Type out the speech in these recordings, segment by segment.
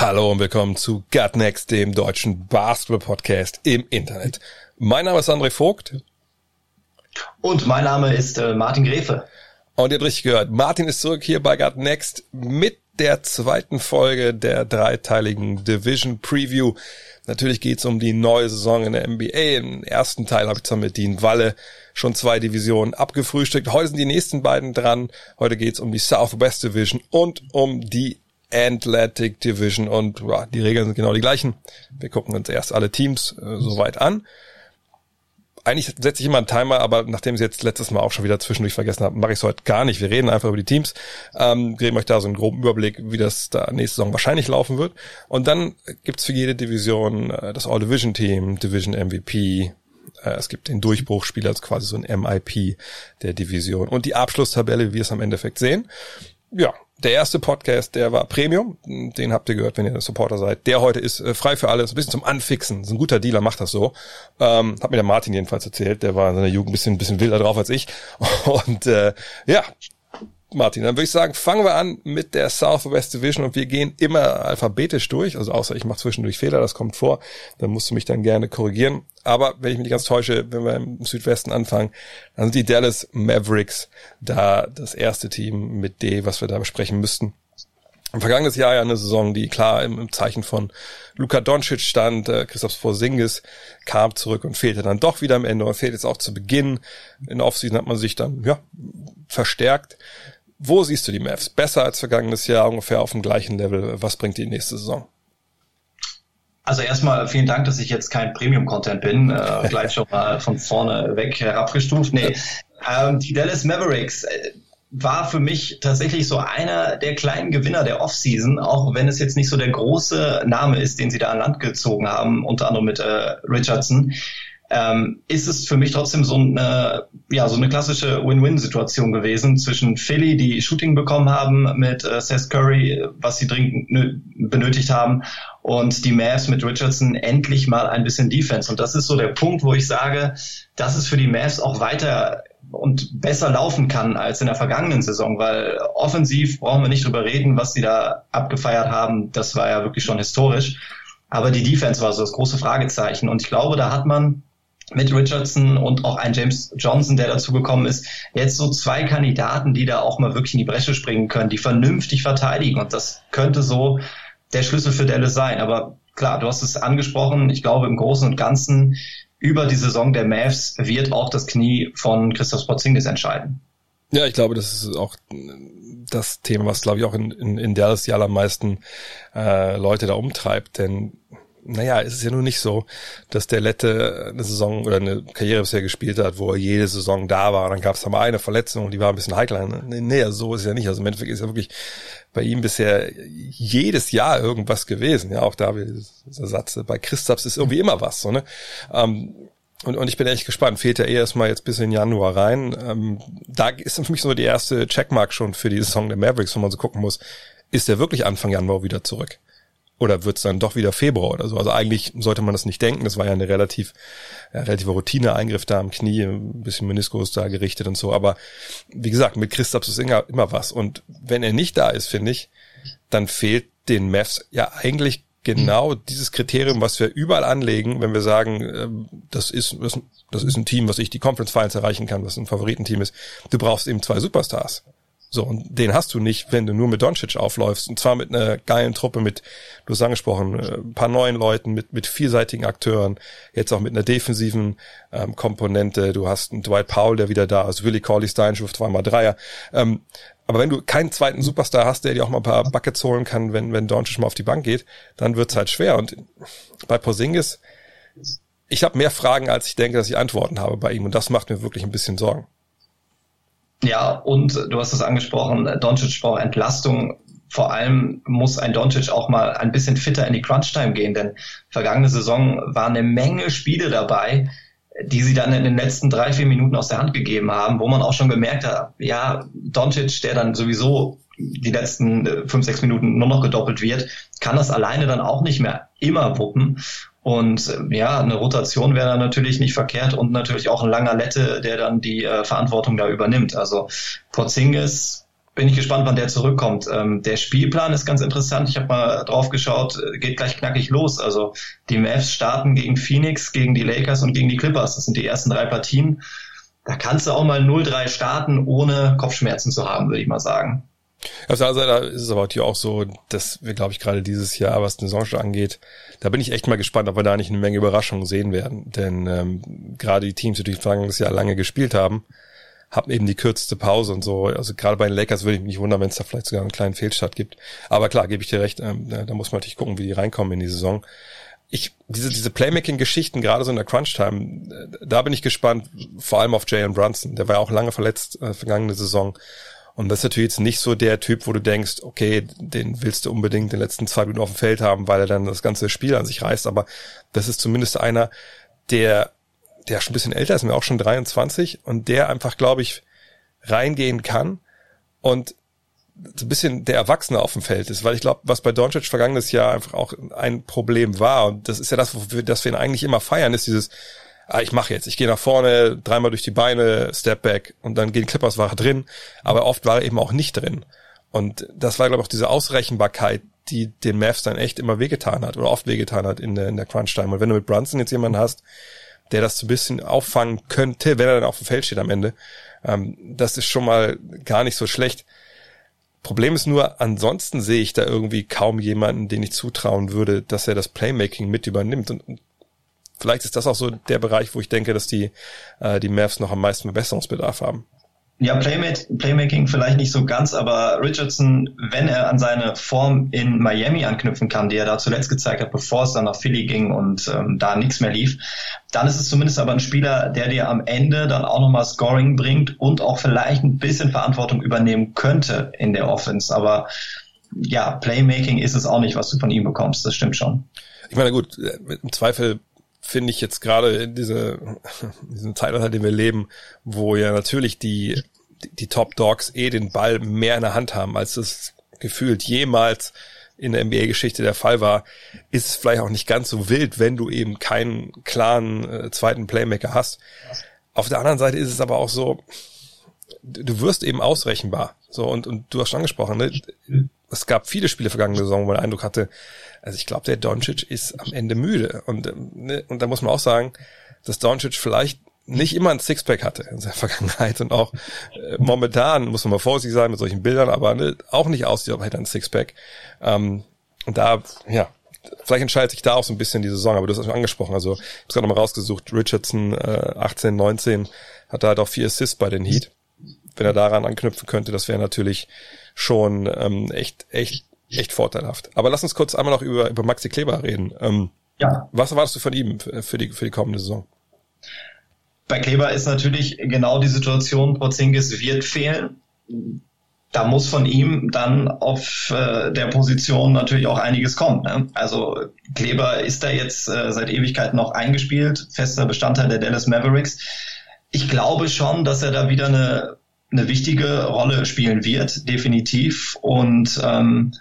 Hallo und willkommen zu Gut Next, dem deutschen Basketball-Podcast im Internet. Mein Name ist André Vogt. Und mein Name ist äh, Martin Gräfe. Und ihr habt richtig gehört, Martin ist zurück hier bei Gut Next mit der zweiten Folge der dreiteiligen Division Preview. Natürlich geht's um die neue Saison in der NBA. Im ersten Teil habe ich zusammen mit Dean Walle schon zwei Divisionen abgefrühstückt. Heute sind die nächsten beiden dran. Heute geht's um die Southwest Division und um die Atlantic Division. Und ja, die Regeln sind genau die gleichen. Wir gucken uns erst alle Teams äh, soweit an eigentlich setze ich immer einen Timer, aber nachdem ich jetzt letztes Mal auch schon wieder zwischendurch vergessen habe, mache ich es heute gar nicht. Wir reden einfach über die Teams, ähm, geben euch da so einen groben Überblick, wie das da nächste Saison wahrscheinlich laufen wird. Und dann gibt's für jede Division äh, das All-Division-Team, Division MVP, äh, es gibt den Durchbruchspieler, also quasi so ein MIP der Division und die Abschlusstabelle, wie wir es am Endeffekt sehen. Ja, der erste Podcast, der war Premium. Den habt ihr gehört, wenn ihr Supporter seid. Der heute ist äh, frei für alles, ein bisschen zum Anfixen. So ein guter Dealer macht das so. Ähm, hat mir der Martin jedenfalls erzählt. Der war in seiner Jugend ein bisschen, ein bisschen wilder drauf als ich. Und äh, ja, Martin, dann würde ich sagen, fangen wir an mit der Southwest Division und wir gehen immer alphabetisch durch, also außer ich mache zwischendurch Fehler, das kommt vor, dann musst du mich dann gerne korrigieren. Aber wenn ich mich nicht ganz täusche, wenn wir im Südwesten anfangen, dann sind die Dallas Mavericks da das erste Team mit D, was wir da besprechen müssten. Im vergangenen Jahr ja eine Saison, die klar im, im Zeichen von Luka Doncic stand. Äh, Christoph Porzingis kam zurück und fehlte dann doch wieder am Ende und fehlt jetzt auch zu Beginn. In der Offseason hat man sich dann ja verstärkt. Wo siehst du die Mavs? Besser als vergangenes Jahr, ungefähr auf dem gleichen Level. Was bringt die nächste Saison? Also erstmal vielen Dank, dass ich jetzt kein Premium-Content bin, äh, gleich schon mal von vorne weg herabgestuft. Nee, ähm, die Dallas Mavericks äh, war für mich tatsächlich so einer der kleinen Gewinner der Offseason, auch wenn es jetzt nicht so der große Name ist, den sie da an Land gezogen haben, unter anderem mit äh, Richardson ähm, ist es für mich trotzdem so eine, ja, so eine klassische Win-Win-Situation gewesen zwischen Philly, die Shooting bekommen haben mit äh, Seth Curry, was sie dringend benötigt haben, und die Mavs mit Richardson endlich mal ein bisschen Defense. Und das ist so der Punkt, wo ich sage, dass es für die Mavs auch weiter und besser laufen kann als in der vergangenen Saison, weil offensiv brauchen wir nicht drüber reden, was sie da abgefeiert haben. Das war ja wirklich schon historisch. Aber die Defense war so das große Fragezeichen. Und ich glaube, da hat man mit Richardson und auch ein James Johnson, der dazu gekommen ist, jetzt so zwei Kandidaten, die da auch mal wirklich in die Bresche springen können, die vernünftig verteidigen. Und das könnte so der Schlüssel für Dallas sein. Aber klar, du hast es angesprochen. Ich glaube, im Großen und Ganzen über die Saison der Mavs wird auch das Knie von Christoph Porzingis entscheiden. Ja, ich glaube, das ist auch das Thema, was, glaube ich, auch in, in, in Dallas die allermeisten äh, Leute da umtreibt. Denn naja, es ist ja nun nicht so, dass der Lette eine Saison oder eine Karriere bisher gespielt hat, wo er jede Saison da war. Dann gab es mal eine Verletzung und die war ein bisschen heikler. Nee, also so ist es ja nicht. Also im Endeffekt ist ja wirklich bei ihm bisher jedes Jahr irgendwas gewesen. Ja, auch da wie dieser Satz, bei Christaps ist irgendwie immer was. So, ne? Ähm, und, und ich bin echt gespannt. Fehlt ja eh erstmal jetzt bis in Januar rein. Ähm, da ist für mich so die erste Checkmark schon für die Saison der Mavericks, wo man so gucken muss, ist er wirklich Anfang Januar wieder zurück? Oder wird es dann doch wieder Februar oder so? Also eigentlich sollte man das nicht denken. Das war ja eine relativ, ja, relative Routine-Eingriff da am Knie, ein bisschen Meniskus da gerichtet und so. Aber wie gesagt, mit Christoph ist immer, immer was. Und wenn er nicht da ist, finde ich, dann fehlt den Mavs ja eigentlich genau dieses Kriterium, was wir überall anlegen, wenn wir sagen, ähm, das ist, das ist ein Team, was ich die Conference Finals erreichen kann, was ein Favoritenteam ist. Du brauchst eben zwei Superstars. So, und den hast du nicht, wenn du nur mit Doncic aufläufst. Und zwar mit einer geilen Truppe, mit, du hast angesprochen, äh, ein paar neuen Leuten, mit, mit vielseitigen Akteuren, jetzt auch mit einer defensiven ähm, Komponente. Du hast einen Dwight Powell, der wieder da ist, Willie Corley Stein schuf zweimal Dreier. Ähm, aber wenn du keinen zweiten Superstar hast, der dir auch mal ein paar Buckets holen kann, wenn, wenn Doncic mal auf die Bank geht, dann wird's halt schwer. Und bei Porzingis, ich habe mehr Fragen, als ich denke, dass ich Antworten habe bei ihm. Und das macht mir wirklich ein bisschen Sorgen. Ja, und du hast es angesprochen, Doncic braucht Entlastung. vor allem muss ein Doncic auch mal ein bisschen fitter in die Crunch-Time gehen, denn vergangene Saison waren eine Menge Spiele dabei, die sie dann in den letzten drei, vier Minuten aus der Hand gegeben haben, wo man auch schon gemerkt hat, ja, Doncic, der dann sowieso die letzten äh, fünf, sechs Minuten nur noch gedoppelt wird, kann das alleine dann auch nicht mehr immer wuppen. Und äh, ja, eine Rotation wäre dann natürlich nicht verkehrt und natürlich auch ein langer Lette, der dann die äh, Verantwortung da übernimmt. Also Porzingis bin ich gespannt, wann der zurückkommt. Ähm, der Spielplan ist ganz interessant. Ich habe mal drauf geschaut, äh, geht gleich knackig los. Also die Mavs starten gegen Phoenix, gegen die Lakers und gegen die Clippers. Das sind die ersten drei Partien. Da kannst du auch mal 0-3 starten, ohne Kopfschmerzen zu haben, würde ich mal sagen. Auf der anderen Seite ist es aber auch so, dass wir, glaube ich, gerade dieses Jahr, was den Saison angeht, da bin ich echt mal gespannt, ob wir da nicht eine Menge Überraschungen sehen werden. Denn ähm, gerade die Teams, die durch vergangenes Jahr lange gespielt haben, haben eben die kürzeste Pause und so. Also gerade bei den Lakers würde ich mich wundern, wenn es da vielleicht sogar einen kleinen Fehlstart gibt. Aber klar, gebe ich dir recht, ähm, da muss man natürlich gucken, wie die reinkommen in die Saison. Ich, diese, diese Playmaking-Geschichten, gerade so in der Crunch-Time, äh, da bin ich gespannt, vor allem auf Jalen Brunson. Der war ja auch lange verletzt äh, vergangene Saison. Und das ist natürlich jetzt nicht so der Typ, wo du denkst, okay, den willst du unbedingt den letzten zwei Minuten auf dem Feld haben, weil er dann das ganze Spiel an sich reißt. Aber das ist zumindest einer, der der schon ein bisschen älter ist, mir auch schon 23 und der einfach, glaube ich, reingehen kann und so ein bisschen der Erwachsene auf dem Feld ist, weil ich glaube, was bei Doncic vergangenes Jahr einfach auch ein Problem war und das ist ja das, wofür das wir ihn eigentlich immer feiern, ist dieses, ah, ich mache jetzt, ich gehe nach vorne, dreimal durch die Beine, Step Back und dann gehen Clippers war er drin, aber oft war er eben auch nicht drin. Und das war, glaube ich, auch diese Ausrechenbarkeit, die den Mavs dann echt immer wehgetan hat oder oft wehgetan hat in der, in der Crunch-Time. Und wenn du mit Brunson jetzt jemanden hast, der das so ein bisschen auffangen könnte, wenn er dann auf dem Feld steht am Ende. Ähm, das ist schon mal gar nicht so schlecht. Problem ist nur, ansonsten sehe ich da irgendwie kaum jemanden, den ich zutrauen würde, dass er das Playmaking mit übernimmt. Und vielleicht ist das auch so der Bereich, wo ich denke, dass die, äh, die Mavs noch am meisten Verbesserungsbedarf haben. Ja, Playmaking vielleicht nicht so ganz, aber Richardson, wenn er an seine Form in Miami anknüpfen kann, die er da zuletzt gezeigt hat, bevor es dann nach Philly ging und ähm, da nichts mehr lief, dann ist es zumindest aber ein Spieler, der dir am Ende dann auch nochmal Scoring bringt und auch vielleicht ein bisschen Verantwortung übernehmen könnte in der Offense. Aber ja, Playmaking ist es auch nicht, was du von ihm bekommst, das stimmt schon. Ich meine, gut, äh, im Zweifel finde ich jetzt gerade in diese, diesem Zeitalter, in dem wir leben, wo ja natürlich die, die Top Dogs eh den Ball mehr in der Hand haben, als es gefühlt jemals in der NBA-Geschichte der Fall war, ist es vielleicht auch nicht ganz so wild, wenn du eben keinen klaren äh, zweiten Playmaker hast. Auf der anderen Seite ist es aber auch so, du wirst eben ausrechenbar. So, und, und du hast schon angesprochen, ne? Es gab viele Spiele vergangene Saison, wo man den Eindruck hatte, also ich glaube, der Doncic ist am Ende müde. Und, ähm, ne, und da muss man auch sagen, dass Doncic vielleicht nicht immer ein Sixpack hatte in seiner Vergangenheit und auch äh, momentan muss man mal vorsichtig sein mit solchen Bildern, aber ne, auch nicht aussieht, als hätte ein Sixpack. Ähm, und da, ja, vielleicht entscheidet sich da auch so ein bisschen die Saison, aber du hast es schon angesprochen, also ich habe gerade mal rausgesucht, Richardson äh, 18, 19 hat da halt auch vier Assists bei den Heat. Wenn er daran anknüpfen könnte, das wäre natürlich schon ähm, echt, echt echt vorteilhaft. Aber lass uns kurz einmal noch über, über Maxi Kleber reden. Ähm, ja. Was erwartest du von ihm für die, für die kommende Saison? Bei Kleber ist natürlich genau die Situation, Porzingis wird fehlen. Da muss von ihm dann auf äh, der Position natürlich auch einiges kommen. Ne? Also Kleber ist da jetzt äh, seit Ewigkeit noch eingespielt, fester Bestandteil der Dallas Mavericks. Ich glaube schon, dass er da wieder eine, eine wichtige Rolle spielen wird, definitiv. Und ähm,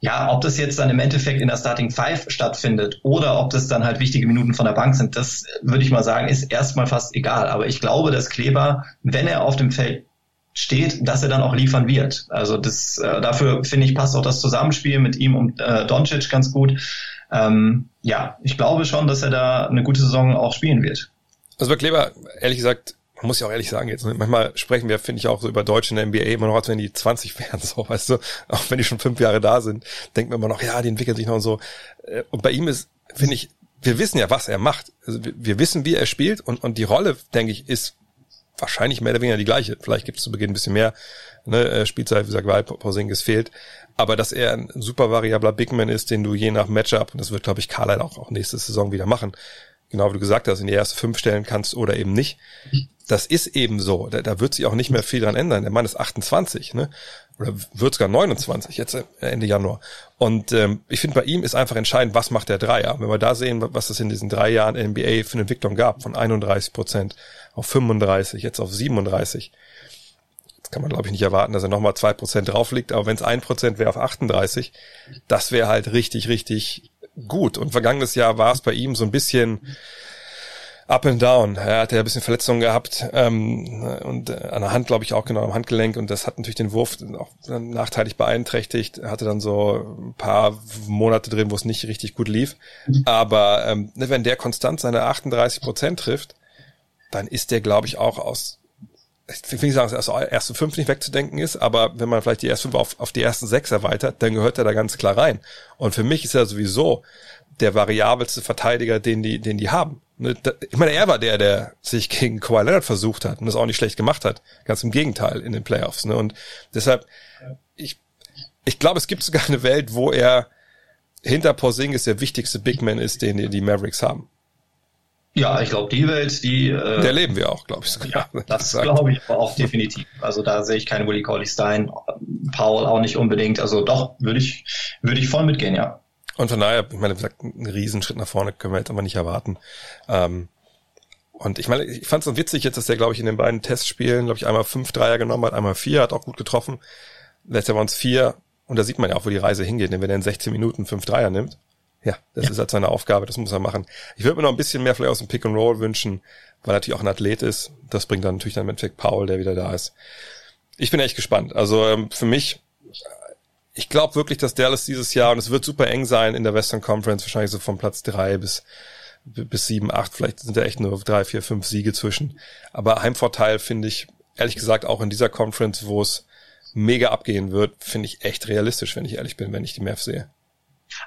ja, ob das jetzt dann im Endeffekt in der Starting Five stattfindet oder ob das dann halt wichtige Minuten von der Bank sind, das würde ich mal sagen, ist erstmal fast egal. Aber ich glaube, dass Kleber, wenn er auf dem Feld steht, dass er dann auch liefern wird. Also das äh, dafür finde ich passt auch das Zusammenspiel mit ihm und äh, Doncic ganz gut. Ähm, ja, ich glaube schon, dass er da eine gute Saison auch spielen wird. Also bei Kleber, ehrlich gesagt, man muss ja auch ehrlich sagen jetzt, ne, manchmal sprechen wir, finde ich, auch so über Deutsche in der NBA immer noch, als wenn die 20 wären, so, weißt du, auch wenn die schon fünf Jahre da sind, denkt man immer noch, ja, die entwickeln sich noch und so. Äh, und bei ihm ist, finde ich, wir wissen ja, was er macht. Also wir, wissen, wie er spielt und, und die Rolle, denke ich, ist wahrscheinlich mehr oder weniger die gleiche. Vielleicht gibt es zu Beginn ein bisschen mehr ne, äh, Spielzeit, wie gesagt, weil Porzingis fehlt. Aber dass er ein super variabler Bigman ist, den du je nach Matchup, und das wird, glaube ich, Carlisle auch, auch nächste Saison wieder machen, genau wie du gesagt hast, in die erste fünf stellen kannst oder eben nicht. Das ist eben so. Da, da wird sich auch nicht mehr viel dran ändern. Der Mann ist 28, ne? Oder wird sogar 29, jetzt äh, Ende Januar. Und ähm, ich finde, bei ihm ist einfach entscheidend, was macht der Dreier. Wenn wir da sehen, was es in diesen drei Jahren NBA für eine Entwicklung gab, von 31 Prozent auf 35, jetzt auf 37. Jetzt kann man, glaube ich, nicht erwarten, dass er nochmal zwei Prozent drauf liegt, aber wenn es ein Prozent wäre auf 38, das wäre halt richtig, richtig gut. Und vergangenes Jahr war es bei ihm so ein bisschen up and down. Er hatte ja ein bisschen Verletzungen gehabt ähm, und äh, an der Hand, glaube ich, auch genau am Handgelenk und das hat natürlich den Wurf auch nachteilig beeinträchtigt. Er hatte dann so ein paar Monate drin, wo es nicht richtig gut lief. Aber ähm, ne, wenn der konstant seine 38 Prozent trifft, dann ist der, glaube ich, auch aus ich will nicht sagen, dass aus ersten fünf nicht wegzudenken ist, aber wenn man vielleicht die ersten fünf auf, auf die ersten sechs erweitert, dann gehört er da ganz klar rein. Und für mich ist er sowieso der variabelste Verteidiger, den die, den die haben. Ne, ich meine, er war der, der sich gegen Kawhi Leonard versucht hat und das auch nicht schlecht gemacht hat. Ganz im Gegenteil in den Playoffs. Ne? Und deshalb, ich, ich glaube, es gibt sogar eine Welt, wo er hinter Porzingis der wichtigste Big Man ist, den die Mavericks haben. Ja, ich glaube, die Welt, die. Äh, Der leben wir auch, glaube ich. Sogar, ja, das glaube ich aber auch definitiv. Also da sehe ich keine Willie Cauley Stein, Paul auch nicht unbedingt. Also doch, würde ich, würde ich voll mitgehen, ja. Und von daher, ich meine, wie gesagt, einen Riesenschritt nach vorne können wir jetzt aber nicht erwarten. Ähm, und ich meine, ich fand es so witzig jetzt, dass der, glaube ich, in den beiden Testspielen, glaube ich, einmal fünf Dreier genommen hat, einmal vier, hat auch gut getroffen. Letztes Jahr waren es vier. Und da sieht man ja auch, wo die Reise hingeht, denn wenn er in 16 Minuten fünf Dreier nimmt, ja, das ja. ist halt seine Aufgabe, das muss er machen. Ich würde mir noch ein bisschen mehr vielleicht aus dem Pick and Roll wünschen, weil er natürlich auch ein Athlet ist. Das bringt dann natürlich dann im Endeffekt Paul, der wieder da ist. Ich bin echt gespannt. Also ähm, für mich, ich glaube wirklich, dass Dallas dieses Jahr, und es wird super eng sein in der Western Conference, wahrscheinlich so von Platz drei bis bis sieben, acht, vielleicht sind da echt nur drei, vier, fünf Siege zwischen. Aber Heimvorteil finde ich, ehrlich gesagt, auch in dieser Conference, wo es mega abgehen wird, finde ich echt realistisch, wenn ich ehrlich bin, wenn ich die Mavs sehe.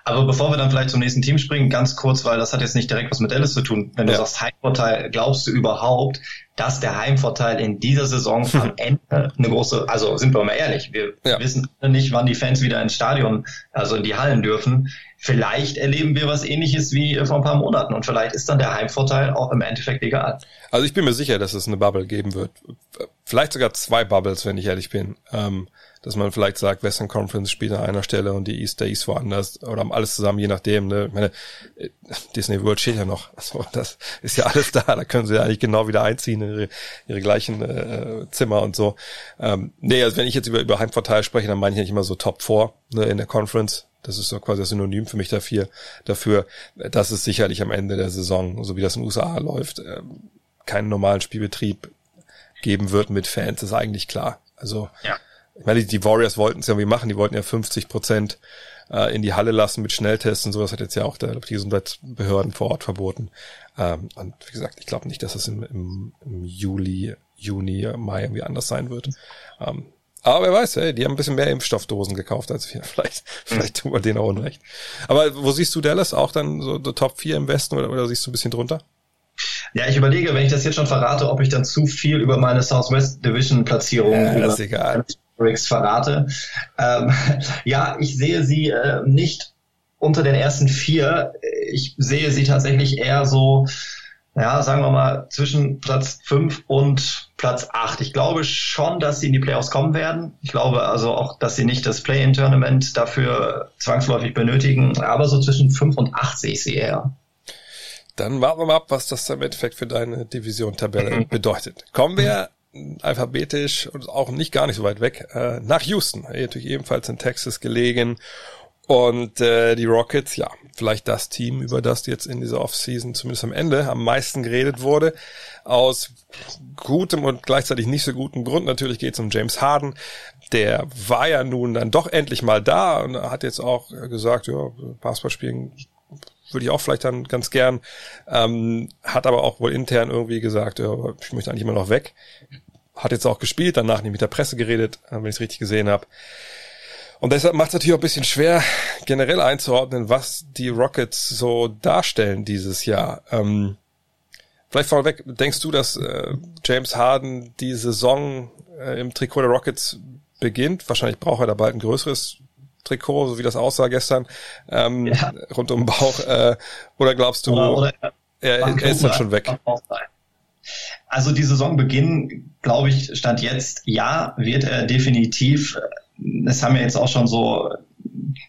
Aber bevor wir dann vielleicht zum nächsten Team springen, ganz kurz, weil das hat jetzt nicht direkt was mit Alice zu tun. Wenn du ja. sagst Heimvorteil, glaubst du überhaupt, dass der Heimvorteil in dieser Saison am Ende eine große, also sind wir mal ehrlich, wir ja. wissen nicht, wann die Fans wieder ins Stadion, also in die Hallen dürfen. Vielleicht erleben wir was ähnliches wie vor ein paar Monaten und vielleicht ist dann der Heimvorteil auch im Endeffekt egal. Also ich bin mir sicher, dass es eine Bubble geben wird. Vielleicht sogar zwei Bubbles, wenn ich ehrlich bin. Ähm, dass man vielleicht sagt, Western Conference spielt an einer Stelle und die East Days woanders oder alles zusammen, je nachdem. Ne? Ich meine, äh, Disney World steht ja noch. Also, das ist ja alles da. Da können sie ja eigentlich genau wieder einziehen in ihre, ihre gleichen äh, Zimmer und so. Ähm, nee, also wenn ich jetzt über, über Heimvorteil spreche, dann meine ich nicht immer so Top 4 ne, in der Conference. Das ist so quasi das Synonym für mich dafür, dafür, dass es sicherlich am Ende der Saison, so wie das in den USA läuft, äh, keinen normalen Spielbetrieb geben wird mit Fans, ist eigentlich klar. Also ja ich meine, die Warriors wollten es ja irgendwie machen, die wollten ja 50 Prozent äh, in die Halle lassen mit Schnelltests und so. Das hat jetzt ja auch der, die Gesundheitsbehörden vor Ort verboten. Ähm, und wie gesagt, ich glaube nicht, dass es im, im, im Juli, Juni, Mai irgendwie anders sein wird. Ähm, aber wer weiß, ey, die haben ein bisschen mehr Impfstoffdosen gekauft als wir. Vielleicht, vielleicht tun wir denen auch Unrecht. Aber wo siehst du Dallas? Auch dann so Top 4 im Westen oder, oder siehst du ein bisschen drunter? Ja, ich überlege, wenn ich das jetzt schon verrate, ob ich dann zu viel über meine Southwest Division Platzierung ja, das ist egal. Briggs verrate. Ähm, ja, ich sehe sie äh, nicht unter den ersten vier. Ich sehe sie tatsächlich eher so, ja, sagen wir mal, zwischen Platz fünf und Platz acht. Ich glaube schon, dass sie in die Playoffs kommen werden. Ich glaube also auch, dass sie nicht das Play-in-Tournament dafür zwangsläufig benötigen. Aber so zwischen fünf und acht sehe ich sie eher. Dann warten wir mal ab, was das im Endeffekt für deine Division-Tabelle bedeutet. Kommen wir alphabetisch und auch nicht gar nicht so weit weg, äh, nach Houston, natürlich ebenfalls in Texas gelegen. Und äh, die Rockets, ja, vielleicht das Team, über das jetzt in dieser Offseason zumindest am Ende am meisten geredet wurde. Aus gutem und gleichzeitig nicht so gutem Grund. Natürlich geht es um James Harden. Der war ja nun dann doch endlich mal da und hat jetzt auch gesagt, ja, Basketball spielen würde ich auch vielleicht dann ganz gern. Ähm, hat aber auch wohl intern irgendwie gesagt, ja, ich möchte eigentlich immer noch weg. Hat jetzt auch gespielt, danach nicht mit der Presse geredet, äh, wenn ich es richtig gesehen habe. Und deshalb macht es natürlich auch ein bisschen schwer, generell einzuordnen, was die Rockets so darstellen dieses Jahr. Ähm, vielleicht vorweg, denkst du, dass äh, James Harden die Saison äh, im Trikot der Rockets beginnt? Wahrscheinlich braucht er da bald ein größeres Trikot, so wie das aussah gestern, ähm, ja. rund um den Bauch. Äh, oder glaubst du? Oder, oder Er, er ist dann schon weg. Also die Saisonbeginn, glaube ich, stand jetzt, ja, wird er definitiv. Das haben ja jetzt auch schon so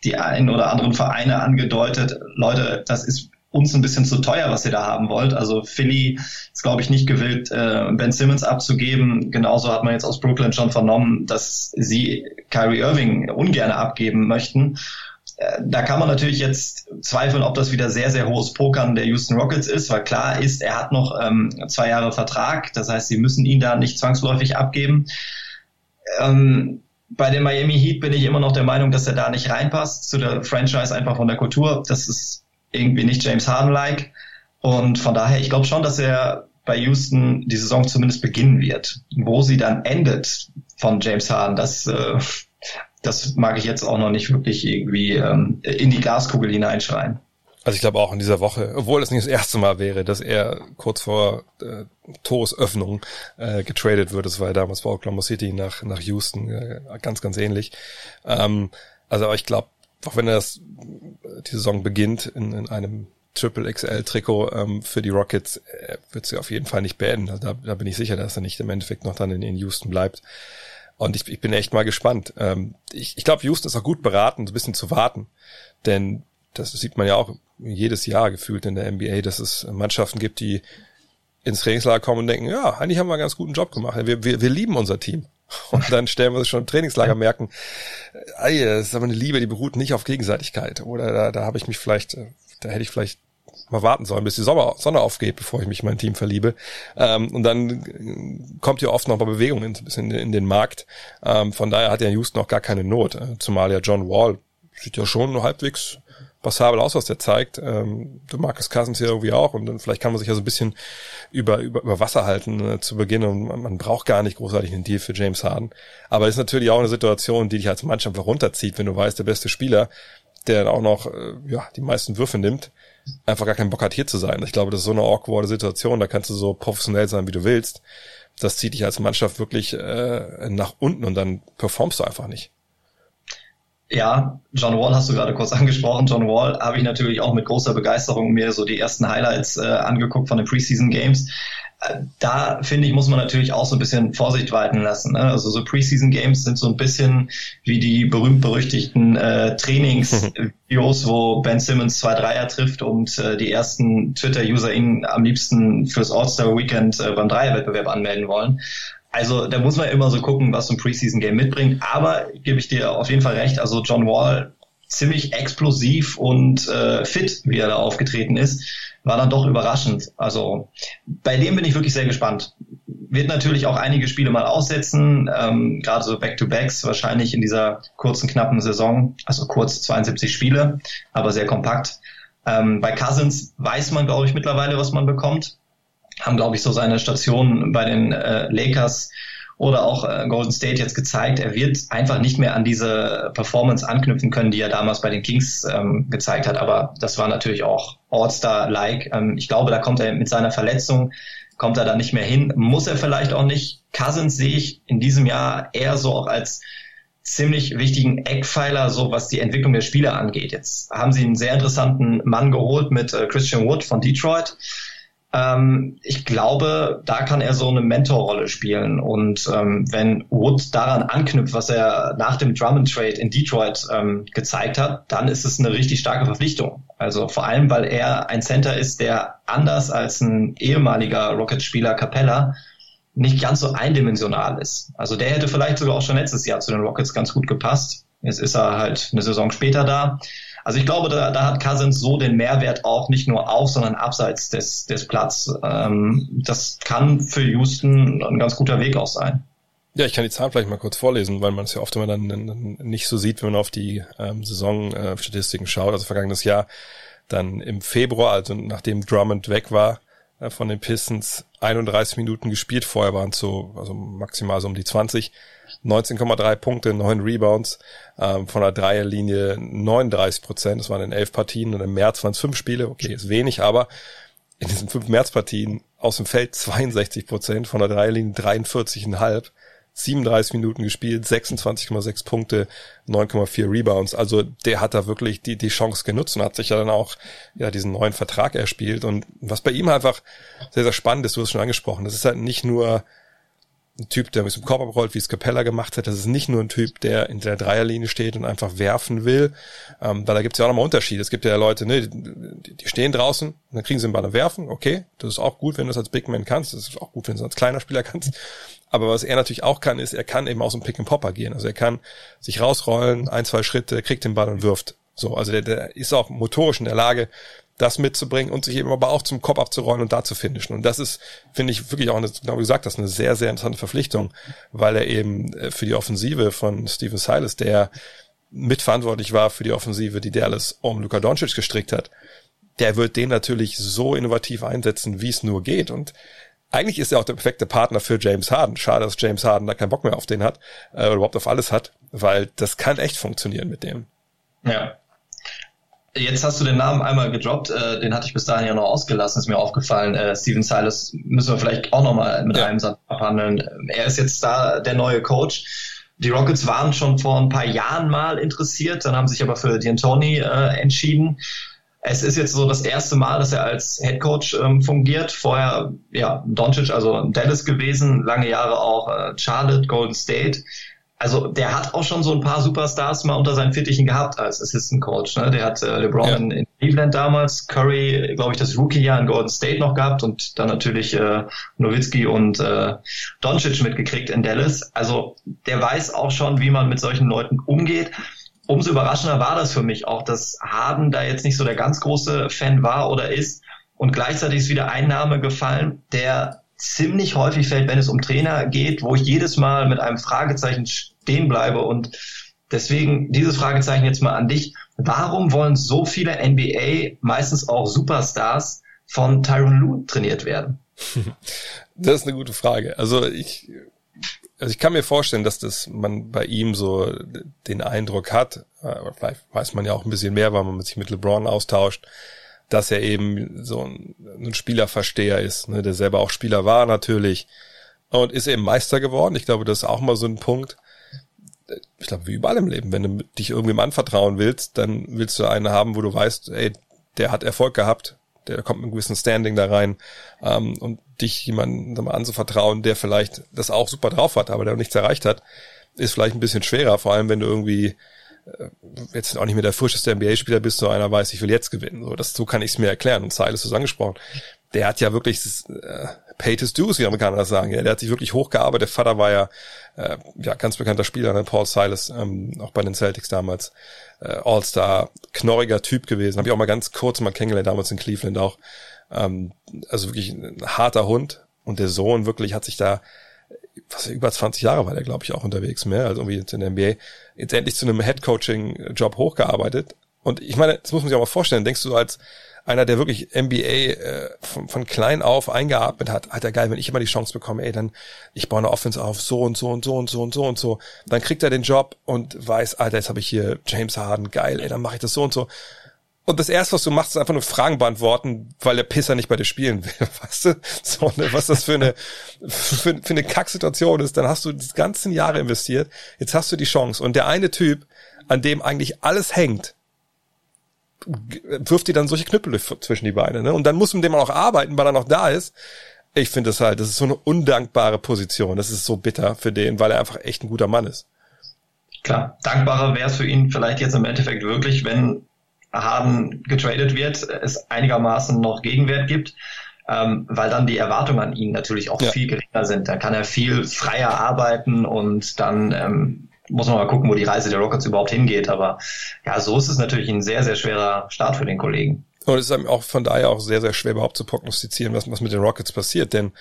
die einen oder anderen Vereine angedeutet. Leute, das ist uns ein bisschen zu teuer, was ihr da haben wollt. Also Philly ist, glaube ich, nicht gewillt, äh, Ben Simmons abzugeben. Genauso hat man jetzt aus Brooklyn schon vernommen, dass sie Kyrie Irving ungern abgeben möchten. Äh, da kann man natürlich jetzt zweifeln, ob das wieder sehr, sehr hohes Pokern der Houston Rockets ist, weil klar ist, er hat noch ähm, zwei Jahre Vertrag. Das heißt, sie müssen ihn da nicht zwangsläufig abgeben. Ähm, bei den Miami Heat bin ich immer noch der Meinung, dass er da nicht reinpasst zu der Franchise einfach von der Kultur. Das ist irgendwie nicht James Harden-like. Und von daher, ich glaube schon, dass er bei Houston die Saison zumindest beginnen wird. Wo sie dann endet von James Harden, das, äh, das mag ich jetzt auch noch nicht wirklich irgendwie ähm, in die Glaskugel hineinschreien. Also ich glaube auch in dieser Woche, obwohl es nicht das erste Mal wäre, dass er kurz vor äh, Toresöffnung äh, getradet wird. Das war ja damals bei Oklahoma City nach, nach Houston äh, ganz, ganz ähnlich. Ähm, also ich glaube, auch wenn er das, die Saison beginnt in, in einem Triple XL Trikot ähm, für die Rockets, äh, wird sie auf jeden Fall nicht beenden. Also da, da bin ich sicher, dass er nicht im Endeffekt noch dann in, in Houston bleibt. Und ich, ich bin echt mal gespannt. Ähm, ich ich glaube, Houston ist auch gut beraten, so ein bisschen zu warten. Denn das sieht man ja auch jedes Jahr gefühlt in der NBA, dass es Mannschaften gibt, die ins Trainingslager kommen und denken, ja, eigentlich haben wir einen ganz guten Job gemacht. Wir, wir, wir lieben unser Team. Und dann stellen wir uns schon im Trainingslager merken, ey, das ist aber eine Liebe, die beruht nicht auf Gegenseitigkeit. Oder da, da habe ich mich vielleicht, äh, da hätte ich vielleicht mal warten sollen, bis die Sommer, Sonne aufgeht, bevor ich mich in mein Team verliebe. Ähm, und dann kommt ja oft noch mal Bewegung in, in, in den Markt. Ähm, von daher hat ja Houston noch gar keine Not. Äh, zumal ja John Wall sieht ja schon halbwegs passabel aus, was der zeigt. Ähm, du Marcus Cousins hier irgendwie auch und dann vielleicht kann man sich ja so ein bisschen über, über, über Wasser halten äh, zu Beginn und man, man braucht gar nicht großartig einen Deal für James Harden. Aber es ist natürlich auch eine Situation, die dich als Mannschaft runterzieht, wenn du weißt, der beste Spieler, der dann auch noch äh, ja, die meisten Würfe nimmt, einfach gar keinen Bock hat, hier zu sein. Ich glaube, das ist so eine awkwarde Situation, da kannst du so professionell sein, wie du willst. Das zieht dich als Mannschaft wirklich äh, nach unten und dann performst du einfach nicht. Ja, John Wall hast du gerade kurz angesprochen. John Wall habe ich natürlich auch mit großer Begeisterung mir so die ersten Highlights äh, angeguckt von den Preseason Games. Da finde ich, muss man natürlich auch so ein bisschen Vorsicht walten lassen. Ne? Also so Preseason Games sind so ein bisschen wie die berühmt-berüchtigten äh, Trainingsvideos, wo Ben Simmons zwei Dreier trifft und äh, die ersten Twitter-User ihn am liebsten fürs All-Star-Weekend äh, beim Dreierwettbewerb anmelden wollen. Also da muss man immer so gucken, was so ein Preseason-Game mitbringt. Aber gebe ich dir auf jeden Fall recht, also John Wall ziemlich explosiv und äh, fit, wie er da aufgetreten ist, war dann doch überraschend. Also bei dem bin ich wirklich sehr gespannt. Wird natürlich auch einige Spiele mal aussetzen, ähm, gerade so Back-to-Backs wahrscheinlich in dieser kurzen, knappen Saison, also kurz 72 Spiele, aber sehr kompakt. Ähm, bei Cousins weiß man, glaube ich, mittlerweile, was man bekommt haben, glaube ich, so seine Station bei den äh, Lakers oder auch äh, Golden State jetzt gezeigt, er wird einfach nicht mehr an diese Performance anknüpfen können, die er damals bei den Kings ähm, gezeigt hat. Aber das war natürlich auch All-Star-like. Ähm, ich glaube, da kommt er mit seiner Verletzung, kommt er da nicht mehr hin. Muss er vielleicht auch nicht. Cousins sehe ich in diesem Jahr eher so auch als ziemlich wichtigen Eckpfeiler, so was die Entwicklung der Spieler angeht. Jetzt haben sie einen sehr interessanten Mann geholt mit äh, Christian Wood von Detroit ähm, ich glaube, da kann er so eine Mentorrolle spielen. Und ähm, wenn Wood daran anknüpft, was er nach dem Drummond Trade in Detroit ähm, gezeigt hat, dann ist es eine richtig starke Verpflichtung. Also vor allem, weil er ein Center ist, der anders als ein ehemaliger Rocket-Spieler Capella nicht ganz so eindimensional ist. Also der hätte vielleicht sogar auch schon letztes Jahr zu den Rockets ganz gut gepasst. Jetzt ist er halt eine Saison später da. Also ich glaube, da, da hat Cousins so den Mehrwert auch nicht nur auf, sondern abseits des, des Platz. Ähm, das kann für Houston ein ganz guter Weg auch sein. Ja, ich kann die Zahlen vielleicht mal kurz vorlesen, weil man es ja oft immer dann, nicht so sieht, wenn man auf die ähm, Saisonstatistiken äh, schaut. Also vergangenes Jahr dann im Februar, also nachdem Drummond weg war von den Pistons, 31 Minuten gespielt. Vorher waren es so, also maximal so um die 20. 19,3 Punkte, 9 Rebounds, ähm, von der Dreierlinie 39 Prozent, das waren in elf Partien und im März waren es fünf Spiele, okay, ist wenig, aber in diesen fünf Märzpartien aus dem Feld 62 Prozent, von der Dreierlinie 43,5, 37 Minuten gespielt, 26,6 Punkte, 9,4 Rebounds. Also der hat da wirklich die, die Chance genutzt und hat sich ja dann auch ja diesen neuen Vertrag erspielt. Und was bei ihm einfach sehr, sehr spannend ist, du hast es schon angesprochen, das ist halt nicht nur ein Typ, der mit dem Korb abrollt, wie es Capella gemacht hat. Das ist nicht nur ein Typ, der in der Dreierlinie steht und einfach werfen will. Ähm, weil da gibt es ja auch nochmal Unterschiede. Es gibt ja Leute, ne, die, die stehen draußen, dann kriegen sie den Ball und werfen. Okay, das ist auch gut, wenn du das als Big Man kannst. Das ist auch gut, wenn du es als kleiner Spieler kannst. Aber was er natürlich auch kann, ist, er kann eben aus dem Pick and Popper gehen. Also er kann sich rausrollen, ein, zwei Schritte, kriegt den Ball und wirft. So, also der, der ist auch motorisch in der Lage, das mitzubringen und sich eben aber auch zum Kopf abzurollen und da zu finishen. Und das ist, finde ich, wirklich auch, genau wie gesagt, das ist eine sehr, sehr interessante Verpflichtung, weil er eben äh, für die Offensive von Steven Silas, der mitverantwortlich war für die Offensive, die Dallas um Luka Doncic gestrickt hat, der wird den natürlich so innovativ einsetzen, wie es nur geht. Und eigentlich ist er auch der perfekte Partner für James Harden. Schade, dass James Harden da keinen Bock mehr auf den hat, äh, oder überhaupt auf alles hat, weil das kann echt funktionieren mit dem. Ja, Jetzt hast du den Namen einmal gedroppt, äh, den hatte ich bis dahin ja noch ausgelassen, ist mir aufgefallen. Äh, Steven Silas müssen wir vielleicht auch nochmal mit ja. einem Satz abhandeln. Er ist jetzt da der neue Coach. Die Rockets waren schon vor ein paar Jahren mal interessiert, dann haben sich aber für D'Antoni äh, entschieden. Es ist jetzt so das erste Mal, dass er als Head Coach ähm, fungiert. Vorher, ja, Doncic, also Dallas gewesen, lange Jahre auch äh, Charlotte, Golden State also der hat auch schon so ein paar Superstars mal unter seinen Fittichen gehabt als Assistant Coach. Ne? Der hat äh, LeBron ja. in, in, Cleveland damals, Curry, glaube ich, das Rookie-Jahr in Golden State noch gehabt und dann natürlich äh, Nowitzki und äh, Doncic mitgekriegt in Dallas. Also der weiß auch schon, wie man mit solchen Leuten umgeht. Umso überraschender war das für mich auch, dass Harden da jetzt nicht so der ganz große Fan war oder ist. Und gleichzeitig ist wieder ein Name gefallen, der ziemlich häufig fällt, wenn es um Trainer geht, wo ich jedes Mal mit einem Fragezeichen stehen bleibe. Und deswegen dieses Fragezeichen jetzt mal an dich. Warum wollen so viele NBA, meistens auch Superstars, von Tyron Lue trainiert werden? Das ist eine gute Frage. Also ich, also ich kann mir vorstellen, dass das man bei ihm so den Eindruck hat, äh, vielleicht weiß man ja auch ein bisschen mehr, weil man sich mit LeBron austauscht, dass er eben so ein, ein Spielerversteher ist, ne, der selber auch Spieler war natürlich und ist eben Meister geworden. Ich glaube, das ist auch mal so ein Punkt. Ich glaube, wie überall im Leben, wenn du dich irgendwem anvertrauen willst, dann willst du einen haben, wo du weißt, ey, der hat Erfolg gehabt, der kommt mit einem gewissen Standing da rein ähm, und dich jemandem anzuvertrauen, der vielleicht das auch super drauf hat, aber der nichts erreicht hat, ist vielleicht ein bisschen schwerer, vor allem wenn du irgendwie äh, jetzt auch nicht mehr der frischeste NBA-Spieler bist, so einer weiß, ich will jetzt gewinnen. So, das, so kann ich es mir erklären. Und Silas ist angesprochen. Der hat ja wirklich äh, paid his dues, wie Amerikaner das sagen. Ja, der hat sich wirklich hochgearbeitet. Der Vater war ja, äh, ja ganz bekannter Spieler, ne? Paul Silas, ähm, auch bei den Celtics damals. Äh, All-Star, knorriger Typ gewesen. Habe ich auch mal ganz kurz mal kennengelernt, damals in Cleveland auch. Ähm, also wirklich ein harter Hund. Und der Sohn wirklich hat sich da was über 20 Jahre war der, glaube ich, auch unterwegs mehr, also irgendwie jetzt in der NBA, jetzt endlich zu einem Head-Coaching-Job hochgearbeitet. Und ich meine, das muss man sich auch mal vorstellen, denkst du als einer, der wirklich NBA äh, von, von klein auf eingeatmet hat, alter geil, wenn ich immer die Chance bekomme, ey, dann ich baue eine Offense auf, so und so und so und so und so und so, dann kriegt er den Job und weiß, alter, jetzt habe ich hier James Harden, geil, ey, dann mache ich das so und so. Und das erste, was du machst, ist einfach nur Fragen beantworten, weil der Pisser nicht bei dir spielen will. Weißt du? So, ne, was das für eine, für, für eine Kacksituation ist. Dann hast du die ganzen Jahre investiert. Jetzt hast du die Chance. Und der eine Typ, an dem eigentlich alles hängt, wirft dir dann solche Knüppel zwischen die Beine. Ne? Und dann muss man dem auch arbeiten, weil er noch da ist. Ich finde das halt, das ist so eine undankbare Position. Das ist so bitter für den, weil er einfach echt ein guter Mann ist. Klar, dankbarer wäre es für ihn vielleicht jetzt im Endeffekt wirklich, wenn Harden getradet wird, es einigermaßen noch Gegenwert gibt, ähm, weil dann die Erwartungen an ihn natürlich auch ja. viel geringer sind. Da kann er viel freier arbeiten und dann ähm, muss man mal gucken, wo die Reise der Rockets überhaupt hingeht. Aber ja, so ist es natürlich ein sehr, sehr schwerer Start für den Kollegen. Und es ist auch von daher auch sehr, sehr schwer überhaupt zu prognostizieren, was, was mit den Rockets passiert, denn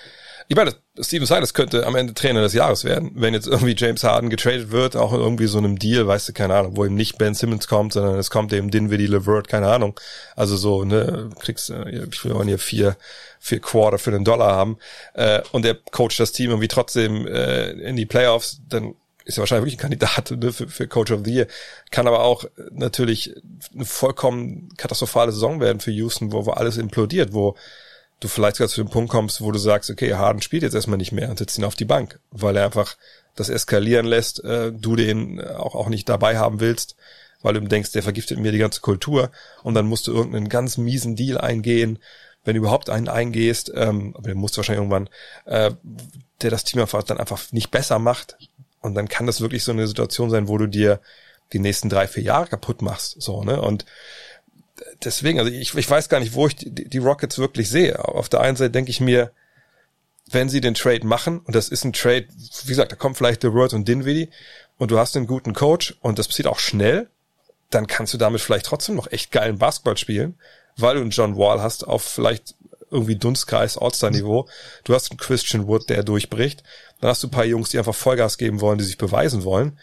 ich meine, Steven Silas könnte am Ende Trainer des Jahres werden, wenn jetzt irgendwie James Harden getradet wird, auch in irgendwie so einem Deal, weißt du, keine Ahnung, wo eben nicht Ben Simmons kommt, sondern es kommt eben Dinwiddie LeVert, keine Ahnung. Also so, ne, kriegst, äh, ich will auch hier vier, vier Quarter für den Dollar haben, äh, und der coacht das Team irgendwie trotzdem äh, in die Playoffs, dann ist ja wahrscheinlich wirklich ein Kandidat ne, für, für Coach of the Year, kann aber auch natürlich eine vollkommen katastrophale Saison werden für Houston, wo, wo alles implodiert, wo du vielleicht sogar zu dem Punkt kommst, wo du sagst, okay, Harden spielt jetzt erstmal nicht mehr und setzt ihn auf die Bank, weil er einfach das eskalieren lässt, äh, du den auch, auch nicht dabei haben willst, weil du denkst, der vergiftet mir die ganze Kultur und dann musst du irgendeinen ganz miesen Deal eingehen, wenn du überhaupt einen eingehst, ähm, aber den musst du wahrscheinlich irgendwann, äh, der das Team einfach dann einfach nicht besser macht und dann kann das wirklich so eine Situation sein, wo du dir die nächsten drei, vier Jahre kaputt machst, so, ne, und deswegen, also ich, ich weiß gar nicht, wo ich die, die Rockets wirklich sehe. Auf der einen Seite denke ich mir, wenn sie den Trade machen, und das ist ein Trade, wie gesagt, da kommt vielleicht The Word und Dinwiddie, und du hast einen guten Coach, und das passiert auch schnell, dann kannst du damit vielleicht trotzdem noch echt geilen Basketball spielen, weil du einen John Wall hast auf vielleicht irgendwie Dunstkreis, All-Star-Niveau. Du hast einen Christian Wood, der durchbricht. Dann hast du ein paar Jungs, die einfach Vollgas geben wollen, die sich beweisen wollen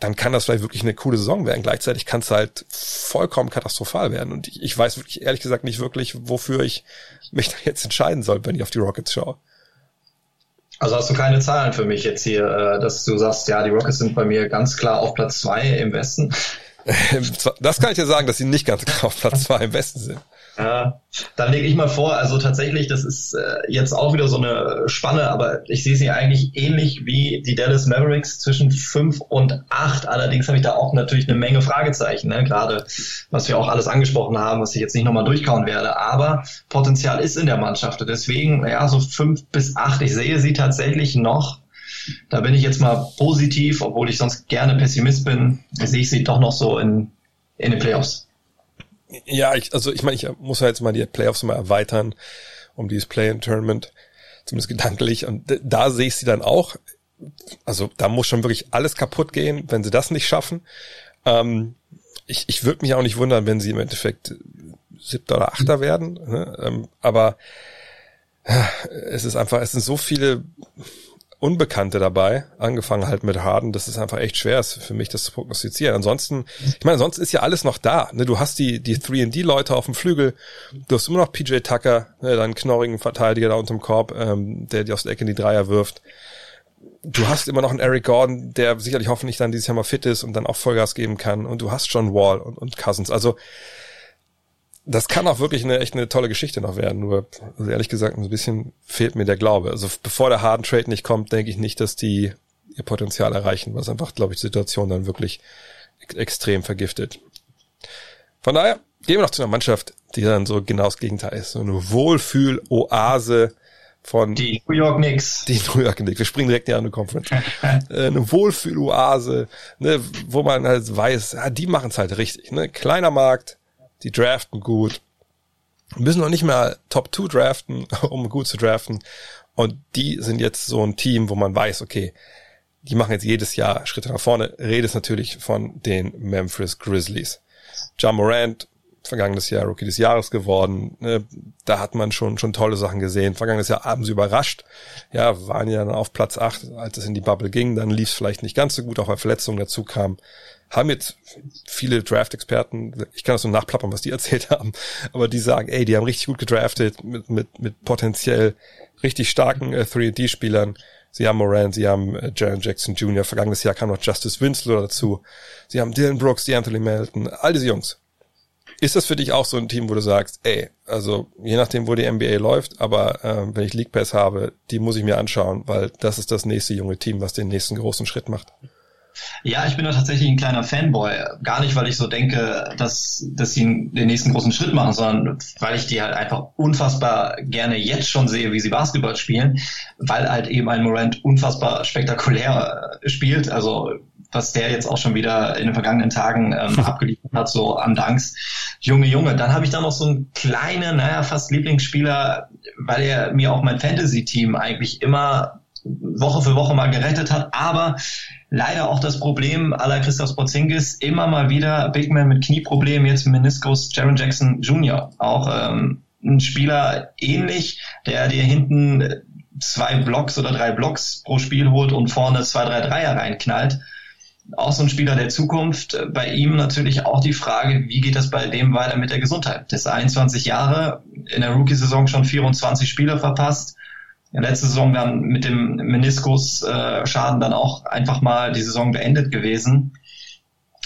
dann kann das vielleicht wirklich eine coole Saison werden. Gleichzeitig kann es halt vollkommen katastrophal werden. Und ich, ich weiß wirklich, ehrlich gesagt, nicht wirklich, wofür ich mich da jetzt entscheiden soll, wenn ich auf die Rockets schaue. Also hast du keine Zahlen für mich jetzt hier, äh, dass du sagst, ja, die Rockets sind bei mir ganz klar auf Platz zwei im Westen? Das kann ich dir sagen, dass sie nicht ganz klar auf Platz zwei im Westen sind. Ja, dann lege ich mal vor, also tatsächlich, das ist äh, jetzt auch wieder so eine Spanne, aber ich sehe sie eigentlich ähnlich wie die Dallas Mavericks zwischen fünf und acht. Allerdings habe ich da auch natürlich eine Menge Fragezeichen, ne? gerade was wir auch alles angesprochen haben, was ich jetzt nicht nochmal durchkauen werde. Aber Potenzial ist in der Mannschaft. Deswegen, ja, so fünf bis acht. Ich sehe sie tatsächlich noch. Da bin ich jetzt mal positiv, obwohl ich sonst gerne Pessimist bin, sehe ich sie doch noch so in, in den Playoffs. Ja, ich, also ich meine, ich muss ja jetzt mal die Playoffs mal erweitern um dieses Play-in-Tournament, zumindest gedanklich. Und da sehe ich sie dann auch. Also da muss schon wirklich alles kaputt gehen, wenn sie das nicht schaffen. Ähm, ich ich würde mich auch nicht wundern, wenn sie im Endeffekt siebter oder achter werden. Ne? Ähm, aber ja, es ist einfach, es sind so viele Unbekannte dabei, angefangen halt mit Harden, dass es einfach echt schwer ist für mich, das zu prognostizieren. Ansonsten, ich meine, sonst ist ja alles noch da. Ne? Du hast die, die 3D-Leute auf dem Flügel, du hast immer noch PJ Tucker, ne, deinen knorrigen Verteidiger da unterm Korb, ähm, der dir aus der Ecke in die Dreier wirft. Du hast immer noch einen Eric Gordon, der sicherlich hoffentlich dann dieses Jahr mal fit ist und dann auch Vollgas geben kann. Und du hast John Wall und, und Cousins. Also das kann auch wirklich eine echt eine tolle Geschichte noch werden. Nur, also ehrlich gesagt, ein bisschen fehlt mir der Glaube. Also bevor der Harden Trade nicht kommt, denke ich nicht, dass die ihr Potenzial erreichen, was einfach, glaube ich, die Situation dann wirklich extrem vergiftet. Von daher gehen wir noch zu einer Mannschaft, die dann so genau das Gegenteil ist. So eine Wohlfühl-Oase von die New York Knicks. Die New York Knicks. Wir springen direkt in die andere Conference. Äh, eine Wohlfühl-Oase, ne, wo man halt weiß, ja, die machen es halt richtig. Ne? Kleiner Markt, die draften gut, müssen noch nicht mehr Top 2 draften, um gut zu draften. Und die sind jetzt so ein Team, wo man weiß, okay, die machen jetzt jedes Jahr Schritte nach vorne. Redest natürlich von den Memphis Grizzlies. John Morant, vergangenes Jahr Rookie des Jahres geworden. Ne? Da hat man schon, schon tolle Sachen gesehen. Vergangenes Jahr haben sie überrascht. Ja, waren ja dann auf Platz 8, als es in die Bubble ging. Dann lief es vielleicht nicht ganz so gut, auch weil Verletzungen dazu kamen haben jetzt viele Draft-Experten, ich kann das so nachplappern, was die erzählt haben, aber die sagen, ey, die haben richtig gut gedraftet mit, mit, mit potenziell richtig starken äh, 3D-Spielern. Sie haben Moran, sie haben äh, Jaron Jackson Jr., vergangenes Jahr kam noch Justice Winslow dazu. Sie haben Dylan Brooks, die Anthony Melton, all diese Jungs. Ist das für dich auch so ein Team, wo du sagst, ey, also je nachdem, wo die NBA läuft, aber äh, wenn ich League Pass habe, die muss ich mir anschauen, weil das ist das nächste junge Team, was den nächsten großen Schritt macht. Ja, ich bin da tatsächlich ein kleiner Fanboy. Gar nicht, weil ich so denke, dass, dass sie den nächsten großen Schritt machen, sondern weil ich die halt einfach unfassbar gerne jetzt schon sehe, wie sie Basketball spielen, weil halt eben ein Morant unfassbar spektakulär äh, spielt. Also was der jetzt auch schon wieder in den vergangenen Tagen ähm, abgeliefert hat, so an Danks. Junge, Junge. Dann habe ich da noch so einen kleinen, naja, fast Lieblingsspieler, weil er mir auch mein Fantasy-Team eigentlich immer Woche für Woche mal gerettet hat, aber leider auch das Problem aller Christoph Porzingis, immer mal wieder Big Man mit Knieproblemen, jetzt Meniskus, Jaron Jackson Jr. Auch ähm, ein Spieler ähnlich, der dir hinten zwei Blocks oder drei Blocks pro Spiel holt und vorne zwei, drei Dreier reinknallt. Auch so ein Spieler der Zukunft. Bei ihm natürlich auch die Frage, wie geht das bei dem weiter mit der Gesundheit? Der ist 21 Jahre, in der Rookie-Saison schon 24 Spiele verpasst letzte Saison dann mit dem Meniskus-Schaden dann auch einfach mal die Saison beendet gewesen.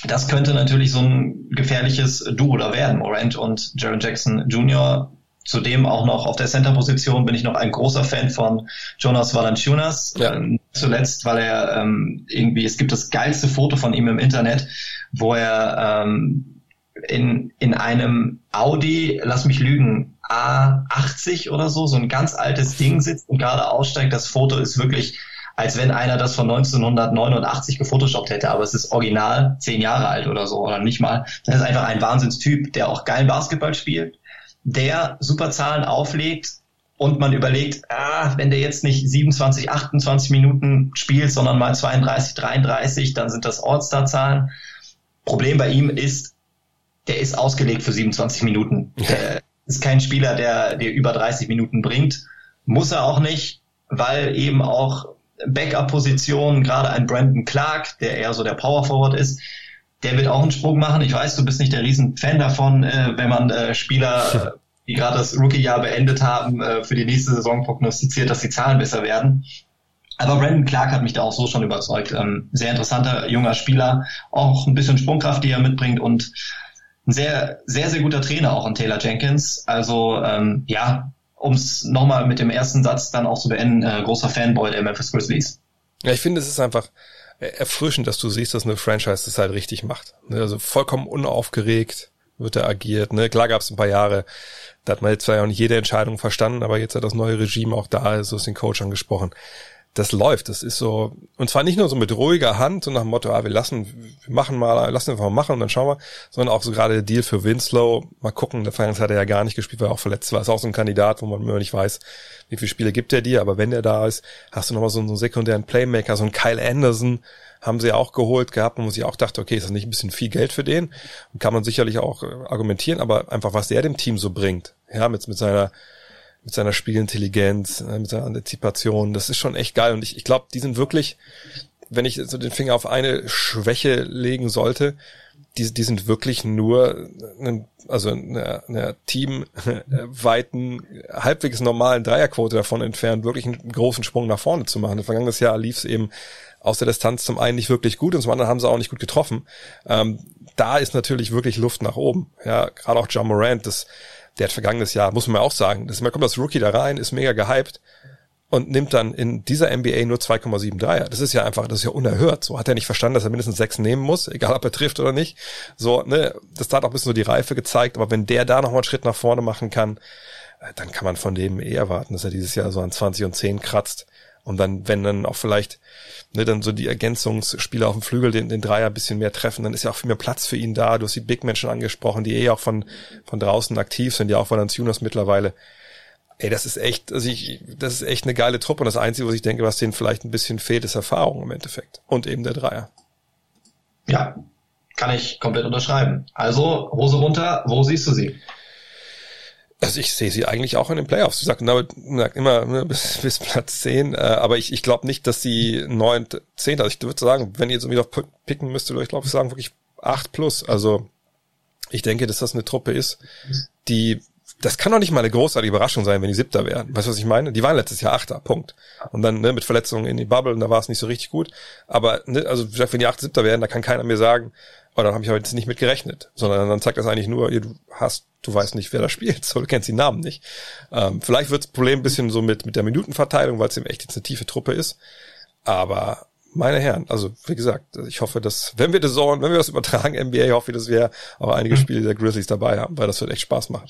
Das könnte natürlich so ein gefährliches Duo da werden. Morant und Jaron Jackson Jr. Zudem auch noch auf der Center-Position bin ich noch ein großer Fan von Jonas Valanciunas. Ja. Ähm, zuletzt, weil er ähm, irgendwie, es gibt das geilste Foto von ihm im Internet, wo er ähm, in, in einem Audi, lass mich lügen, A80 oder so, so ein ganz altes Ding sitzt und gerade aussteigt. Das Foto ist wirklich, als wenn einer das von 1989 gefotoshoppt hätte, aber es ist original zehn Jahre alt oder so oder nicht mal. Das ist einfach ein Wahnsinnstyp, der auch geilen Basketball spielt, der super Zahlen auflegt und man überlegt, ah, wenn der jetzt nicht 27, 28 Minuten spielt, sondern mal 32, 33, dann sind das All-Star-Zahlen. Problem bei ihm ist, der ist ausgelegt für 27 Minuten. Der ist kein Spieler, der dir über 30 Minuten bringt. Muss er auch nicht, weil eben auch Backup-Positionen, gerade ein Brandon Clark, der eher so der Power Forward ist, der wird auch einen Sprung machen. Ich weiß, du bist nicht der Riesenfan davon, äh, wenn man äh, Spieler, die gerade das Rookie-Jahr beendet haben, äh, für die nächste Saison prognostiziert, dass die Zahlen besser werden. Aber Brandon Clark hat mich da auch so schon überzeugt. Ähm, sehr interessanter junger Spieler, auch ein bisschen Sprungkraft, die er mitbringt und ein sehr, sehr, sehr guter Trainer auch in Taylor Jenkins. Also ähm, ja, um es nochmal mit dem ersten Satz dann auch zu beenden, äh, großer Fanboy der Memphis Grizzlies. Ja, ich finde, es ist einfach erfrischend, dass du siehst, dass eine Franchise das halt richtig macht. Ne, also vollkommen unaufgeregt wird er agiert. Ne? Klar gab es ein paar Jahre, da hat man jetzt zwar ja auch nicht jede Entscheidung verstanden, aber jetzt hat das neue Regime auch da, so ist den Coach angesprochen das läuft. Das ist so, und zwar nicht nur so mit ruhiger Hand, so nach dem Motto, ah, wir lassen, wir machen mal, lassen einfach mal machen und dann schauen wir, sondern auch so gerade der Deal für Winslow, mal gucken, der Vergangenheit hat er ja gar nicht gespielt, weil er auch verletzt war. Ist auch so ein Kandidat, wo man immer nicht weiß, wie viele Spiele gibt er dir, aber wenn er da ist, hast du nochmal so einen sekundären Playmaker, so einen Kyle Anderson, haben sie auch geholt gehabt, wo man sich auch dachte, okay, ist das nicht ein bisschen viel Geld für den? Und kann man sicherlich auch argumentieren, aber einfach, was der dem Team so bringt, ja, mit, mit seiner, mit seiner Spielintelligenz, äh, mit seiner Antizipation. Das ist schon echt geil. Und ich, ich glaube, die sind wirklich, wenn ich so den Finger auf eine Schwäche legen sollte, die, die sind wirklich nur, einen, also einer, einer teamweiten, halbwegs normalen Dreierquote davon entfernt, wirklich einen großen Sprung nach vorne zu machen. Vergangenes Jahr lief es eben aus der Distanz zum einen nicht wirklich gut und zum anderen haben sie auch nicht gut getroffen. Ähm, da ist natürlich wirklich Luft nach oben. Ja, gerade auch John Morant, das der hat vergangenes Jahr, muss man auch sagen, das, man kommt als Rookie da rein, ist mega gehypt und nimmt dann in dieser NBA nur 2,7 Dreier. Das ist ja einfach, das ist ja unerhört. So hat er nicht verstanden, dass er mindestens sechs nehmen muss, egal ob er trifft oder nicht. So, ne, das hat auch ein bisschen so die Reife gezeigt, aber wenn der da nochmal einen Schritt nach vorne machen kann, äh, dann kann man von dem eh erwarten, dass er dieses Jahr so an 20 und 10 kratzt. Und dann, wenn dann auch vielleicht ne, dann so die Ergänzungsspieler auf dem Flügel den, den Dreier bisschen mehr treffen, dann ist ja auch viel mehr Platz für ihn da. Du hast die Big Men schon angesprochen, die eh auch von, von draußen aktiv sind, ja auch von Valanciunas mittlerweile. Ey, das ist echt, also ich, das ist echt eine geile Truppe und das Einzige, was ich denke, was denen vielleicht ein bisschen fehlt, ist Erfahrung im Endeffekt. Und eben der Dreier. Ja, kann ich komplett unterschreiben. Also, Hose runter, wo siehst du sie? Also ich sehe sie eigentlich auch in den Playoffs. Sie sagten immer ne, bis, bis Platz 10, äh, aber ich, ich glaube nicht, dass sie 9, 10, also ich würde sagen, wenn ihr irgendwie noch picken müsstet, ich glaube, sagen wirklich 8 plus. Also ich denke, dass das eine Truppe ist, die das kann doch nicht mal eine großartige Überraschung sein, wenn die Siebter wären. Weißt du, was ich meine? Die waren letztes Jahr Achter, Punkt. Und dann ne, mit Verletzungen in die Bubble, und da war es nicht so richtig gut. Aber ne, also wenn die Achter, Siebter wären, da kann keiner mir sagen, oh, dann habe ich heute nicht mit gerechnet. Sondern dann zeigt das eigentlich nur, du hast du weißt nicht, wer da spielt, so, du kennst die Namen nicht. Ähm, vielleicht wird das Problem ein bisschen so mit, mit der Minutenverteilung, weil es eben echt jetzt eine tiefe Truppe ist. Aber meine Herren, also wie gesagt, ich hoffe, dass, wenn wir das so, wenn wir das übertragen, NBA, hoffe ich, dass wir auch einige Spiele der Grizzlies dabei haben, weil das wird echt Spaß machen.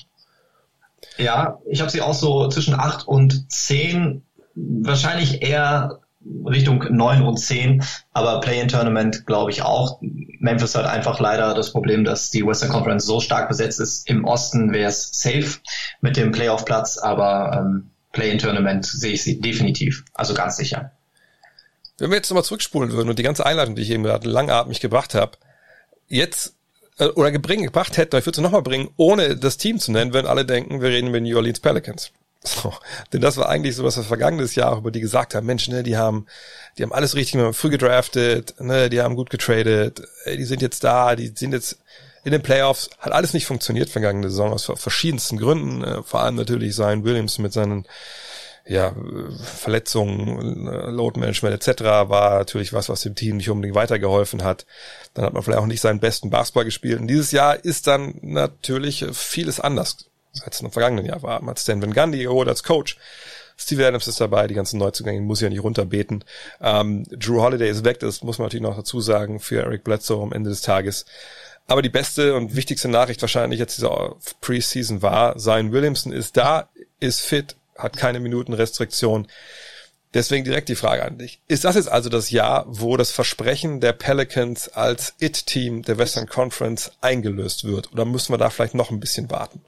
Ja, ich habe sie auch so zwischen acht und zehn, wahrscheinlich eher Richtung 9 und 10, aber Play-in-Tournament glaube ich auch. Memphis hat einfach leider das Problem, dass die Western Conference so stark besetzt ist. Im Osten wäre es safe mit dem Playoff-Platz, aber ähm, Play-in-Tournament sehe ich sie definitiv, also ganz sicher. Wenn wir jetzt nochmal zurückspulen würden und die ganze Einleitung, die ich eben gerade langatmig gebracht habe, jetzt äh, oder gebring, gebracht hätte, ich würde sie nochmal bringen, ohne das Team zu nennen, würden alle denken, wir reden über New Orleans Pelicans. So, denn das war eigentlich so, was wir vergangenes Jahr auch über die gesagt haben. Mensch, ne, die haben, die haben alles richtig gemacht, früh gedraftet, ne, die haben gut getradet, die sind jetzt da, die sind jetzt in den Playoffs. Hat alles nicht funktioniert vergangene Saison aus verschiedensten Gründen. Äh, vor allem natürlich sein Williams mit seinen ja, Verletzungen, äh, Load Management etc. war natürlich was, was dem Team nicht unbedingt weitergeholfen hat. Dann hat man vielleicht auch nicht seinen besten Basketball gespielt. Und dieses Jahr ist dann natürlich vieles anders als es im vergangenen Jahr war. Man hat Stan Van Gundy geholt als Coach. Steve Adams ist dabei, die ganzen Neuzugänge muss ich ja nicht runterbeten. Ähm, Drew Holiday ist weg, das muss man natürlich noch dazu sagen für Eric Bledsoe am Ende des Tages. Aber die beste und wichtigste Nachricht wahrscheinlich jetzt dieser Preseason war, Zion Williamson ist da, ist fit, hat keine Minutenrestriktion. Deswegen direkt die Frage an dich. Ist das jetzt also das Jahr, wo das Versprechen der Pelicans als It-Team der Western Conference eingelöst wird? Oder müssen wir da vielleicht noch ein bisschen warten?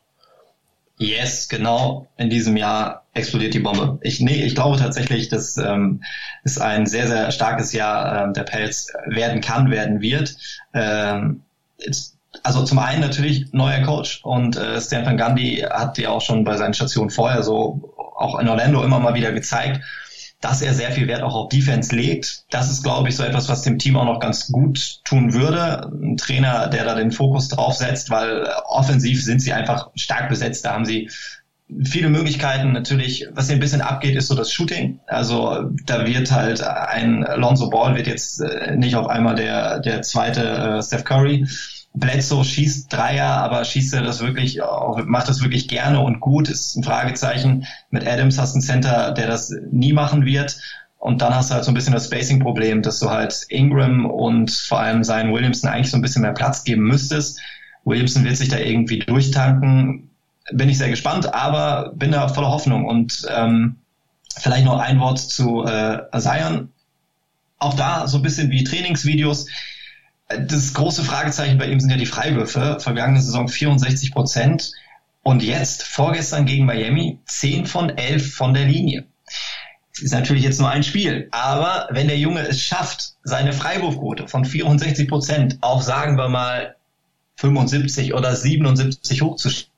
Yes, genau in diesem Jahr explodiert die Bombe. Ich, nee, ich glaube tatsächlich, dass ähm, es ein sehr, sehr starkes Jahr ähm, der Pelz werden kann, werden wird. Ähm, also zum einen natürlich neuer Coach und äh, Stan Van Gundy hat ja auch schon bei seinen Stationen vorher so auch in Orlando immer mal wieder gezeigt, dass er sehr viel Wert auch auf Defense legt. Das ist, glaube ich, so etwas, was dem Team auch noch ganz gut tun würde. Ein Trainer, der da den Fokus drauf setzt, weil offensiv sind sie einfach stark besetzt. Da haben sie viele Möglichkeiten. Natürlich, was hier ein bisschen abgeht, ist so das Shooting. Also da wird halt ein Lonzo Ball wird jetzt äh, nicht auf einmal der, der zweite äh, Steph Curry Bledsoe schießt Dreier, aber schießt er das wirklich, macht das wirklich gerne und gut, ist ein Fragezeichen. Mit Adams hast du einen Center, der das nie machen wird. Und dann hast du halt so ein bisschen das Spacing-Problem, dass du halt Ingram und vor allem seinen Williamson eigentlich so ein bisschen mehr Platz geben müsstest. Williamson wird sich da irgendwie durchtanken. Bin ich sehr gespannt, aber bin da voller Hoffnung. Und ähm, vielleicht noch ein Wort zu äh, Zion. Auch da so ein bisschen wie Trainingsvideos das große Fragezeichen bei ihm sind ja die Freiwürfe. Vergangene Saison 64 Prozent. Und jetzt, vorgestern gegen Miami, 10 von 11 von der Linie. Ist natürlich jetzt nur ein Spiel. Aber wenn der Junge es schafft, seine Freiwurfquote von 64 Prozent auf, sagen wir mal, 75 oder 77 hochzuschieben,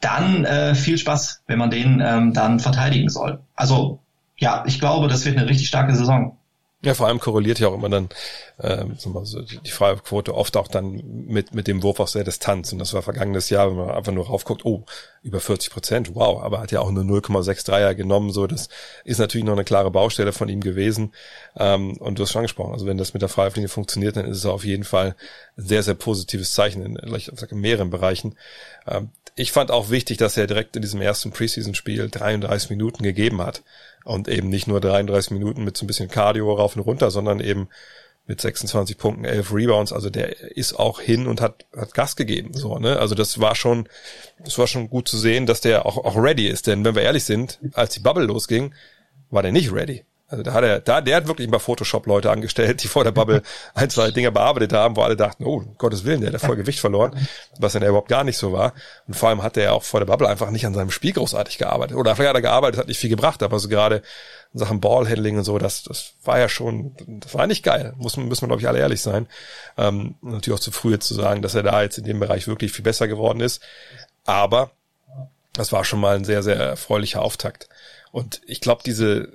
dann äh, viel Spaß, wenn man den ähm, dann verteidigen soll. Also ja, ich glaube, das wird eine richtig starke Saison. Ja, vor allem korreliert ja auch immer dann ähm, so die Freiquote oft auch dann mit mit dem Wurf aus der Distanz. Und das war vergangenes Jahr, wenn man einfach nur raufguckt, oh, über 40 Prozent, wow, aber hat ja auch nur 0,63er genommen. So, das ist natürlich noch eine klare Baustelle von ihm gewesen. Ähm, und du hast schon angesprochen, also wenn das mit der Freiwurflinie funktioniert, dann ist es auf jeden Fall ein sehr, sehr positives Zeichen in, in mehreren Bereichen. Ähm, ich fand auch wichtig, dass er direkt in diesem ersten Preseason-Spiel 33 Minuten gegeben hat und eben nicht nur 33 Minuten mit so ein bisschen Cardio rauf und runter, sondern eben mit 26 Punkten, 11 Rebounds, also der ist auch hin und hat, hat Gas gegeben, so, ne? Also das war schon, das war schon gut zu sehen, dass der auch, auch ready ist, denn wenn wir ehrlich sind, als die Bubble losging, war der nicht ready. Also da hat er, da, der hat wirklich paar Photoshop-Leute angestellt, die vor der Bubble ein, zwei Dinge bearbeitet haben, wo alle dachten, oh, um Gottes Willen, der hat voll Gewicht verloren, was dann überhaupt gar nicht so war. Und vor allem hat er auch vor der Bubble einfach nicht an seinem Spiel großartig gearbeitet. Oder vielleicht hat er gearbeitet, hat nicht viel gebracht, aber so gerade in Sachen Ballhandling und so, das, das war ja schon, das war nicht geil. Muss, müssen wir, glaube ich, alle ehrlich sein. Ähm, natürlich auch zu früh jetzt zu sagen, dass er da jetzt in dem Bereich wirklich viel besser geworden ist. Aber das war schon mal ein sehr, sehr erfreulicher Auftakt. Und ich glaube, diese,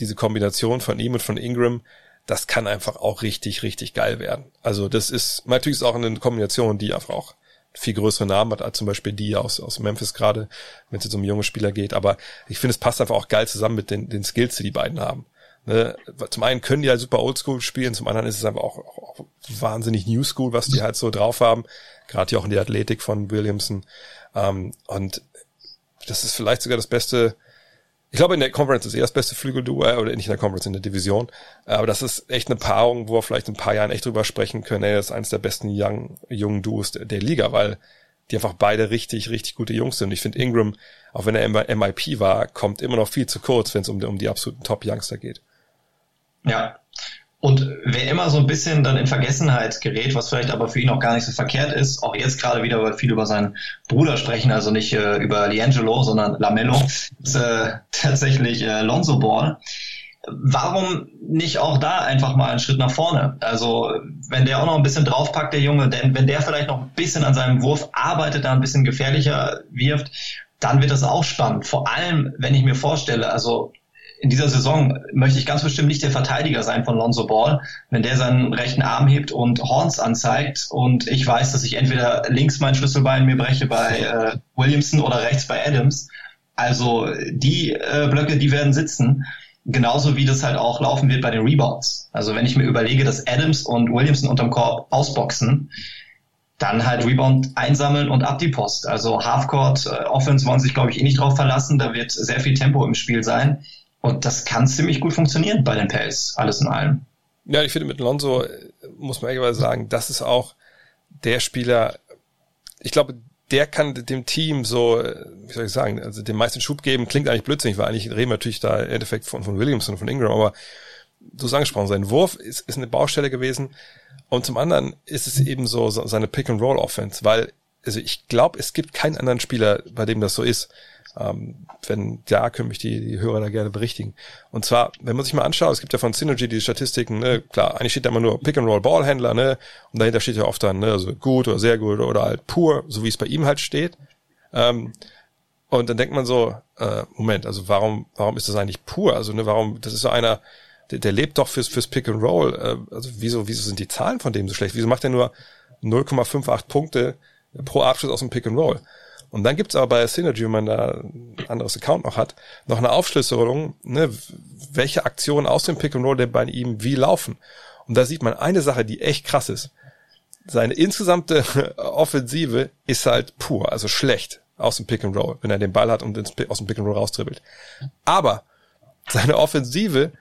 diese Kombination von ihm und von Ingram, das kann einfach auch richtig, richtig geil werden. Also das ist, natürlich ist auch eine Kombination, die einfach auch viel größere Namen hat als zum Beispiel die aus, aus Memphis gerade, wenn es jetzt um junge Spieler geht. Aber ich finde, es passt einfach auch geil zusammen mit den, den Skills, die die beiden haben. Ne? Zum einen können die halt super Oldschool spielen, zum anderen ist es einfach auch, auch, auch wahnsinnig New School, was die halt so drauf haben. Gerade hier auch in die Athletik von Williamson. Ähm, und das ist vielleicht sogar das beste, ich glaube, in der Conference ist eher das beste Flügelduo, äh, oder nicht in der Conference, in der Division. Aber das ist echt eine Paarung, wo wir vielleicht in ein paar Jahren echt drüber sprechen können. Ey, das ist eines der besten young, jungen Duos der, der, Liga, weil die einfach beide richtig, richtig gute Jungs sind. Ich finde Ingram, auch wenn er MIP war, kommt immer noch viel zu kurz, wenn es um, um die absoluten Top-Youngster geht. Ja, und wer immer so ein bisschen dann in Vergessenheit gerät, was vielleicht aber für ihn auch gar nicht so verkehrt ist, auch jetzt gerade wieder, viele über seinen Bruder sprechen, also nicht äh, über Liangelo, sondern Lamello, ist äh, tatsächlich äh, Lonzo Ball. Warum nicht auch da einfach mal einen Schritt nach vorne? Also wenn der auch noch ein bisschen draufpackt, der Junge, denn wenn der vielleicht noch ein bisschen an seinem Wurf arbeitet, da ein bisschen gefährlicher wirft, dann wird das auch spannend. Vor allem, wenn ich mir vorstelle, also in dieser Saison möchte ich ganz bestimmt nicht der Verteidiger sein von Lonzo Ball, wenn der seinen rechten Arm hebt und Horns anzeigt und ich weiß, dass ich entweder links mein Schlüsselbein mir breche bei äh, Williamson oder rechts bei Adams. Also die äh, Blöcke, die werden sitzen. Genauso wie das halt auch laufen wird bei den Rebounds. Also wenn ich mir überlege, dass Adams und Williamson unterm Korb ausboxen, dann halt Rebound einsammeln und ab die Post. Also Halfcourt äh, Offense wollen sich, glaube ich, eh nicht drauf verlassen. Da wird sehr viel Tempo im Spiel sein. Und das kann ziemlich gut funktionieren bei den Pels, alles in allem. Ja, ich finde mit Lonzo, äh, muss man ehrlich sagen, das ist auch der Spieler, ich glaube, der kann dem Team so, äh, wie soll ich sagen, also den meisten Schub geben, klingt eigentlich blödsinnig, weil eigentlich reden wir natürlich da im Endeffekt von, von Williams und von Ingram, aber du hast angesprochen, sein Wurf ist, ist eine Baustelle gewesen und zum anderen ist es eben so, so seine Pick-and-Roll-Offense, weil, also ich glaube, es gibt keinen anderen Spieler, bei dem das so ist. Ähm, wenn ja, können mich die, die Hörer da gerne berichtigen. Und zwar, wenn man sich mal anschaut, es gibt ja von Synergy die Statistiken, ne, klar, eigentlich steht da immer nur Pick-and-Roll-Ballhändler, ne, und dahinter steht ja oft dann, ne, also gut oder sehr gut oder halt pur, so wie es bei ihm halt steht. Ähm, und dann denkt man so, äh, Moment, also warum, warum ist das eigentlich pur? Also, ne, warum, das ist so einer, der, der lebt doch fürs, fürs Pick and Roll. Äh, also wieso, wieso sind die Zahlen von dem so schlecht? Wieso macht er nur 0,58 Punkte pro Abschluss aus dem Pick and Roll? Und dann gibt's aber bei Synergy, wenn man da ein anderes Account noch hat, noch eine Aufschlüsselung, ne, welche Aktionen aus dem Pick and Roll der bei ihm wie laufen. Und da sieht man eine Sache, die echt krass ist. Seine insgesamte Offensive ist halt pur, also schlecht aus dem Pick and Roll, wenn er den Ball hat und aus dem Pick and Roll raustribbelt. Aber seine Offensive,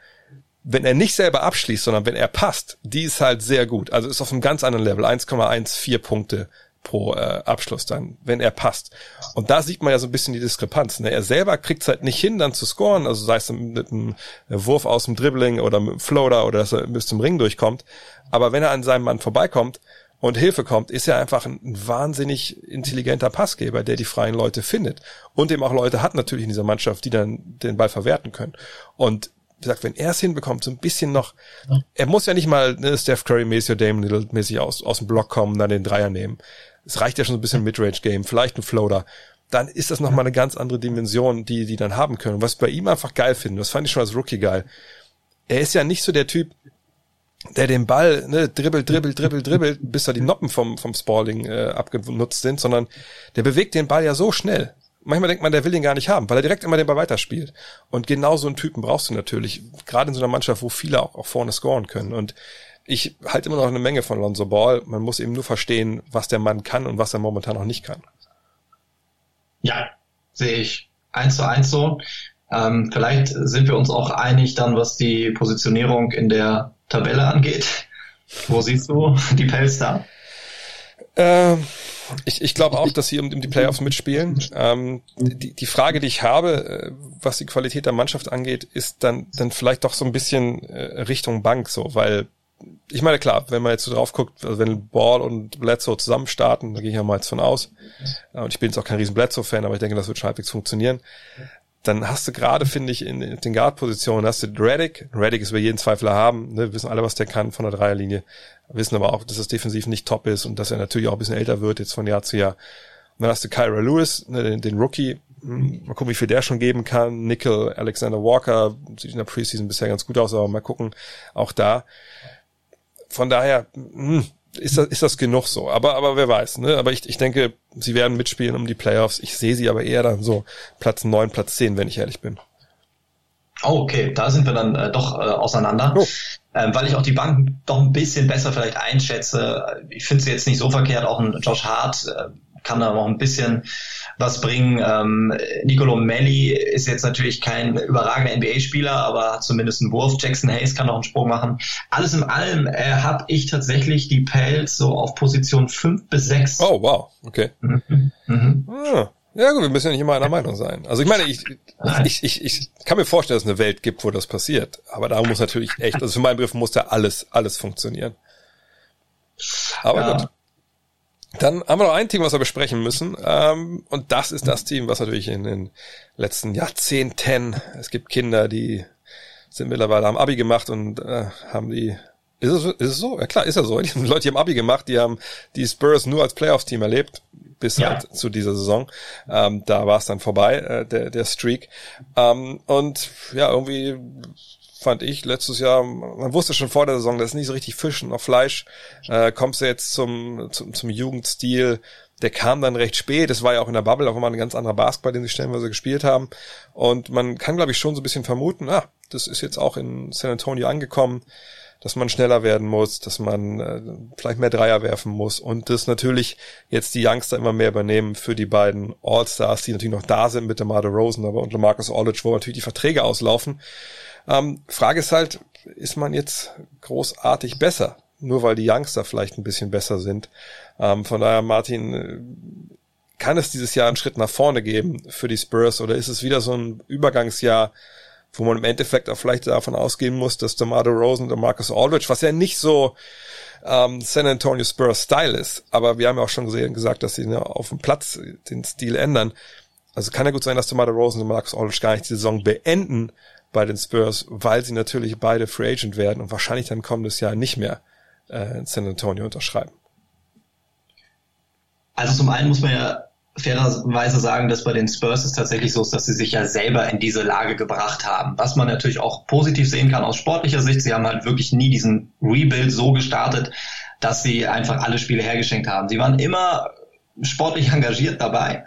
wenn er nicht selber abschließt, sondern wenn er passt, die ist halt sehr gut. Also ist auf einem ganz anderen Level, 1,14 Punkte pro äh, Abschluss dann, wenn er passt. Und da sieht man ja so ein bisschen die Diskrepanz. Ne? Er selber kriegt es halt nicht hin, dann zu scoren, also sei es mit einem Wurf aus dem Dribbling oder mit einem Floater oder dass er bis zum Ring durchkommt. Aber wenn er an seinem Mann vorbeikommt und Hilfe kommt, ist er einfach ein wahnsinnig intelligenter Passgeber, der die freien Leute findet. Und eben auch Leute hat natürlich in dieser Mannschaft, die dann den Ball verwerten können. Und wie gesagt, wenn er es hinbekommt, so ein bisschen noch, er muss ja nicht mal ne, Steph Curry mäßig oder Damon Little mäßig aus, aus dem Block kommen, dann den Dreier nehmen es reicht ja schon so ein bisschen Midrange-Game, vielleicht ein Floater, dann ist das nochmal eine ganz andere Dimension, die die dann haben können. Was ich bei ihm einfach geil finde, das fand ich schon als Rookie geil. Er ist ja nicht so der Typ, der den Ball ne, dribbelt, dribbelt, dribbelt, dribbelt, bis da die Noppen vom, vom Spalling äh, abgenutzt sind, sondern der bewegt den Ball ja so schnell. Manchmal denkt man, der will ihn gar nicht haben, weil er direkt immer den Ball weiterspielt. Und genau so einen Typen brauchst du natürlich, gerade in so einer Mannschaft, wo viele auch, auch vorne scoren können. Und ich halte immer noch eine Menge von Lonzo Ball. Man muss eben nur verstehen, was der Mann kann und was er momentan noch nicht kann. Ja, sehe ich eins zu eins so. Ähm, vielleicht sind wir uns auch einig dann, was die Positionierung in der Tabelle angeht. Wo siehst du die Pels da? Ähm, ich ich glaube auch, dass sie um, um die Playoffs mitspielen. Ähm, die, die Frage, die ich habe, äh, was die Qualität der Mannschaft angeht, ist dann, dann vielleicht doch so ein bisschen äh, Richtung Bank so, weil ich meine, klar, wenn man jetzt so drauf guckt, also wenn Ball und Bledsoe zusammen starten, da gehe ich ja mal jetzt von aus, und ich bin jetzt auch kein riesen Bledsoe-Fan, aber ich denke, das wird schon halbwegs funktionieren, dann hast du gerade, finde ich, in, in den Guard-Positionen, hast du Reddick, Reddick ist über jeden Zweifler haben, ne, wissen alle, was der kann von der Dreierlinie, wissen aber auch, dass es defensiv nicht top ist und dass er natürlich auch ein bisschen älter wird, jetzt von Jahr zu Jahr. Und dann hast du Kyra Lewis, ne, den, den Rookie, hm, mal gucken, wie viel der schon geben kann. Nickel, Alexander Walker, sieht in der Preseason bisher ganz gut aus, aber mal gucken, auch da von daher mh, hm, ist das, ist das genug so. Aber, aber wer weiß, ne? Aber ich, ich denke, sie werden mitspielen um die Playoffs. Ich sehe sie aber eher dann so Platz neun, Platz zehn, wenn ich ehrlich bin. Oh, okay, da sind wir dann äh, doch äh, auseinander. Oh. Ähm, weil ich auch die Bank doch ein bisschen besser vielleicht einschätze. Ich finde sie jetzt nicht so verkehrt. Auch ein Josh Hart äh, kann da noch ein bisschen was bringen. Ähm, Nicolo Melli ist jetzt natürlich kein überragender NBA-Spieler, aber hat zumindest einen Wurf. Jackson Hayes kann noch einen Sprung machen. Alles in allem äh, habe ich tatsächlich die Pels so auf Position 5 bis 6. Oh, wow, okay. Mhm. Mhm. Ah. Ja gut, wir müssen ja nicht immer einer Meinung sein. Also ich meine, ich, ich, ich, ich kann mir vorstellen, dass es eine Welt gibt, wo das passiert. Aber da muss natürlich echt, also für meinen Begriff muss ja alles, alles funktionieren. Aber ja. gut. Dann haben wir noch ein Team, was wir besprechen müssen. Ähm, und das ist das Team, was natürlich in den letzten Jahrzehnten, es gibt Kinder, die sind mittlerweile am Abi gemacht und äh, haben die ist es, ist es so? Ja klar, ist ja so. Die Leute, die haben Abi gemacht, die haben die Spurs nur als Playoffs-Team erlebt, bis ja. halt zu dieser Saison. Ähm, da war es dann vorbei, äh, der, der Streak. Ähm, und ja, irgendwie fand ich letztes Jahr, man wusste schon vor der Saison, das ist nicht so richtig Fischen auf Fleisch. Äh, kommst du jetzt zum, zum, zum Jugendstil, der kam dann recht spät. Es war ja auch in der Bubble auch immer ein ganz anderer Basketball, den sie stellenweise gespielt haben. Und man kann, glaube ich, schon so ein bisschen vermuten, ah, das ist jetzt auch in San Antonio angekommen. dass man schneller werden muss, dass man äh, vielleicht mehr Dreier werfen muss und das natürlich jetzt die Youngster immer mehr übernehmen für die beiden All-Stars, die natürlich noch da sind mit der Marder Rosen aber und Marcus Aldridge, wo natürlich die Verträge auslaufen. Ähm, Frage ist halt, ist man jetzt großartig besser? Nur weil die Youngster vielleicht ein bisschen besser sind. Ähm, von daher, Martin, äh, kann es dieses Jahr einen Schritt nach vorne geben für die Spurs oder ist es wieder so ein Übergangsjahr, wo man im Endeffekt auch vielleicht davon ausgehen muss, dass Mardo Rosen und Marcus Aldridge, was ja nicht so ähm, San Antonio Spurs Style ist, aber wir haben ja auch schon gesehen, gesagt, dass sie ne, auf dem Platz den Stil ändern. Also kann ja gut sein, dass Mardo Rosen und Marcus Aldridge gar nicht die Saison beenden bei den Spurs, weil sie natürlich beide Free Agent werden und wahrscheinlich dann kommendes Jahr nicht mehr äh, San Antonio unterschreiben. Also zum einen muss man ja fairerweise sagen, dass bei den Spurs es tatsächlich so ist, dass sie sich ja selber in diese Lage gebracht haben. Was man natürlich auch positiv sehen kann aus sportlicher Sicht. Sie haben halt wirklich nie diesen Rebuild so gestartet, dass sie einfach alle Spiele hergeschenkt haben. Sie waren immer sportlich engagiert dabei.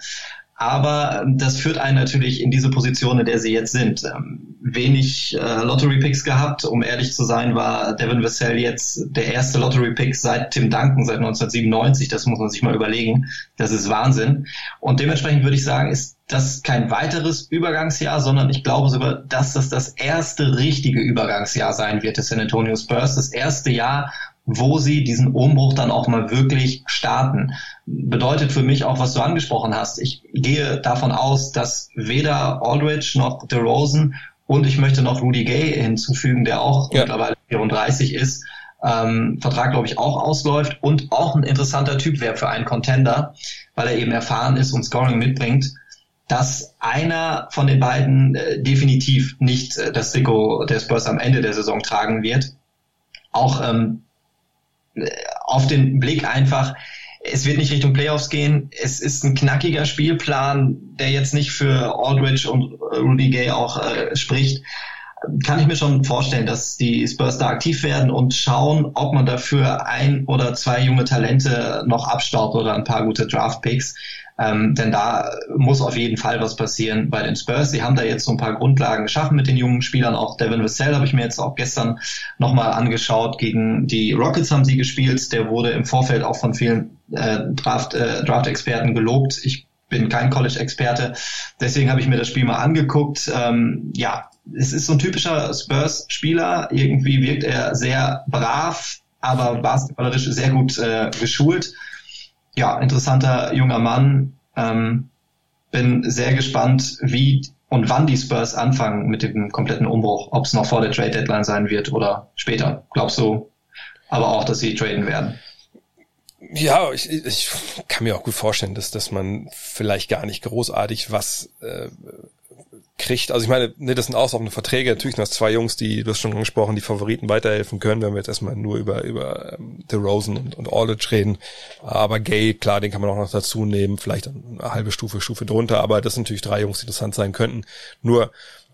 Aber ähm, das führt einen natürlich in diese Position, in der sie jetzt sind. Ähm, wenig äh, Lottery-Picks gehabt. Um ehrlich zu sein, war Devin Vassell jetzt der erste Lottery-Pick seit Tim Duncan, seit 1997. Das muss man sich mal überlegen. Das ist Wahnsinn. Und dementsprechend würde ich sagen, ist das kein weiteres Übergangsjahr, sondern ich glaube sogar, dass das das erste richtige Übergangsjahr sein wird des San Antonio Spurs. Das erste Jahr, wo sie diesen Umbruch dann auch mal wirklich starten. Bedeutet für mich auch, was du angesprochen hast. Ich gehe davon aus, dass weder Aldridge noch DeRozan und ich möchte noch Rudy Gay hinzufügen, der auch ja. mittlerweile 34 ist, ähm, Vertrag, glaube ich, auch ausläuft und auch ein interessanter Typ wäre für einen Contender, weil er eben erfahren ist und Scoring mitbringt, dass einer von den beiden äh, definitiv nicht äh, das Trikot der Spurs am Ende der Saison tragen wird. Auch ähm, auf den Blick einfach, es wird nicht Richtung Playoffs gehen. Es ist ein knackiger Spielplan, der jetzt nicht für Aldridge und Rudy Gay auch äh, spricht. Kann ich mir schon vorstellen, dass die Spurs da aktiv werden und schauen, ob man dafür ein oder zwei junge Talente noch abstaubt oder ein paar gute Draft Picks. Ähm, denn da muss auf jeden Fall was passieren bei den Spurs. Sie haben da jetzt so ein paar Grundlagen geschaffen mit den jungen Spielern. Auch Devin Vassell habe ich mir jetzt auch gestern nochmal angeschaut. Gegen die Rockets haben sie gespielt. Der wurde im Vorfeld auch von vielen äh, Draft, äh, Draft-Experten gelobt. Ich bin kein College-Experte. Deswegen habe ich mir das Spiel mal angeguckt. Ähm, ja, es ist so ein typischer Spurs-Spieler. Irgendwie wirkt er sehr brav, aber basketballerisch sehr gut äh, geschult ja, interessanter junger Mann. Ähm, bin sehr gespannt, wie und wann die Spurs anfangen mit dem kompletten Umbruch. Ob es noch vor der Trade Deadline sein wird oder später. Glaubst du aber auch, dass sie traden werden? Ja, ich, ich kann mir auch gut vorstellen, dass, dass man vielleicht gar nicht großartig was äh, kriegt. Also ich meine, ne, das sind auslaufende Verträge. Natürlich sind das zwei Jungs, die, du hast schon angesprochen, die Favoriten weiterhelfen können, wenn wir jetzt erstmal nur über, über ähm, The Rosen und, und Aldridge reden. Aber Gay, klar, den kann man auch noch dazu nehmen, vielleicht eine halbe Stufe, Stufe drunter, aber das sind natürlich drei Jungs, die interessant sein könnten. Nur,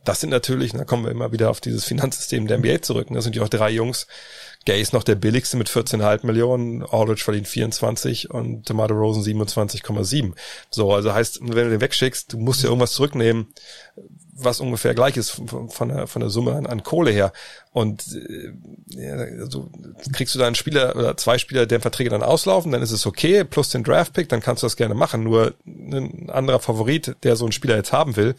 das sind natürlich, da kommen wir immer wieder auf dieses Finanzsystem der NBA zurück. Das sind ja auch drei Jungs, Gay ist noch der billigste mit 14,5 Millionen, Aldridge verdient 24 und Tomato Rosen 27,7. So, also heißt, wenn du den wegschickst, du musst ja irgendwas zurücknehmen, was ungefähr gleich ist von, von, der, von der Summe an, an Kohle her. Und äh, also kriegst du da einen Spieler oder zwei Spieler, deren Verträge dann auslaufen, dann ist es okay, plus den Draft-Pick, dann kannst du das gerne machen. Nur ein anderer Favorit, der so einen Spieler jetzt haben will,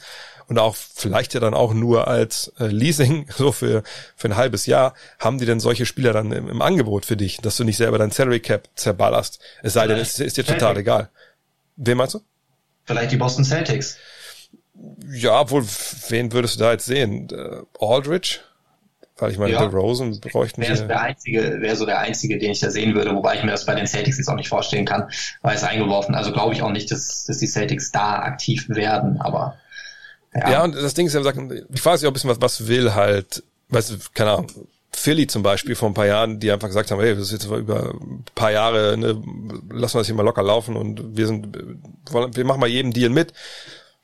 und auch vielleicht ja dann auch nur als äh, Leasing, so für, für ein halbes Jahr, haben die denn solche Spieler dann im, im Angebot für dich, dass du nicht selber dein Salary Cap zerballerst. Es sei denn, es ist dir total egal. Wen meinst du? Vielleicht die Boston Celtics. Ja, obwohl, wen würdest du da jetzt sehen? Äh, Aldridge? Weil ich meine, ja. Rosen bräuchten wäre der einzige, wäre so der einzige, den ich da sehen würde, wobei ich mir das bei den Celtics jetzt auch nicht vorstellen kann, weil es eingeworfen. Also glaube ich auch nicht, dass, dass die Celtics da aktiv werden, aber ja. ja, und das Ding ist ja, ich weiß ja auch ein bisschen, was, was will halt, weißt du, keine Ahnung, Philly zum Beispiel vor ein paar Jahren, die einfach gesagt haben, hey, das ist jetzt über ein paar Jahre, ne, lassen wir das hier mal locker laufen und wir sind, wir machen mal jeden Deal mit.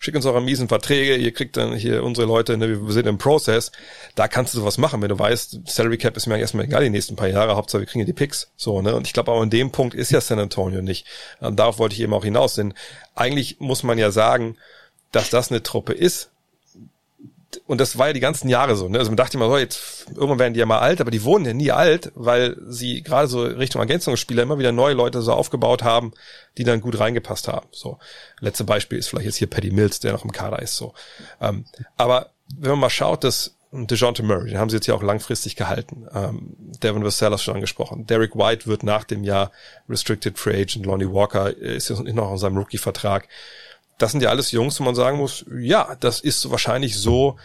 Schick uns eure miesen Verträge, ihr kriegt dann hier unsere Leute, ne, wir sind im Prozess. Da kannst du sowas machen, wenn du weißt, Salary Cap ist mir erstmal egal die nächsten paar Jahre, Hauptsache wir kriegen ja die Picks. So, ne? Und ich glaube, aber in dem Punkt ist ja San Antonio nicht. Und darauf wollte ich eben auch hinaus, denn eigentlich muss man ja sagen, dass das eine Truppe ist, und das war ja die ganzen Jahre so. Ne? Also man dachte immer so, jetzt irgendwann werden die ja mal alt, aber die wurden ja nie alt, weil sie gerade so Richtung Ergänzungsspieler immer wieder neue Leute so aufgebaut haben, die dann gut reingepasst haben. So letzte Beispiel ist vielleicht jetzt hier Paddy Mills, der noch im Kader ist. So, ähm, aber wenn man mal schaut, dass DeJounte Murray, den haben sie jetzt ja auch langfristig gehalten. Ähm, Devin Vassell schon angesprochen. Derek White wird nach dem Jahr Restricted Free Agent. Lonnie Walker ist jetzt noch in seinem Rookie-Vertrag das sind ja alles Jungs, wo man sagen muss, ja, das ist wahrscheinlich so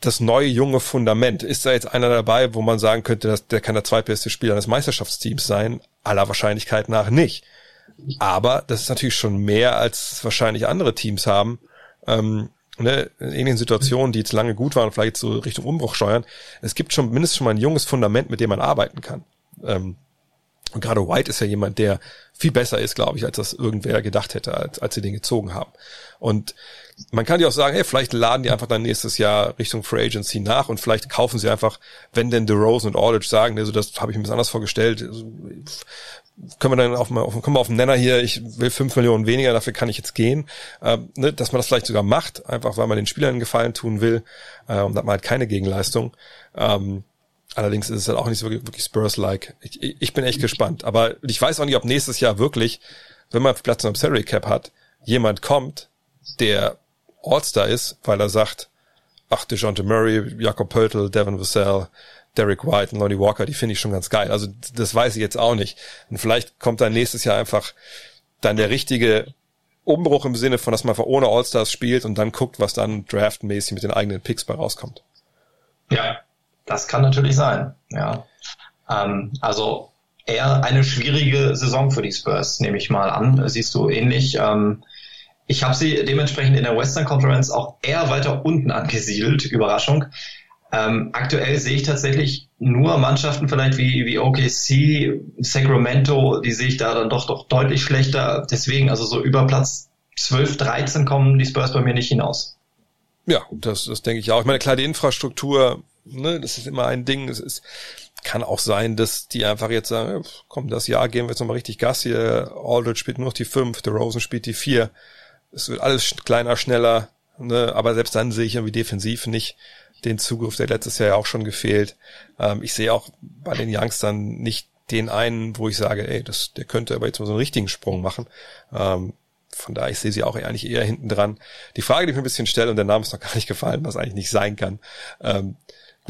das neue junge Fundament. Ist da jetzt einer dabei, wo man sagen könnte, dass der kann der zweitbeste Spieler eines Meisterschaftsteams sein? Aller Wahrscheinlichkeit nach nicht. Aber das ist natürlich schon mehr, als wahrscheinlich andere Teams haben. Ähm, ne, in ähnlichen Situationen, die jetzt lange gut waren, vielleicht so Richtung Umbruch steuern. Es gibt schon mindestens schon mal ein junges Fundament, mit dem man arbeiten kann. Ähm, und gerade White ist ja jemand, der viel besser ist, glaube ich, als das irgendwer gedacht hätte, als, als sie den gezogen haben. Und man kann ja auch sagen, hey, vielleicht laden die einfach dann nächstes Jahr Richtung Free Agency nach und vielleicht kaufen sie einfach, wenn denn DeRozan und Aldridge sagen, also das habe ich mir anders vorgestellt, also, können wir dann auf, auf, kommen wir auf den Nenner hier, ich will fünf Millionen weniger, dafür kann ich jetzt gehen, ähm, ne, dass man das vielleicht sogar macht, einfach weil man den Spielern einen Gefallen tun will äh, und hat man halt keine Gegenleistung. Ähm, Allerdings ist es halt auch nicht so wirklich, Spurs-like. Ich, ich bin echt gespannt. Aber ich weiß auch nicht, ob nächstes Jahr wirklich, wenn man Platz im Salary Cap hat, jemand kommt, der All-Star ist, weil er sagt, ach, DeJounte Murray, Jakob Pöltl, Devin Vassell, Derek White und Lonnie Walker, die finde ich schon ganz geil. Also das weiß ich jetzt auch nicht. Und vielleicht kommt dann nächstes Jahr einfach dann der richtige Umbruch im Sinne von, dass man einfach ohne All-Stars spielt und dann guckt, was dann draftmäßig mit den eigenen Picks bei rauskommt. Ja, das kann natürlich sein, ja. Ähm, also eher eine schwierige Saison für die Spurs, nehme ich mal an. Siehst du ähnlich. Ähm, ich habe sie dementsprechend in der Western Conference auch eher weiter unten angesiedelt. Überraschung. Ähm, aktuell sehe ich tatsächlich nur Mannschaften vielleicht wie, wie OKC, Sacramento, die sehe ich da dann doch, doch deutlich schlechter. Deswegen, also so über Platz 12, 13 kommen die Spurs bei mir nicht hinaus. Ja, das, das denke ich auch. Ich meine, klar, die Infrastruktur ne, das ist immer ein Ding. Es ist, kann auch sein, dass die einfach jetzt sagen, komm, das Jahr gehen wir jetzt nochmal richtig Gas hier. Aldridge spielt nur noch die fünf, der Rosen spielt die vier. Es wird alles kleiner, schneller, ne, aber selbst dann sehe ich irgendwie defensiv nicht den Zugriff, der letztes Jahr ja auch schon gefehlt. Ähm, ich sehe auch bei den Youngstern nicht den einen, wo ich sage, ey, das, der könnte aber jetzt mal so einen richtigen Sprung machen. Ähm, von daher, ich sehe sie auch eigentlich eher hinten dran. Die Frage, die ich mir ein bisschen stelle, und der Name ist noch gar nicht gefallen, was eigentlich nicht sein kann, ähm,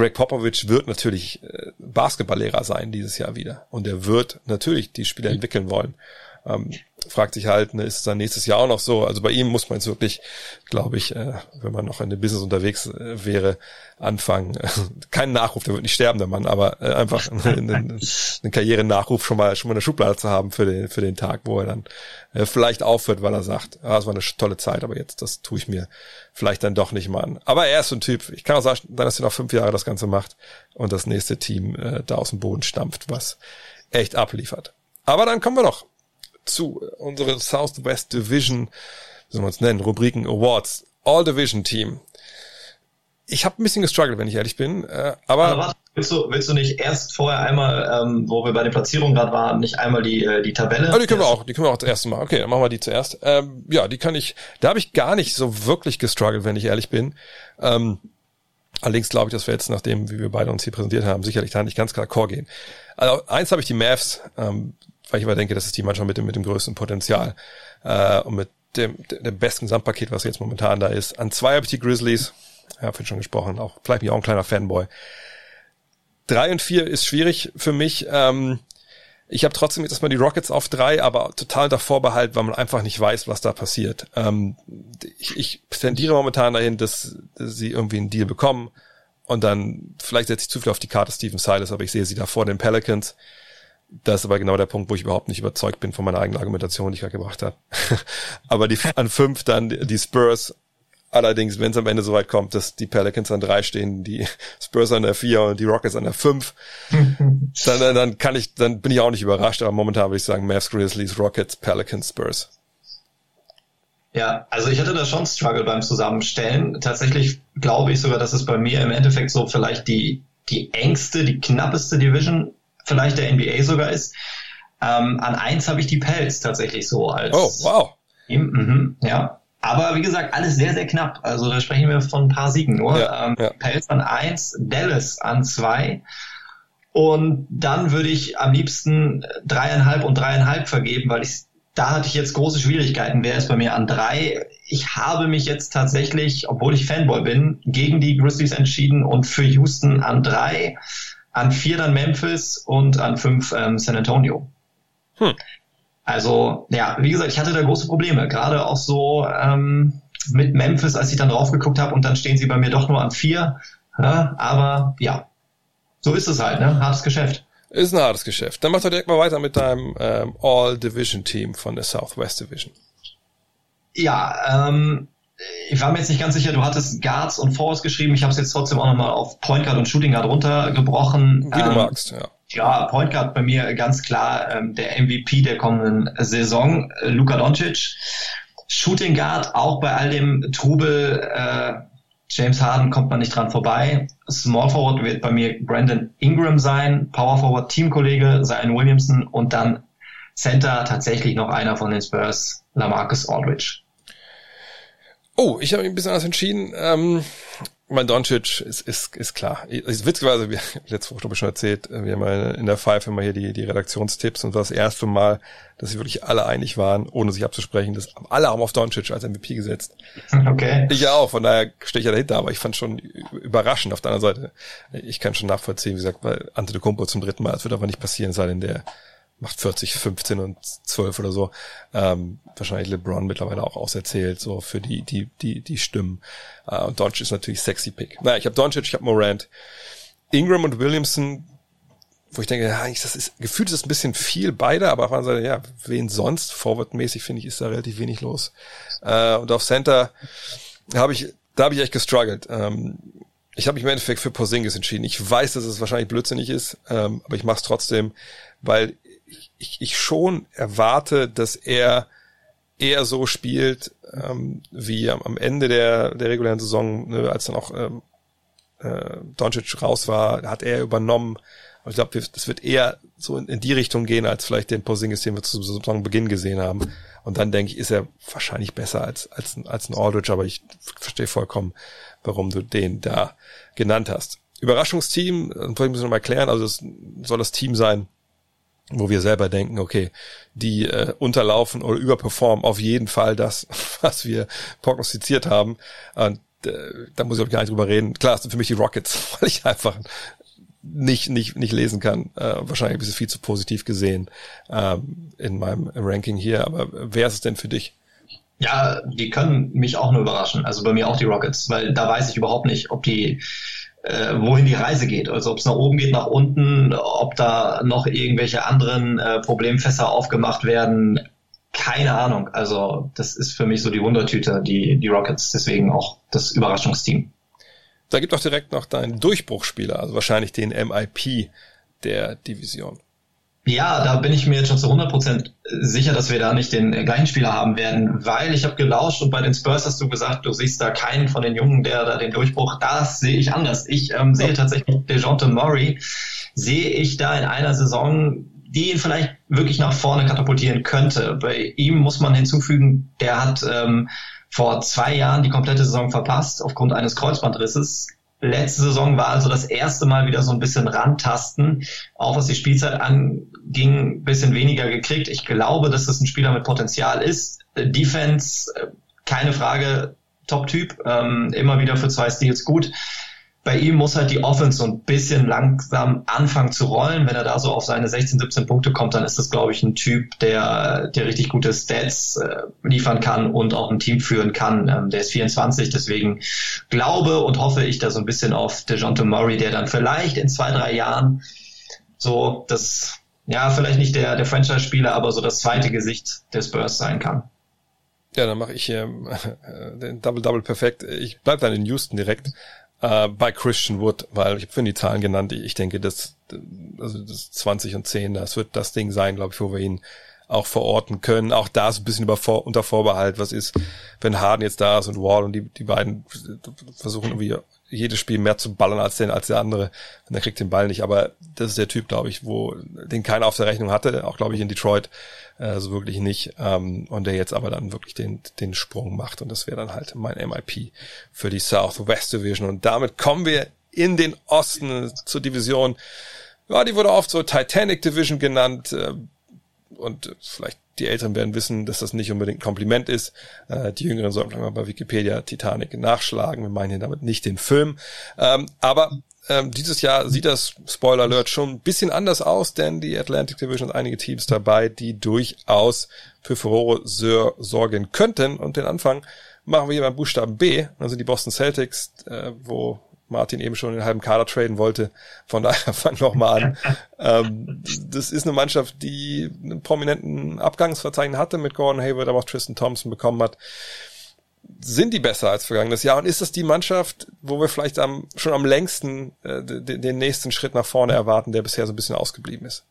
Greg Popovich wird natürlich äh, Basketballlehrer sein dieses Jahr wieder. Und er wird natürlich die Spieler entwickeln wollen. Ähm, fragt sich halt, ne, ist es dann nächstes Jahr auch noch so? Also bei ihm muss man jetzt wirklich, glaube ich, äh, wenn man noch in dem Business unterwegs äh, wäre, anfangen. kein Nachruf, der wird nicht sterben, der Mann, aber äh, einfach einen, einen, einen Karrierenachruf schon mal schon mal eine Schublade zu haben für den für den Tag, wo er dann äh, vielleicht aufhört, weil er sagt, ah, es war eine tolle Zeit, aber jetzt das tue ich mir vielleicht dann doch nicht mal an. Aber er ist so ein Typ. Ich kann auch sagen, dann, dass er noch fünf Jahre das Ganze macht und das nächste Team äh, da aus dem Boden stampft, was echt abliefert. Aber dann kommen wir doch zu unserer Southwest Division, wie soll man es nennen, Rubriken Awards, All Division Team. Ich habe ein bisschen gestruggelt, wenn ich ehrlich bin, äh, aber... aber warte, willst, du, willst du nicht erst vorher einmal, ähm, wo wir bei den Platzierungen gerade waren, nicht einmal die, äh, die Tabelle? Oh, die können wir auch, die können wir auch das erste Mal. Okay, dann machen wir die zuerst. Ähm, ja, die kann ich, da habe ich gar nicht so wirklich gestruggelt, wenn ich ehrlich bin. Ähm, Allerdings glaube ich, dass wir jetzt, nachdem, wie wir beide uns hier präsentiert haben, sicherlich da nicht ganz klar Core gehen. Also eins habe ich die Mavs, ähm, weil ich immer denke, das ist die Mannschaft mit dem, mit dem größten Potenzial äh, und mit dem, dem besten Gesamtpaket, was jetzt momentan da ist. An zwei habe ich die Grizzlies, ja, vorhin schon gesprochen, auch vielleicht bin ich auch ein kleiner Fanboy. Drei und vier ist schwierig für mich. Ähm, ich habe trotzdem jetzt erstmal die Rockets auf drei, aber total unter Vorbehalt, weil man einfach nicht weiß, was da passiert. Ähm, ich, ich tendiere momentan dahin, dass, dass sie irgendwie einen Deal bekommen und dann vielleicht setze ich zu viel auf die Karte Steven Silas, aber ich sehe sie da vor den Pelicans. Das ist aber genau der Punkt, wo ich überhaupt nicht überzeugt bin von meiner eigenen Argumentation, die ich gerade gebracht habe. aber die an fünf dann die Spurs. Allerdings, wenn es am Ende soweit kommt, dass die Pelicans an drei stehen, die Spurs an der vier und die Rockets an der fünf, dann, dann kann ich, dann bin ich auch nicht überrascht. Aber momentan würde ich sagen, Mavs, Grizzlies, Rockets, Pelicans, Spurs. Ja, also ich hatte da schon Struggle beim Zusammenstellen. Tatsächlich glaube ich sogar, dass es bei mir im Endeffekt so vielleicht die, die engste, die knappeste Division vielleicht der NBA sogar ist. Ähm, an eins habe ich die Pelz tatsächlich so als. Oh, wow. Mhm, ja. Aber wie gesagt, alles sehr, sehr knapp. Also da sprechen wir von ein paar Siegen nur. Ja, ähm, ja. Pelz an eins, Dallas an zwei. Und dann würde ich am liebsten dreieinhalb und dreieinhalb vergeben, weil ich da hatte ich jetzt große Schwierigkeiten. Wer ist bei mir an drei? Ich habe mich jetzt tatsächlich, obwohl ich Fanboy bin, gegen die Grizzlies entschieden und für Houston an drei, an vier dann Memphis und an fünf ähm, San Antonio. Hm. Also, ja, wie gesagt, ich hatte da große Probleme, gerade auch so ähm, mit Memphis, als ich dann drauf geguckt habe und dann stehen sie bei mir doch nur an vier. Ja, aber ja, so ist es halt, ne? Hartes Geschäft. Ist ein hartes Geschäft. Dann mach doch direkt mal weiter mit deinem ähm, All-Division-Team von der Southwest Division. Ja, ähm, ich war mir jetzt nicht ganz sicher, du hattest Guards und Forwards geschrieben. Ich habe es jetzt trotzdem auch nochmal auf Point Guard und Shooting Guard runtergebrochen. Wie ähm, du magst, ja. Ja, Point Guard bei mir ganz klar ähm, der MVP der kommenden Saison, äh, Luka Doncic. Shooting Guard auch bei all dem Trubel äh, James Harden kommt man nicht dran vorbei. Small Forward wird bei mir Brandon Ingram sein, Power Forward Teamkollege Zion Williamson und dann Center tatsächlich noch einer von den Spurs, Lamarcus Aldridge. Oh, ich habe mich ein bisschen anders entschieden. Ähm, mein Doncic ist, ist, ist klar. Ist witzigerweise, wie letzte Woche habe ich schon erzählt, wir haben in der Five immer hier die, die Redaktionstipps und das, das erste Mal, dass sie wirklich alle einig waren, ohne sich abzusprechen, dass alle haben auf Doncic als MVP gesetzt. Okay. Ich ja auch, von daher stehe ich ja dahinter, aber ich fand schon überraschend auf der anderen Seite. Ich kann schon nachvollziehen, wie gesagt, bei Ante de Kumpo zum dritten Mal, das wird aber nicht passieren, sei denn der macht 40, 15 und 12 oder so. Ähm, wahrscheinlich LeBron mittlerweile auch auserzählt, so für die, die, die, die Stimmen. Äh, und Doncic ist natürlich sexy Pick. Naja, ich habe Doncic, ich habe Morant. Ingram und Williamson, wo ich denke, ja, das ist, gefühlt ist es ein bisschen viel beide, aber auf der anderen Seite, ja, wen sonst? Forward-mäßig finde ich, ist da relativ wenig los. Äh, und auf Center habe ich, da habe ich echt gestruggelt. Ähm, ich habe mich im Endeffekt für Porzingis entschieden. Ich weiß, dass es wahrscheinlich blödsinnig ist, ähm, aber ich mache es trotzdem, weil ich, ich schon erwarte, dass er eher so spielt ähm, wie am, Ende der, der regulären Saison, ne, als dann auch ähm, äh, Doncic raus war, hat er übernommen. Und ich glaube, das wird eher so in, in, die Richtung gehen, als vielleicht den Porzingis, den wir zu Saisonbeginn gesehen haben. Und dann denke ich, ist er wahrscheinlich besser als, als, als ein Aldridge, aber ich verstehe vollkommen, warum du den da genannt hast. Überraschungsteam, das muss ich noch mal erklären, also es soll das Team sein, wo wir selber denken, okay, die äh, unterlaufen oder überperformen auf jeden Fall das, was wir prognostiziert haben. Und äh, da muss ich auch gar nicht drüber reden. Klar, es sind für mich die Rockets, weil ich einfach nicht nicht nicht lesen kann. Äh, wahrscheinlich ein bisschen viel zu positiv gesehen ähm, in meinem Ranking hier. Aber wer ist es denn für dich? Ja, die können mich auch nur überraschen. Also bei mir auch die Rockets, weil da weiß ich überhaupt nicht, ob die äh, wohin die Reise geht. Also ob es nach oben geht, nach unten, ob da noch irgendwelche anderen äh, Problemfässer aufgemacht werden. Keine Ahnung. Also das ist für mich so die Wundertüte, die, die Rockets. Deswegen auch das Überraschungsteam. Da gibt auch direkt noch deinen Durchbruchspieler, also wahrscheinlich den MIP der Division. Ja, da bin ich mir jetzt schon zu 100% sicher, dass wir da nicht den gleichen Spieler haben werden, weil ich habe gelauscht und bei den Spurs hast du gesagt, du siehst da keinen von den Jungen, der da den Durchbruch, das sehe ich anders. Ich ähm, sehe tatsächlich DeJounte Murray, sehe ich da in einer Saison, die ihn vielleicht wirklich nach vorne katapultieren könnte. Bei ihm muss man hinzufügen, der hat ähm, vor zwei Jahren die komplette Saison verpasst aufgrund eines Kreuzbandrisses Letzte Saison war also das erste Mal wieder so ein bisschen rantasten, auch was die Spielzeit anging, bisschen weniger gekriegt. Ich glaube, dass das ein Spieler mit Potenzial ist. Defense, äh, keine Frage, Top-Typ, ähm, immer wieder für zwei Steals gut bei ihm muss halt die Offense so ein bisschen langsam anfangen zu rollen. Wenn er da so auf seine 16, 17 Punkte kommt, dann ist das, glaube ich, ein Typ, der, der richtig gute Stats äh, liefern kann und auch ein Team führen kann. Ähm, der ist 24, deswegen glaube und hoffe ich da so ein bisschen auf DeJounte Murray, der dann vielleicht in zwei, drei Jahren so das, ja, vielleicht nicht der, der Franchise-Spieler, aber so das zweite Gesicht des Spurs sein kann. Ja, dann mache ich hier äh, den Double-Double perfekt. Ich bleib dann in Houston direkt äh, bei Christian Wood, weil ich finde die Zahlen genannt. Ich denke, das, also das 20 und 10, das wird das Ding sein, glaube ich, wo wir ihn auch verorten können. Auch da ist ein bisschen über vor, unter Vorbehalt, was ist, wenn Harden jetzt da ist und Wall und die, die beiden versuchen irgendwie jedes Spiel mehr zu ballern als den, als der andere. Und er kriegt den Ball nicht. Aber das ist der Typ, glaube ich, wo, den keiner auf der Rechnung hatte, auch glaube ich in Detroit, äh, so wirklich nicht. Ähm, und der jetzt aber dann wirklich den, den Sprung macht. Und das wäre dann halt mein MIP für die Southwest Division. Und damit kommen wir in den Osten zur Division. Ja, die wurde oft so Titanic Division genannt. Und vielleicht die Älteren werden wissen, dass das nicht unbedingt ein Kompliment ist. Äh, die Jüngeren sollten mal bei Wikipedia Titanic nachschlagen. Wir meinen hier damit nicht den Film. Ähm, aber ähm, dieses Jahr sieht das, Spoiler Alert, schon ein bisschen anders aus, denn die Atlantic Division hat einige Teams dabei, die durchaus für Furore sorgen könnten. Und den Anfang machen wir hier beim Buchstaben B, also die Boston Celtics, äh, wo Martin eben schon den halben Kader traden wollte. Von daher fang noch mal an. ähm, das ist eine Mannschaft, die einen prominenten Abgangsverzeichnis hatte mit Gordon Hayward, aber auch Tristan Thompson bekommen hat. Sind die besser als vergangenes Jahr? Und ist das die Mannschaft, wo wir vielleicht am, schon am längsten äh, den, den nächsten Schritt nach vorne erwarten, der bisher so ein bisschen ausgeblieben ist?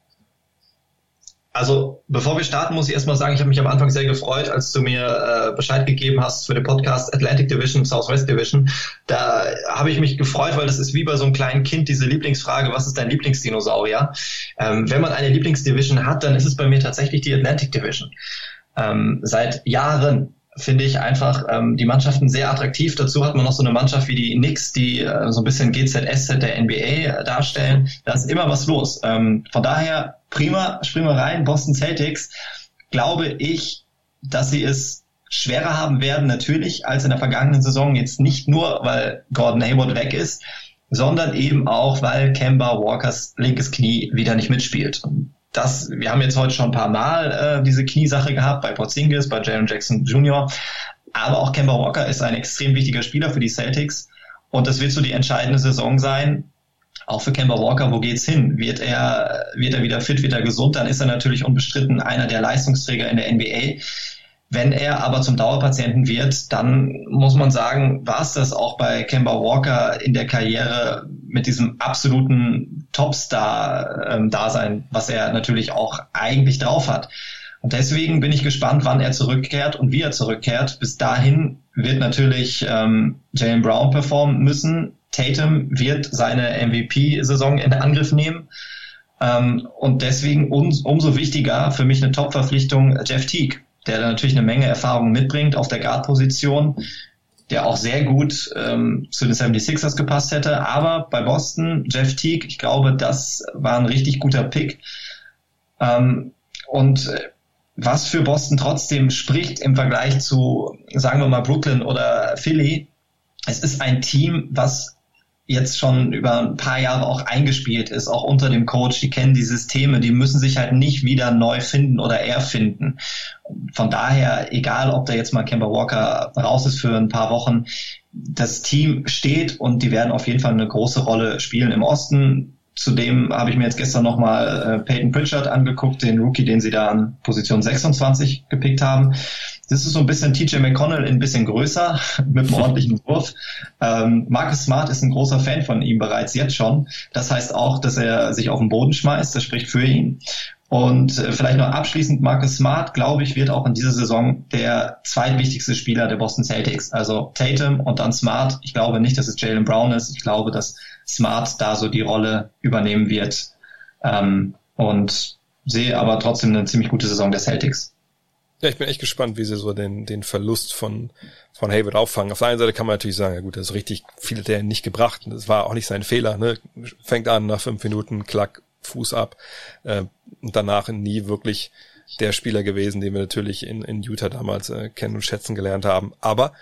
Also bevor wir starten, muss ich erstmal sagen, ich habe mich am Anfang sehr gefreut, als du mir äh, Bescheid gegeben hast für den Podcast Atlantic Division, Southwest Division. Da habe ich mich gefreut, weil das ist wie bei so einem kleinen Kind diese Lieblingsfrage, was ist dein Lieblingsdinosaurier? Ähm, wenn man eine Lieblingsdivision hat, dann ist es bei mir tatsächlich die Atlantic Division. Ähm, seit Jahren finde ich einfach ähm, die Mannschaften sehr attraktiv. Dazu hat man noch so eine Mannschaft wie die Knicks, die äh, so ein bisschen GZSZ der NBA äh, darstellen. Da ist immer was los. Ähm, von daher prima, springen wir rein. Boston Celtics, glaube ich, dass sie es schwerer haben werden, natürlich, als in der vergangenen Saison. Jetzt nicht nur, weil Gordon Hayward weg ist, sondern eben auch, weil Kemba Walkers linkes Knie wieder nicht mitspielt. Das, wir haben jetzt heute schon ein paar Mal äh, diese Kniesache gehabt, bei Porzingis, bei Jaron Jackson Jr., aber auch Kemba Walker ist ein extrem wichtiger Spieler für die Celtics und das wird so die entscheidende Saison sein, auch für Kemba Walker, wo geht's hin? Wird er, wird er wieder fit, wird er gesund? Dann ist er natürlich unbestritten einer der Leistungsträger in der NBA. Wenn er aber zum Dauerpatienten wird, dann muss man sagen, war es das auch bei Kemba Walker in der Karriere mit diesem absoluten Topstar-Dasein, ähm, was er natürlich auch eigentlich drauf hat. Und deswegen bin ich gespannt, wann er zurückkehrt und wie er zurückkehrt. Bis dahin wird natürlich ähm, Jalen Brown performen müssen. Tatum wird seine MVP-Saison in Angriff nehmen. Ähm, und deswegen um, umso wichtiger für mich eine Top-Verpflichtung Jeff Teague, der natürlich eine Menge Erfahrung mitbringt auf der Guard-Position, der auch sehr gut ähm, zu den 76ers gepasst hätte. Aber bei Boston, Jeff Teague, ich glaube, das war ein richtig guter Pick. Ähm, und äh, was für Boston trotzdem spricht im Vergleich zu, sagen wir mal, Brooklyn oder Philly, es ist ein Team, was jetzt schon über ein paar Jahre auch eingespielt ist, auch unter dem Coach, die kennen die Systeme, die müssen sich halt nicht wieder neu finden oder erfinden. Von daher, egal ob da jetzt mal Kemba Walker raus ist für ein paar Wochen, das Team steht und die werden auf jeden Fall eine große Rolle spielen im Osten. Zudem habe ich mir jetzt gestern nochmal äh, Peyton Pritchard angeguckt, den Rookie, den sie da an Position 26 gepickt haben. Das ist so ein bisschen TJ McConnell ein bisschen größer, mit einem ordentlichen Wurf. Ähm, Marcus Smart ist ein großer Fan von ihm bereits jetzt schon. Das heißt auch, dass er sich auf den Boden schmeißt. Das spricht für ihn. Und äh, vielleicht noch abschließend, Marcus Smart, glaube ich, wird auch in dieser Saison der zweitwichtigste Spieler der Boston Celtics. Also Tatum und dann Smart. Ich glaube nicht, dass es Jalen Brown ist. Ich glaube, dass Smart da so die Rolle übernehmen wird. Ähm, und sehe aber trotzdem eine ziemlich gute Saison der Celtics. Ja, ich bin echt gespannt, wie sie so den, den Verlust von, von Hayward auffangen. Auf der einen Seite kann man natürlich sagen, ja gut, das ist richtig viel hat er nicht gebracht. Das war auch nicht sein Fehler. Ne? Fängt an nach fünf Minuten, klack, Fuß ab. Äh, und danach nie wirklich der Spieler gewesen, den wir natürlich in, in Utah damals äh, kennen und schätzen gelernt haben. Aber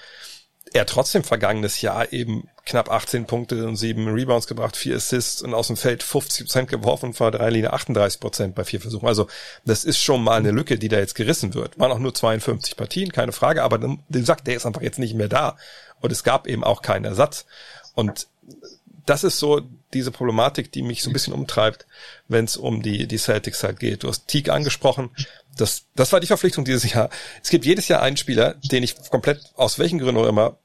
er trotzdem vergangenes Jahr eben knapp 18 Punkte und sieben Rebounds gebracht, vier Assists und aus dem Feld 50 Prozent geworfen, von der Dreilinie 38 Prozent bei vier Versuchen. Also das ist schon mal eine Lücke, die da jetzt gerissen wird. Waren auch nur 52 Partien, keine Frage, aber den sagt, der ist einfach jetzt nicht mehr da. Und es gab eben auch keinen Ersatz. Und das ist so diese Problematik, die mich so ein bisschen umtreibt, wenn es um die, die Celtics halt geht. Du hast Teague angesprochen. Das, das war die Verpflichtung dieses Jahr. Es gibt jedes Jahr einen Spieler, den ich komplett, aus welchen Gründen auch immer,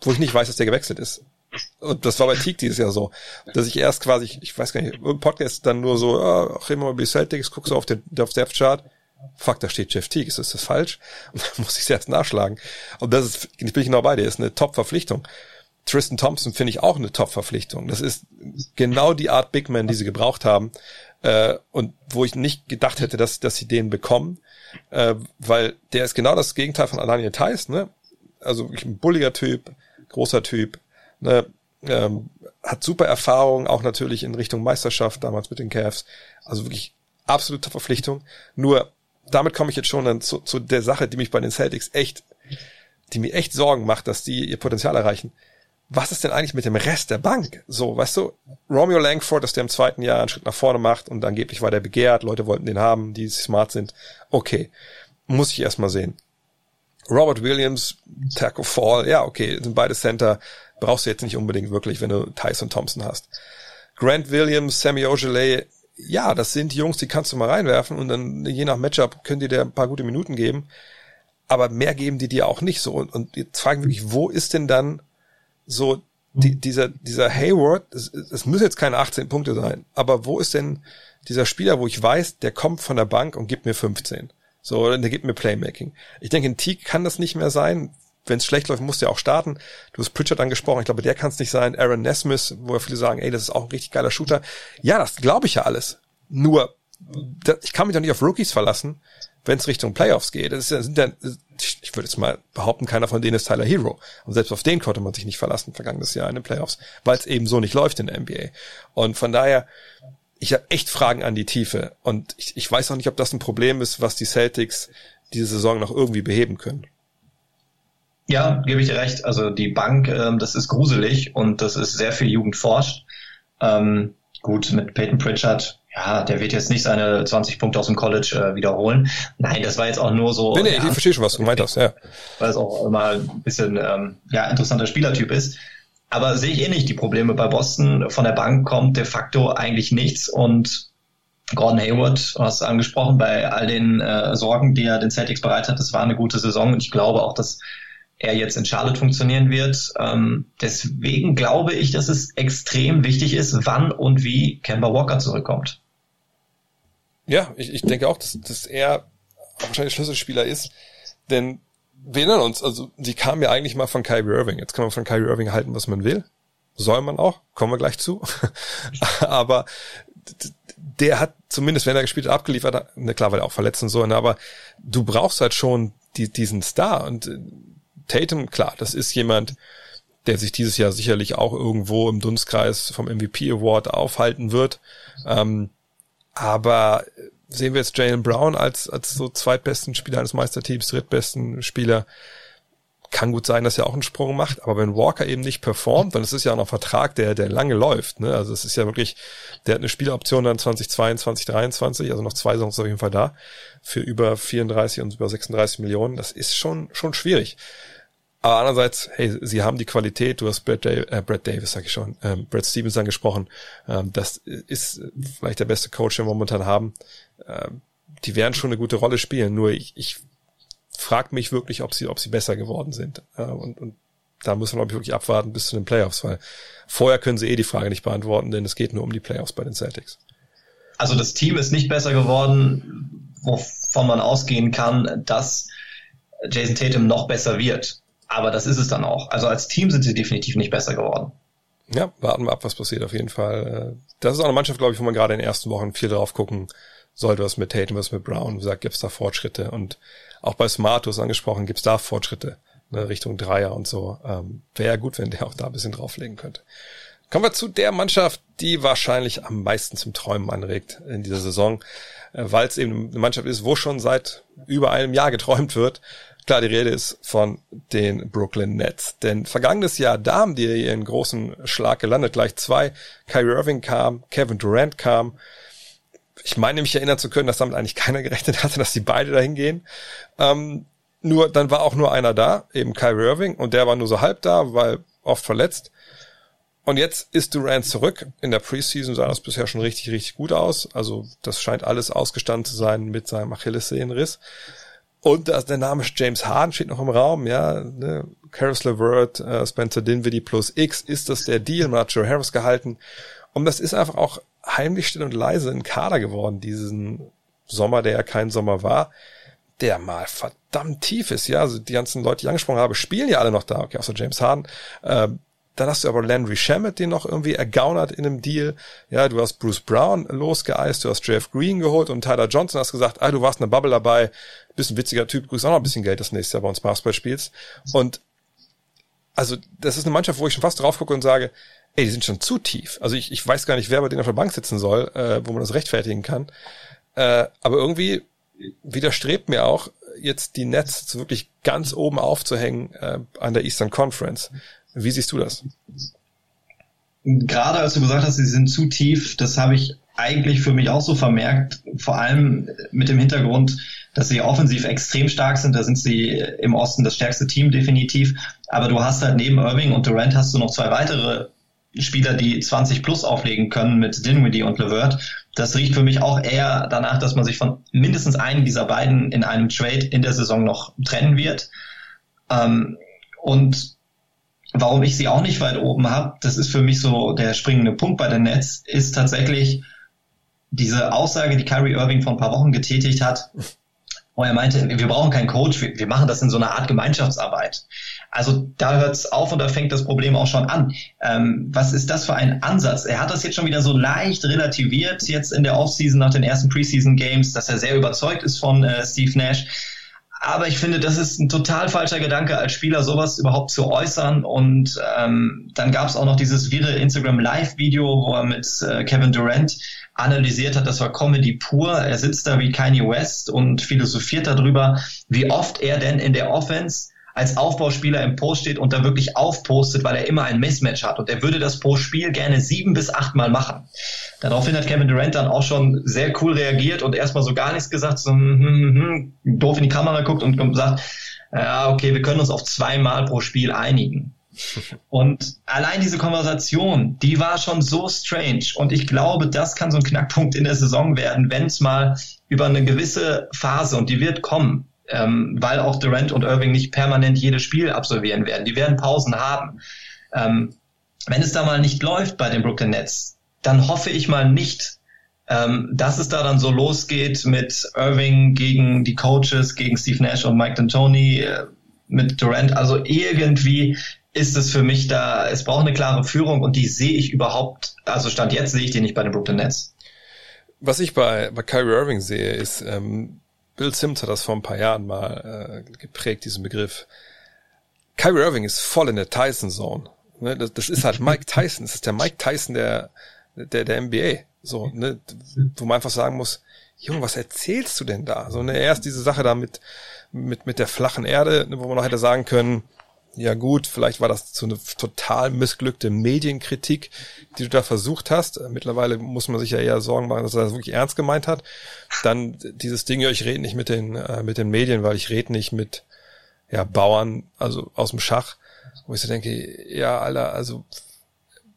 wo ich nicht weiß, dass der gewechselt ist. Und das war bei Teague dieses Jahr so, dass ich erst quasi, ich weiß gar nicht, im Podcast dann nur so, ah, reden wir mal die Celtics, guckst du auf den, auf Depth Chart, fuck, da steht Jeff Teague, ist das, das falsch? Und dann muss ich es erst nachschlagen. Und das ist, ich bin genau bei dir, ist eine Top-Verpflichtung. Tristan Thompson finde ich auch eine Top-Verpflichtung. Das ist genau die Art Big Man, die sie gebraucht haben. Äh, und wo ich nicht gedacht hätte, dass, dass sie den bekommen. Äh, weil der ist genau das Gegenteil von Alania Theiss, ne? Also ein bulliger Typ, großer Typ, ne? Ähm, hat super Erfahrung, auch natürlich in Richtung Meisterschaft damals mit den Cavs. Also wirklich absolute Verpflichtung. Nur damit komme ich jetzt schon dann zu, zu der Sache, die mich bei den Celtics echt, die mir echt Sorgen macht, dass die ihr Potenzial erreichen. Was ist denn eigentlich mit dem Rest der Bank? So, weißt du, Romeo Langford, dass der im zweiten Jahr einen Schritt nach vorne macht und angeblich war der begehrt, Leute wollten den haben, die smart sind. Okay, muss ich erstmal sehen. Robert Williams, Taco Fall, ja, okay, sind beide Center, brauchst du jetzt nicht unbedingt wirklich, wenn du Tyson Thompson hast. Grant Williams, Sammy Ogilvy, ja, das sind Jungs, die kannst du mal reinwerfen und dann je nach Matchup können die dir ein paar gute Minuten geben. Aber mehr geben die dir auch nicht so. Und, und jetzt fragen wir mich, wo ist denn dann so die, dieser, dieser Hayward, es, es müssen jetzt keine 18 Punkte sein, aber wo ist denn dieser Spieler, wo ich weiß, der kommt von der Bank und gibt mir 15? So, der gibt mir Playmaking. Ich denke, in Teague kann das nicht mehr sein wenn es schlecht läuft, muss der auch starten. Du hast Pritchard angesprochen, ich glaube, der kann es nicht sein. Aaron Nesmith, wo ja viele sagen, ey, das ist auch ein richtig geiler Shooter. Ja, das glaube ich ja alles. Nur, ich kann mich doch nicht auf Rookies verlassen, wenn es Richtung Playoffs geht. Das sind ja, ich würde jetzt mal behaupten, keiner von denen ist Tyler Hero. Und selbst auf den konnte man sich nicht verlassen vergangenes Jahr in den Playoffs, weil es eben so nicht läuft in der NBA. Und von daher, ich habe echt Fragen an die Tiefe. Und ich, ich weiß auch nicht, ob das ein Problem ist, was die Celtics diese Saison noch irgendwie beheben können. Ja, gebe ich dir recht. Also die Bank, ähm, das ist gruselig und das ist sehr viel Jugend forscht. Ähm, gut, mit Peyton Pritchard, ja, der wird jetzt nicht seine 20 Punkte aus dem College äh, wiederholen. Nein, das war jetzt auch nur so. Nee, nee, ja, ich verstehe schon, was du gemeint hast, ja. Weil es auch immer ein bisschen ähm, ja, interessanter Spielertyp ist. Aber sehe ich eh nicht die Probleme bei Boston. Von der Bank kommt de facto eigentlich nichts und Gordon Hayward, du hast angesprochen, bei all den äh, Sorgen, die er den Celtics bereit hat, das war eine gute Saison und ich glaube auch, dass er jetzt in Charlotte funktionieren wird. Ähm, deswegen glaube ich, dass es extrem wichtig ist, wann und wie Kemba Walker zurückkommt. Ja, ich, ich denke auch, dass, dass er wahrscheinlich Schlüsselspieler ist, denn wir erinnern uns, also die kam ja eigentlich mal von Kyrie Irving. Jetzt kann man von Kyrie Irving halten, was man will. Soll man auch, kommen wir gleich zu. aber der hat zumindest, wenn er gespielt hat, abgeliefert, ne, klar, weil er auch verletzt und so, ne, aber du brauchst halt schon die, diesen Star und Tatum, klar, das ist jemand, der sich dieses Jahr sicherlich auch irgendwo im Dunstkreis vom MVP Award aufhalten wird. Ähm, aber sehen wir jetzt Jalen Brown als, als so zweitbesten Spieler eines Meisterteams, drittbesten Spieler, kann gut sein, dass er auch einen Sprung macht, aber wenn Walker eben nicht performt, dann ist es ja auch noch ein Vertrag, der, der lange läuft, ne? Also es ist ja wirklich, der hat eine Spieleroption dann 2022, 2023, also noch zwei Saisons auf jeden Fall da, für über 34 und über 36 Millionen. Das ist schon, schon schwierig. Aber andererseits, hey, sie haben die Qualität, du hast Brad, Davis, äh, Brad Davis, sag ich schon, ähm, Brad Stevens angesprochen, ähm, das ist vielleicht der beste Coach, den wir momentan haben. Ähm, die werden schon eine gute Rolle spielen, nur ich, ich frage mich wirklich, ob sie, ob sie besser geworden sind. Äh, und, und da muss man, glaube ich, wirklich abwarten bis zu den Playoffs, weil vorher können sie eh die Frage nicht beantworten, denn es geht nur um die Playoffs bei den Celtics. Also das Team ist nicht besser geworden, wovon man ausgehen kann, dass Jason Tatum noch besser wird. Aber das ist es dann auch. Also als Team sind sie definitiv nicht besser geworden. Ja, warten wir ab, was passiert auf jeden Fall. Das ist auch eine Mannschaft, glaube ich, wo man gerade in den ersten Wochen viel drauf gucken sollte, was mit Tatum, was mit Brown. Wie gesagt, gibt es da Fortschritte. Und auch bei Smart, du hast angesprochen, gibt es da Fortschritte ne, Richtung Dreier und so. Ähm, Wäre ja gut, wenn der auch da ein bisschen drauflegen könnte. Kommen wir zu der Mannschaft, die wahrscheinlich am meisten zum Träumen anregt in dieser Saison, äh, weil es eben eine Mannschaft ist, wo schon seit über einem Jahr geträumt wird. Klar, die Rede ist von den Brooklyn Nets. Denn vergangenes Jahr, da haben die ihren großen Schlag gelandet. Gleich zwei. Kyrie Irving kam, Kevin Durant kam. Ich meine mich erinnern zu können, dass damit eigentlich keiner gerechnet hatte, dass die beide dahin gehen. Ähm, nur, dann war auch nur einer da, eben Kyrie Irving, und der war nur so halb da, weil oft verletzt. Und jetzt ist Durant zurück. In der Preseason sah das bisher schon richtig, richtig gut aus. Also das scheint alles ausgestanden zu sein mit seinem Achillessehnenriss. Und das, der Name James Harden steht noch im Raum, ja. Ne? Caris LeVert, äh, Spencer Dinwiddie plus X, ist das der Deal? Man hat Joe Harris gehalten. Und das ist einfach auch heimlich still und leise ein Kader geworden, diesen Sommer, der ja kein Sommer war, der mal verdammt tief ist, ja. Also die ganzen Leute, die ich angesprochen habe, spielen ja alle noch da, okay, außer James Harden. Äh, dann hast du aber Landry Shamet, den noch irgendwie ergaunert in einem Deal. Ja, du hast Bruce Brown losgeeist, du hast Jeff Green geholt und Tyler Johnson hast gesagt, ah, du warst in der Bubble dabei, bist ein witziger Typ, kriegst auch noch ein bisschen Geld das nächste Jahr bei uns Basketball spielst. Und also das ist eine Mannschaft, wo ich schon fast drauf gucke und sage, ey, die sind schon zu tief. Also ich, ich weiß gar nicht, wer bei denen auf der Bank sitzen soll, äh, wo man das rechtfertigen kann. Äh, aber irgendwie widerstrebt mir auch, jetzt die Nets wirklich ganz oben aufzuhängen äh, an der Eastern Conference. Wie siehst du das? Gerade als du gesagt hast, sie sind zu tief, das habe ich eigentlich für mich auch so vermerkt, vor allem mit dem Hintergrund, dass sie offensiv extrem stark sind. Da sind sie im Osten das stärkste Team definitiv. Aber du hast halt neben Irving und Durant hast du noch zwei weitere Spieler, die 20 plus auflegen können mit Dinwiddie und LeVert. Das riecht für mich auch eher danach, dass man sich von mindestens einem dieser beiden in einem Trade in der Saison noch trennen wird. Ähm, und warum ich sie auch nicht weit oben habe, das ist für mich so der springende Punkt bei den Nets, ist tatsächlich diese Aussage, die Kyrie Irving vor ein paar Wochen getätigt hat, wo er meinte, wir brauchen keinen Coach, wir, wir machen das in so einer Art Gemeinschaftsarbeit. Also da hört es auf und da fängt das Problem auch schon an. Ähm, was ist das für ein Ansatz? Er hat das jetzt schon wieder so leicht relativiert, jetzt in der Offseason nach den ersten Preseason Games, dass er sehr überzeugt ist von äh, Steve Nash. Aber ich finde, das ist ein total falscher Gedanke, als Spieler sowas überhaupt zu äußern. Und ähm, dann gab es auch noch dieses wirre Instagram Live-Video, wo er mit äh, Kevin Durant analysiert hat, das war Comedy pur. Er sitzt da wie Kanye West und philosophiert darüber, wie oft er denn in der Offense als Aufbauspieler im Post steht und da wirklich aufpostet, weil er immer ein Mismatch hat. Und er würde das pro Spiel gerne sieben bis acht Mal machen. Daraufhin hat Kevin Durant dann auch schon sehr cool reagiert und erstmal so gar nichts gesagt, so hm, hm, hm, doof in die Kamera guckt und gesagt, ja, okay, wir können uns auf zweimal pro Spiel einigen. Und allein diese Konversation, die war schon so strange. Und ich glaube, das kann so ein Knackpunkt in der Saison werden, wenn es mal über eine gewisse Phase, und die wird kommen, ähm, weil auch Durant und Irving nicht permanent jedes Spiel absolvieren werden. Die werden Pausen haben. Ähm, wenn es da mal nicht läuft bei den Brooklyn Nets, dann hoffe ich mal nicht, ähm, dass es da dann so losgeht mit Irving gegen die Coaches, gegen Steve Nash und Mike D'Antoni, äh, mit Durant. Also irgendwie ist es für mich da, es braucht eine klare Führung und die sehe ich überhaupt, also Stand jetzt sehe ich die nicht bei den Brooklyn Nets. Was ich bei, bei Kyrie Irving sehe, ist, ähm, Bill Sims hat das vor ein paar Jahren mal äh, geprägt, diesen Begriff. Kyrie Irving ist voll in der Tyson Zone. Ne? Das, das ist halt Mike Tyson. Das ist der Mike Tyson der, der, der NBA. So, ne? Wo man einfach sagen muss, Junge, was erzählst du denn da? So, ne, erst diese Sache da mit, mit, mit der flachen Erde, ne, wo man noch hätte sagen können, ja gut, vielleicht war das so eine total missglückte Medienkritik, die du da versucht hast. Mittlerweile muss man sich ja eher Sorgen machen, dass er das wirklich ernst gemeint hat. Dann dieses Ding, ja, ich rede nicht mit den, äh, mit den Medien, weil ich rede nicht mit ja, Bauern, also aus dem Schach, wo ich so denke, ja, Alter, also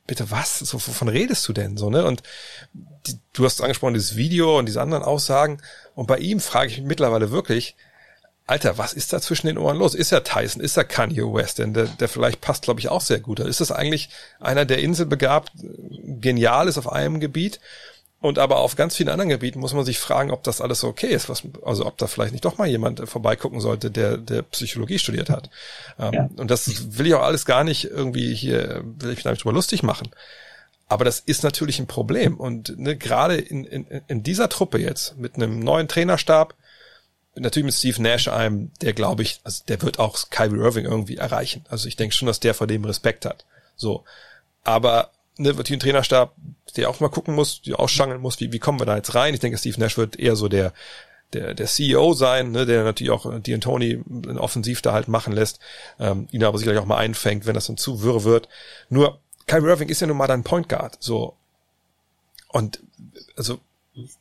bitte was? So, wovon redest du denn so, ne? Und die, du hast angesprochen, dieses Video und diese anderen Aussagen. Und bei ihm frage ich mich mittlerweile wirklich, Alter, was ist da zwischen den Ohren los? Ist er Tyson? Ist er Kanye West? Denn der, der vielleicht passt, glaube ich, auch sehr gut. Ist das eigentlich einer, der inselbegabt, genial ist auf einem Gebiet und aber auf ganz vielen anderen Gebieten muss man sich fragen, ob das alles okay ist, was, also ob da vielleicht nicht doch mal jemand vorbeigucken sollte, der, der Psychologie studiert hat. Ähm, ja. Und das will ich auch alles gar nicht irgendwie hier, will ich mich damit drüber lustig machen. Aber das ist natürlich ein Problem. Und ne, gerade in, in, in dieser Truppe jetzt mit einem neuen Trainerstab, natürlich mit Steve Nash einem, der glaube ich, also der wird auch Kyrie Irving irgendwie erreichen. Also ich denke schon, dass der vor dem Respekt hat. So. Aber ne, wird ein Trainerstab, der auch mal gucken muss, die ausschangeln muss, wie, wie kommen wir da jetzt rein? Ich denke, Steve Nash wird eher so der, der, der CEO sein, ne, der natürlich auch die und Tony offensiv da halt machen lässt, ähm, ihn aber sicherlich auch mal einfängt, wenn das dann zu wirr wird. Nur, Kyrie Irving ist ja nun mal dein Point Guard, so. Und, also,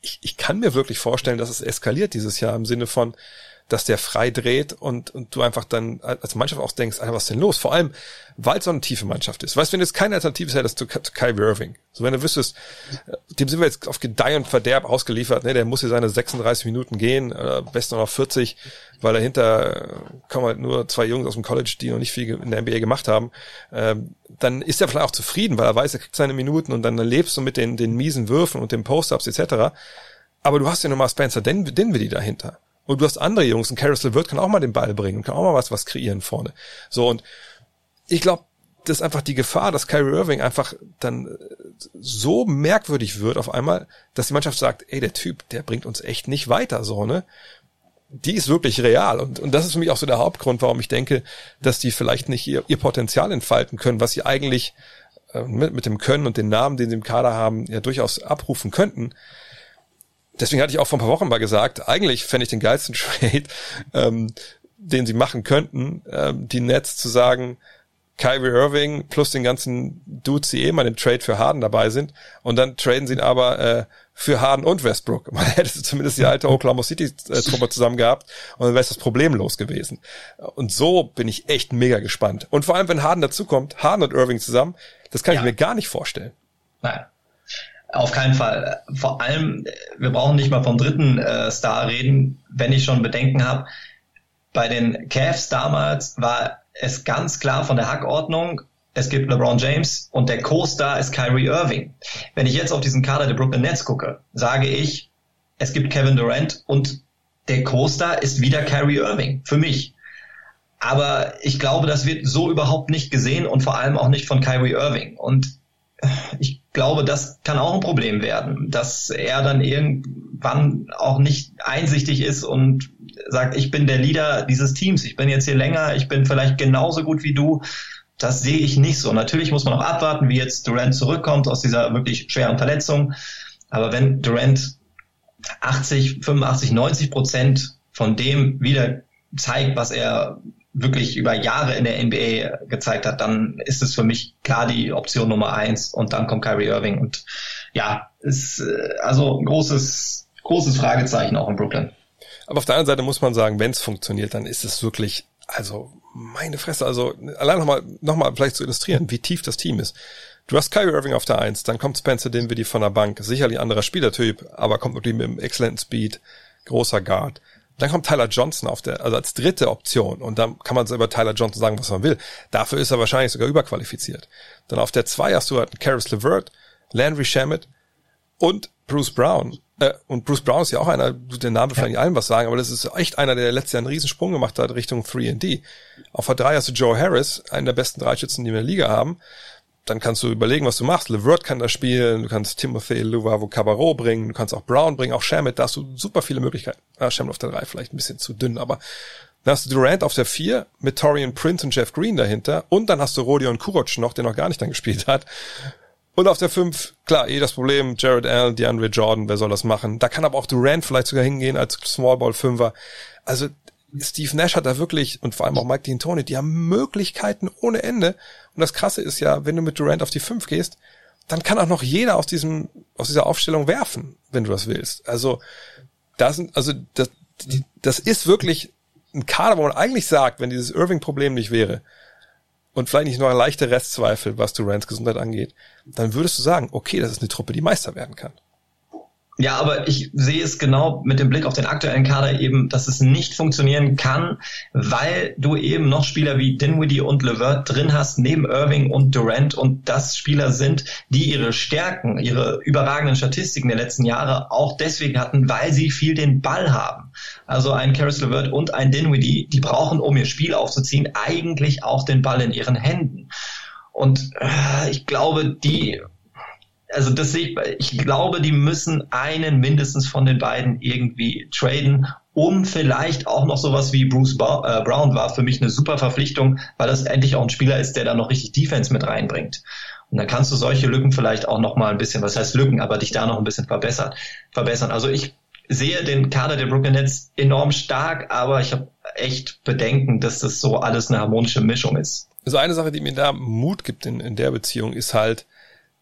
ich, ich kann mir wirklich vorstellen, dass es eskaliert dieses Jahr im Sinne von, dass der frei dreht und, und du einfach dann als Mannschaft auch denkst, was ist denn los? Vor allem, weil es so eine tiefe Mannschaft ist. Weißt du, wenn jetzt keine Alternative hättest zu, zu Kyrie Irving, so wenn du wüsstest, dem sind wir jetzt auf Gedeih und Verderb ausgeliefert, ne, der muss hier seine 36 Minuten gehen, äh, besten noch 40, weil dahinter kommen halt nur zwei Jungs aus dem College, die noch nicht viel in der NBA gemacht haben, ähm, dann ist er vielleicht auch zufrieden, weil er weiß, er kriegt seine Minuten und dann lebst du mit den, den miesen Würfen und den Post-Ups etc., aber du hast ja nochmal Spencer Dinwiddie dahinter. Und du hast andere Jungs, und Carousel wird kann auch mal den Ball bringen, kann auch mal was, was kreieren vorne. So, und ich glaube, das ist einfach die Gefahr, dass Kyrie Irving einfach dann äh, so merkwürdig wird auf einmal, dass die Mannschaft sagt, ey, der Typ, der bringt uns echt nicht weiter, so, ne? Die ist wirklich real. Und, und das ist für mich auch so der Hauptgrund, warum ich denke, dass die vielleicht nicht ihr, ihr Potenzial entfalten können, was sie eigentlich äh, mit, mit dem Können und den Namen, den sie im Kader haben, ja durchaus abrufen könnten. Deswegen hatte ich auch vor ein paar Wochen mal gesagt, eigentlich fände ich den geilsten Trade, ähm, den sie machen könnten, ähm, die Nets zu sagen, Kyrie Irving plus den ganzen Dudes, die eh mal im Trade für Harden dabei sind. Und dann traden sie ihn aber äh, für Harden und Westbrook. Man hätte zumindest die alte Oklahoma City-Truppe zusammen gehabt und dann wäre es das problemlos gewesen. Und so bin ich echt mega gespannt. Und vor allem, wenn Harden dazukommt, Harden und Irving zusammen, das kann ja. ich mir gar nicht vorstellen. Nein. Auf keinen Fall. Vor allem, wir brauchen nicht mal vom dritten äh, Star reden, wenn ich schon Bedenken habe. Bei den Cavs damals war es ganz klar von der Hackordnung, es gibt LeBron James und der Co-Star ist Kyrie Irving. Wenn ich jetzt auf diesen Kader der Brooklyn Nets gucke, sage ich, es gibt Kevin Durant und der Co-Star ist wieder Kyrie Irving für mich. Aber ich glaube, das wird so überhaupt nicht gesehen und vor allem auch nicht von Kyrie Irving. Und ich glaube, das kann auch ein Problem werden, dass er dann irgendwann auch nicht einsichtig ist und sagt, ich bin der Leader dieses Teams, ich bin jetzt hier länger, ich bin vielleicht genauso gut wie du. Das sehe ich nicht so. Natürlich muss man auch abwarten, wie jetzt Durant zurückkommt aus dieser wirklich schweren Verletzung. Aber wenn Durant 80, 85, 90 Prozent von dem wieder zeigt, was er wirklich über Jahre in der NBA gezeigt hat, dann ist es für mich klar die Option Nummer eins und dann kommt Kyrie Irving und ja, ist äh, also ein großes, großes Fragezeichen auch in Brooklyn. Aber auf der anderen Seite muss man sagen, wenn es funktioniert, dann ist es wirklich, also meine Fresse, also allein nochmal, nochmal vielleicht zu illustrieren, wie tief das Team ist. Du hast Kyrie Irving auf der Eins, dann kommt Spencer Dinwiddie von der Bank, sicherlich anderer Spielertyp, aber kommt mit einem exzellenten Speed, großer Guard. Dann kommt Tyler Johnson auf der, also als dritte Option. Und dann kann man so über Tyler Johnson sagen, was man will. Dafür ist er wahrscheinlich sogar überqualifiziert. Dann auf der zwei hast du halt Karis LeVert, Landry Shamet und Bruce Brown. Äh, und Bruce Brown ist ja auch einer, der Name ja. vielleicht allen was sagen, aber das ist echt einer, der letztes Jahr einen Riesensprung gemacht hat Richtung 3D. Auf der drei hast du Joe Harris, einen der besten Dreischützen, die wir in der Liga haben dann kannst du überlegen, was du machst. LeVert kann da spielen, du kannst Timothy Luvavo Cabarro bringen, du kannst auch Brown bringen, auch Shamit, da hast du super viele Möglichkeiten. Ah, Shamit auf der 3 vielleicht ein bisschen zu dünn, aber dann hast du Durant auf der 4 mit Torian Prince und Jeff Green dahinter und dann hast du Rodion Kuroc noch, der noch gar nicht dann gespielt hat. Und auf der 5, klar, eh das Problem, Jared Allen, DeAndre Jordan, wer soll das machen? Da kann aber auch Durant vielleicht sogar hingehen als Smallball Fünfer. Also Steve Nash hat da wirklich, und vor allem auch Mike D'Antoni, die haben Möglichkeiten ohne Ende. Und das Krasse ist ja, wenn du mit Durant auf die 5 gehst, dann kann auch noch jeder aus diesem, aus dieser Aufstellung werfen, wenn du das willst. Also, das sind, also, das, die, das ist wirklich ein Kader, wo man eigentlich sagt, wenn dieses Irving-Problem nicht wäre, und vielleicht nicht nur ein leichter Restzweifel, was Durants Gesundheit angeht, dann würdest du sagen, okay, das ist eine Truppe, die Meister werden kann. Ja, aber ich sehe es genau mit dem Blick auf den aktuellen Kader eben, dass es nicht funktionieren kann, weil du eben noch Spieler wie Dinwiddie und Levert drin hast, neben Irving und Durant und das Spieler sind, die ihre Stärken, ihre überragenden Statistiken der letzten Jahre auch deswegen hatten, weil sie viel den Ball haben. Also ein Karis Levert und ein Dinwiddie, die brauchen, um ihr Spiel aufzuziehen, eigentlich auch den Ball in ihren Händen. Und äh, ich glaube, die also das sehe ich, ich glaube, die müssen einen mindestens von den beiden irgendwie traden, um vielleicht auch noch sowas wie Bruce äh, Brown war für mich eine super Verpflichtung, weil das endlich auch ein Spieler ist, der da noch richtig Defense mit reinbringt. Und dann kannst du solche Lücken vielleicht auch noch mal ein bisschen, was heißt Lücken, aber dich da noch ein bisschen verbessern. verbessern. Also ich sehe den Kader der Brooklyn Nets enorm stark, aber ich habe echt Bedenken, dass das so alles eine harmonische Mischung ist. Also eine Sache, die mir da Mut gibt in, in der Beziehung, ist halt,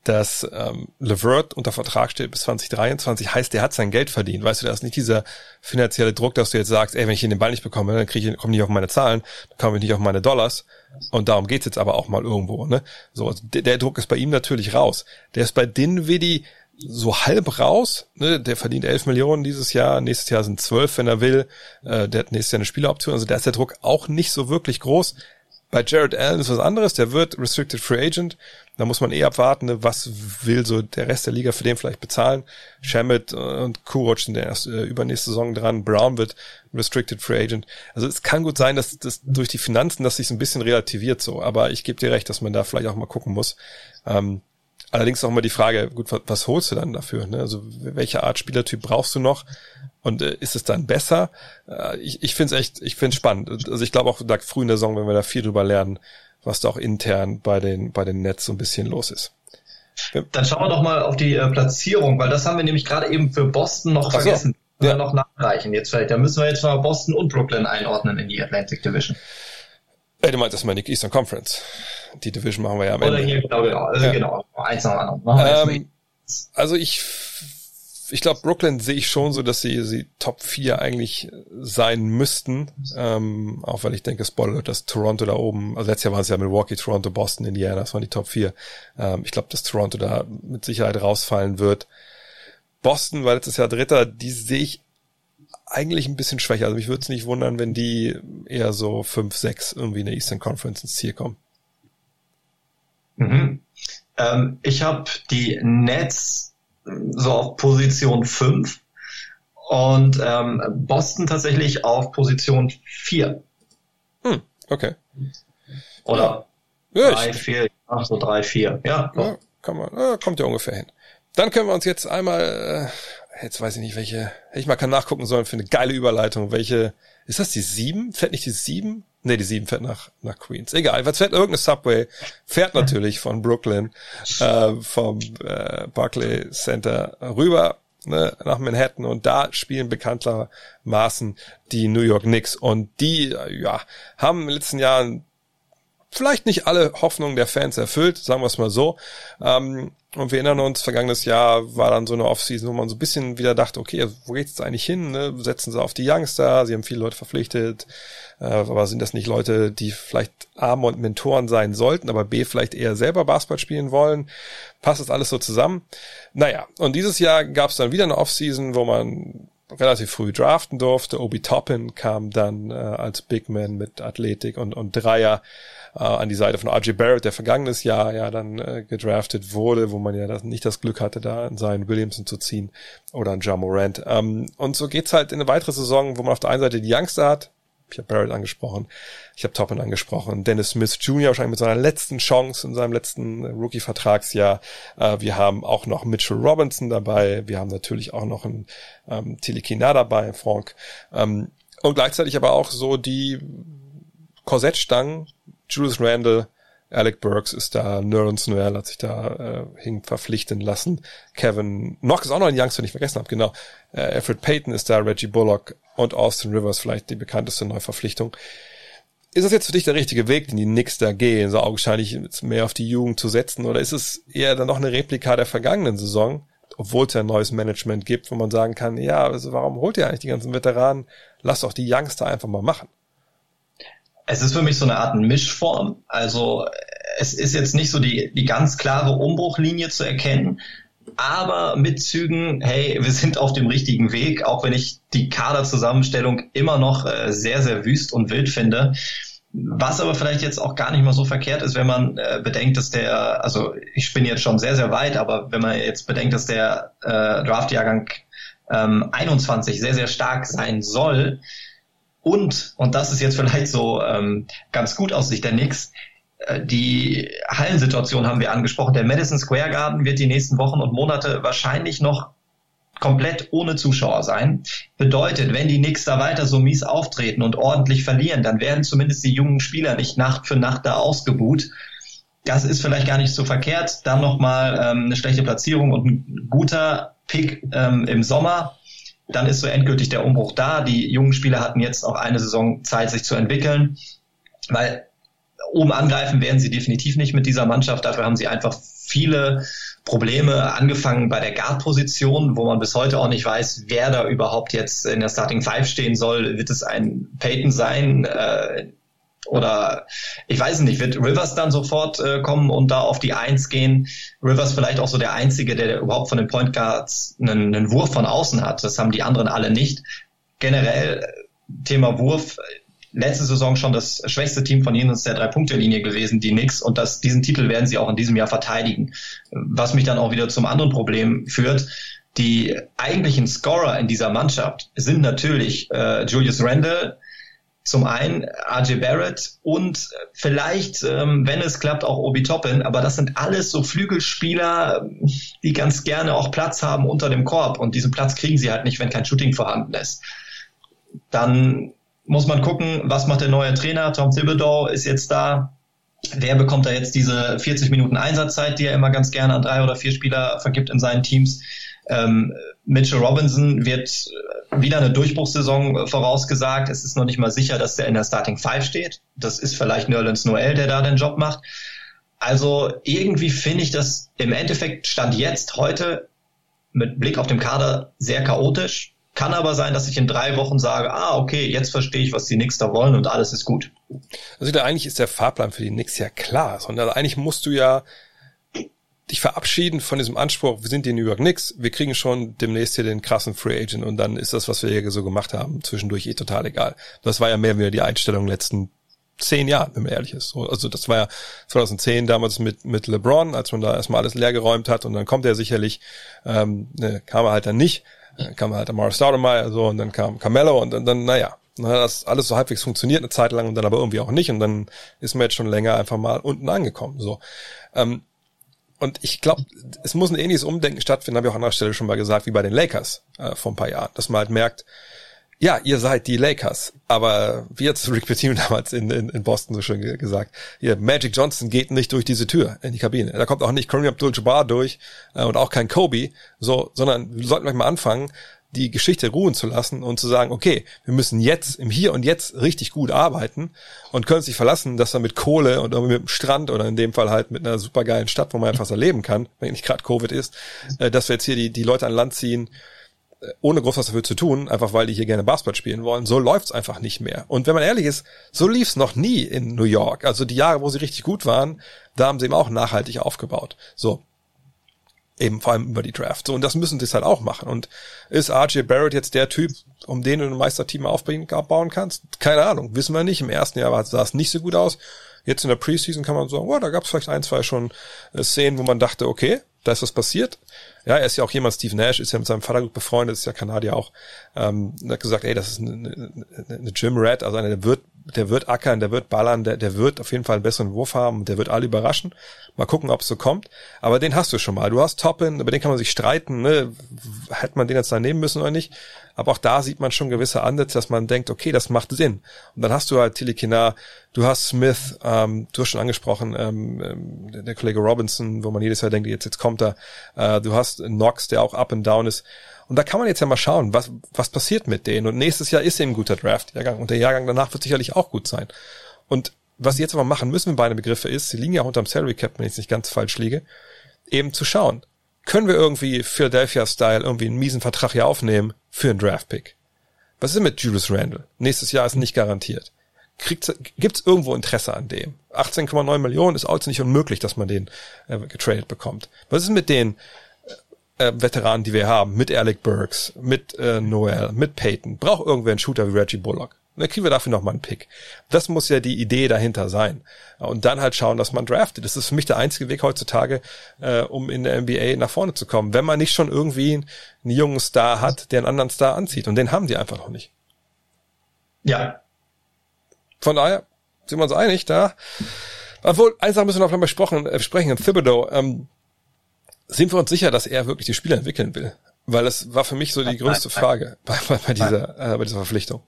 dass ähm, Levert unter Vertrag steht bis 2023, heißt, der hat sein Geld verdient. Weißt du, da ist nicht dieser finanzielle Druck, dass du jetzt sagst, ey, wenn ich den Ball nicht bekomme, dann kriege ich, komme nicht auf meine Zahlen, dann komme ich nicht auf meine Dollars. Und darum geht's jetzt aber auch mal irgendwo. Ne? So, also der, der Druck ist bei ihm natürlich raus. Der ist bei Dinwiddie so halb raus. Ne? Der verdient 11 Millionen dieses Jahr, nächstes Jahr sind 12, wenn er will. Äh, der hat nächstes Jahr eine Spieleroption. Also da ist der Druck auch nicht so wirklich groß. Bei Jared Allen ist was anderes, der wird Restricted Free Agent. Da muss man eh abwarten, ne, was will so der Rest der Liga für den vielleicht bezahlen. Shamit und Kuroc sind ja erst äh, übernächste Saison dran. Brown wird Restricted Free Agent. Also es kann gut sein, dass das durch die Finanzen, dass sich ein bisschen relativiert so. Aber ich gebe dir recht, dass man da vielleicht auch mal gucken muss. Ähm, allerdings auch mal die Frage, gut, was, was holst du dann dafür? Ne? Also welche Art Spielertyp brauchst du noch? Und äh, ist es dann besser? Äh, ich ich finde es echt, ich finde spannend. Also ich glaube auch da früh in der Saison, wenn wir da viel drüber lernen, was da auch intern bei den, bei den Nets so ein bisschen los ist. Dann schauen wir doch mal auf die äh, Platzierung, weil das haben wir nämlich gerade eben für Boston noch Ach vergessen. So. Ja. noch nachreichen jetzt vielleicht. Da müssen wir jetzt mal Boston und Brooklyn einordnen in die Atlantic Division. Ey, du meintest mal die Eastern Conference. Die Division machen wir ja am Ende. Oder hier, genau, genau. Also ja. genau. Eins nach anderen. Ähm, also ich ich glaube, Brooklyn sehe ich schon so, dass sie, sie Top 4 eigentlich sein müssten. Ähm, auch weil ich denke, Spoiler, dass Toronto da oben, also letztes Jahr waren es ja Milwaukee, Toronto, Boston, Indiana, das waren die Top 4. Ähm, ich glaube, dass Toronto da mit Sicherheit rausfallen wird. Boston war letztes Jahr Dritter, die sehe ich eigentlich ein bisschen schwächer. Also mich würde es nicht wundern, wenn die eher so 5, 6 irgendwie in der Eastern Conference ins Ziel kommen. Mhm. Ähm, ich habe die Nets so auf Position 5 und ähm, Boston tatsächlich auf Position 4. Hm, okay. Oder ja, 3, 4, ach so 3, 4, ja. ja kann man, ja, kommt ja ungefähr hin. Dann können wir uns jetzt einmal, äh, jetzt weiß ich nicht, welche, hätte ich mal kann nachgucken sollen für eine geile Überleitung, welche, ist das die 7? Fährt nicht die 7? Nee, die 7 fährt nach, nach Queens. Egal, was fährt irgendeine Subway? Fährt natürlich von Brooklyn, äh, vom äh, Barclay Center rüber ne, nach Manhattan und da spielen bekanntermaßen die New York Knicks und die, ja, haben in den letzten Jahren vielleicht nicht alle Hoffnungen der Fans erfüllt, sagen wir es mal so. Ähm, und wir erinnern uns, vergangenes Jahr war dann so eine Offseason, wo man so ein bisschen wieder dachte, okay, wo geht's jetzt eigentlich hin? Ne? Setzen sie auf die Youngster, sie haben viele Leute verpflichtet, äh, aber sind das nicht Leute, die vielleicht A und Mentoren sein sollten, aber B vielleicht eher selber Basketball spielen wollen? Passt das alles so zusammen? Naja, und dieses Jahr gab es dann wieder eine Offseason, wo man relativ früh draften durfte. Obi Toppin kam dann äh, als Big Man mit Athletik und, und Dreier äh, an die Seite von RJ Barrett, der vergangenes Jahr ja dann äh, gedraftet wurde, wo man ja das, nicht das Glück hatte, da in seinen Williamson zu ziehen oder an Ja Morant. Ähm, und so geht's halt in eine weitere Saison, wo man auf der einen Seite die Youngster hat, ich habe Barrett angesprochen, ich habe Toppin angesprochen, Dennis Smith Jr. wahrscheinlich mit seiner letzten Chance in seinem letzten Rookie-Vertragsjahr. Äh, wir haben auch noch Mitchell Robinson dabei, wir haben natürlich auch noch einen ähm, Telekina dabei, Frank. Ähm, und gleichzeitig aber auch so die Korsettstangen, Julius Randle, Alec Burks ist da, Nerons Noel hat sich da äh, hin verpflichten lassen. Kevin Knock ist auch noch ein Youngster, den ich vergessen habe, genau. Äh, Alfred Payton ist da, Reggie Bullock und Austin Rivers vielleicht die bekannteste Neuverpflichtung. Ist das jetzt für dich der richtige Weg, den die Knicks da gehen, so augenscheinlich mehr auf die Jugend zu setzen, oder ist es eher dann noch eine Replika der vergangenen Saison, obwohl es ja ein neues Management gibt, wo man sagen kann, ja, also warum holt ihr eigentlich die ganzen Veteranen? Lass doch die Youngster einfach mal machen. Es ist für mich so eine Art Mischform. Also es ist jetzt nicht so die, die ganz klare Umbruchlinie zu erkennen, aber mit Zügen, hey, wir sind auf dem richtigen Weg, auch wenn ich die Kaderzusammenstellung immer noch äh, sehr, sehr wüst und wild finde. Was aber vielleicht jetzt auch gar nicht mal so verkehrt ist, wenn man äh, bedenkt, dass der, also ich bin jetzt schon sehr, sehr weit, aber wenn man jetzt bedenkt, dass der äh, Draftjahrgang ähm, 21 sehr, sehr stark sein soll, und, und das ist jetzt vielleicht so ähm, ganz gut aus Sicht der Knicks, äh, die Hallensituation haben wir angesprochen. Der Madison Square Garden wird die nächsten Wochen und Monate wahrscheinlich noch komplett ohne Zuschauer sein. Bedeutet, wenn die Knicks da weiter so mies auftreten und ordentlich verlieren, dann werden zumindest die jungen Spieler nicht Nacht für Nacht da ausgebuht. Das ist vielleicht gar nicht so verkehrt. Dann nochmal ähm, eine schlechte Platzierung und ein guter Pick ähm, im Sommer dann ist so endgültig der Umbruch da. Die jungen Spieler hatten jetzt auch eine Saison Zeit, sich zu entwickeln, weil oben angreifen werden sie definitiv nicht mit dieser Mannschaft. Dafür haben sie einfach viele Probleme, angefangen bei der Guard-Position, wo man bis heute auch nicht weiß, wer da überhaupt jetzt in der Starting Five stehen soll. Wird es ein Peyton sein? Äh, oder ich weiß nicht, wird Rivers dann sofort äh, kommen und da auf die Eins gehen? Rivers vielleicht auch so der Einzige, der überhaupt von den Point Guards einen, einen Wurf von außen hat. Das haben die anderen alle nicht. Generell Thema Wurf, letzte Saison schon das schwächste Team von jenseits der Drei-Punkte-Linie gewesen, die Knicks, und das, diesen Titel werden sie auch in diesem Jahr verteidigen. Was mich dann auch wieder zum anderen Problem führt. Die eigentlichen Scorer in dieser Mannschaft sind natürlich äh, Julius Randle, zum einen RJ Barrett und vielleicht, ähm, wenn es klappt, auch Obi Toppin. Aber das sind alles so Flügelspieler, die ganz gerne auch Platz haben unter dem Korb. Und diesen Platz kriegen sie halt nicht, wenn kein Shooting vorhanden ist. Dann muss man gucken, was macht der neue Trainer. Tom Thibodeau ist jetzt da. Wer bekommt da jetzt diese 40 Minuten Einsatzzeit, die er immer ganz gerne an drei oder vier Spieler vergibt in seinen Teams? Ähm, Mitchell Robinson wird wieder eine Durchbruchssaison vorausgesagt. Es ist noch nicht mal sicher, dass der in der Starting Five steht. Das ist vielleicht Nerlens Noel, der da den Job macht. Also irgendwie finde ich das im Endeffekt stand jetzt heute mit Blick auf den Kader sehr chaotisch. Kann aber sein, dass ich in drei Wochen sage, ah, okay, jetzt verstehe ich, was die Knicks da wollen und alles ist gut. Also eigentlich ist der Fahrplan für die Knicks ja klar, sondern eigentlich musst du ja dich verabschieden von diesem Anspruch, wir sind die New York Knicks, wir kriegen schon demnächst hier den krassen Free Agent und dann ist das, was wir hier so gemacht haben, zwischendurch eh total egal. Das war ja mehr wieder die Einstellung letzten zehn Jahren, wenn man ehrlich ist. Also das war ja 2010 damals mit, mit LeBron, als man da erstmal alles leer geräumt hat und dann kommt er sicherlich, ähm, ne, kam er halt dann nicht, dann kam halt Amara Stoudemire so und dann kam Carmelo und dann, dann naja, dann hat das alles so halbwegs funktioniert eine Zeit lang und dann aber irgendwie auch nicht und dann ist man jetzt schon länger einfach mal unten angekommen. So. Ähm, und ich glaube, es muss ein ähnliches Umdenken stattfinden, habe ich auch an anderer Stelle schon mal gesagt, wie bei den Lakers äh, vor ein paar Jahren, dass man halt merkt, ja, ihr seid die Lakers, aber wie jetzt Rick Pitino damals in, in, in Boston so schön gesagt, hier, Magic Johnson geht nicht durch diese Tür in die Kabine. Da kommt auch nicht Kareem Abdul-Jabbar durch äh, und auch kein Kobe, so, sondern wir sollten gleich mal anfangen, die Geschichte ruhen zu lassen und zu sagen, okay, wir müssen jetzt im Hier und Jetzt richtig gut arbeiten und können sich verlassen, dass wir mit Kohle und mit dem Strand oder in dem Fall halt mit einer supergeilen Stadt, wo man einfach so leben kann, wenn nicht gerade Covid ist, äh, dass wir jetzt hier die, die Leute an Land ziehen, äh, ohne groß was dafür zu tun, einfach weil die hier gerne Basketball spielen wollen. So läuft's einfach nicht mehr. Und wenn man ehrlich ist, so lief's noch nie in New York. Also die Jahre, wo sie richtig gut waren, da haben sie eben auch nachhaltig aufgebaut. So. Eben vor allem über die Draft. So, und das müssen sie halt auch machen. Und ist RJ Barrett jetzt der Typ, um den du ein Meisterteam aufbauen kannst? Keine Ahnung. Wissen wir nicht. Im ersten Jahr sah es nicht so gut aus. Jetzt in der Preseason kann man sagen, oh, da gab es vielleicht ein, zwei schon äh, Szenen, wo man dachte, okay, da ist was passiert. Ja, er ist ja auch jemand, Steve Nash ist ja mit seinem Vater gut befreundet, ist ja Kanadier auch. Ähm, hat gesagt, ey, das ist eine, eine, eine Gym Rat, also einer, der wird, der wird ackern, der wird ballern, der, der wird auf jeden Fall einen besseren Wurf haben, der wird alle überraschen. Mal gucken, ob es so kommt. Aber den hast du schon mal. Du hast Toppin, über den kann man sich streiten, ne? Hätte man den jetzt da nehmen müssen oder nicht? Aber auch da sieht man schon gewisse Ansätze, dass man denkt, okay, das macht Sinn. Und dann hast du halt Tilikinar, du hast Smith, ähm, du hast schon angesprochen, ähm, ähm, der Kollege Robinson, wo man jedes Jahr denkt, jetzt, jetzt kommt er. Äh, du hast Knox, der auch up and down ist. Und da kann man jetzt ja mal schauen, was, was passiert mit denen. Und nächstes Jahr ist eben ein guter Draft-Jahrgang. Und der Jahrgang danach wird sicherlich auch gut sein. Und was sie jetzt aber machen müssen mit beiden Begriffe ist, sie liegen ja auch unterm Salary Cap, wenn ich nicht ganz falsch liege, eben zu schauen können wir irgendwie Philadelphia-Style irgendwie einen miesen Vertrag hier aufnehmen für einen Draft-Pick? Was ist denn mit Julius Randle? Nächstes Jahr ist nicht garantiert. Gibt es irgendwo Interesse an dem? 18,9 Millionen ist auch nicht unmöglich, dass man den äh, getradet bekommt. Was ist mit den äh, Veteranen, die wir haben? Mit Alec Burks, mit äh, Noel, mit Peyton? Braucht irgendwer einen Shooter wie Reggie Bullock? dann kriegen wir dafür nochmal einen Pick. Das muss ja die Idee dahinter sein. Und dann halt schauen, dass man draftet. Das ist für mich der einzige Weg heutzutage, äh, um in der NBA nach vorne zu kommen. Wenn man nicht schon irgendwie einen jungen Star hat, der einen anderen Star anzieht. Und den haben die einfach noch nicht. Ja. Von daher sind wir uns einig da. Obwohl, eine Sache müssen wir noch mal besprochen, äh, sprechen. Thibodeau, ähm, sind wir uns sicher, dass er wirklich die Spieler entwickeln will? Weil das war für mich so die größte Frage bei, bei, bei dieser, äh, bei dieser Verpflichtung.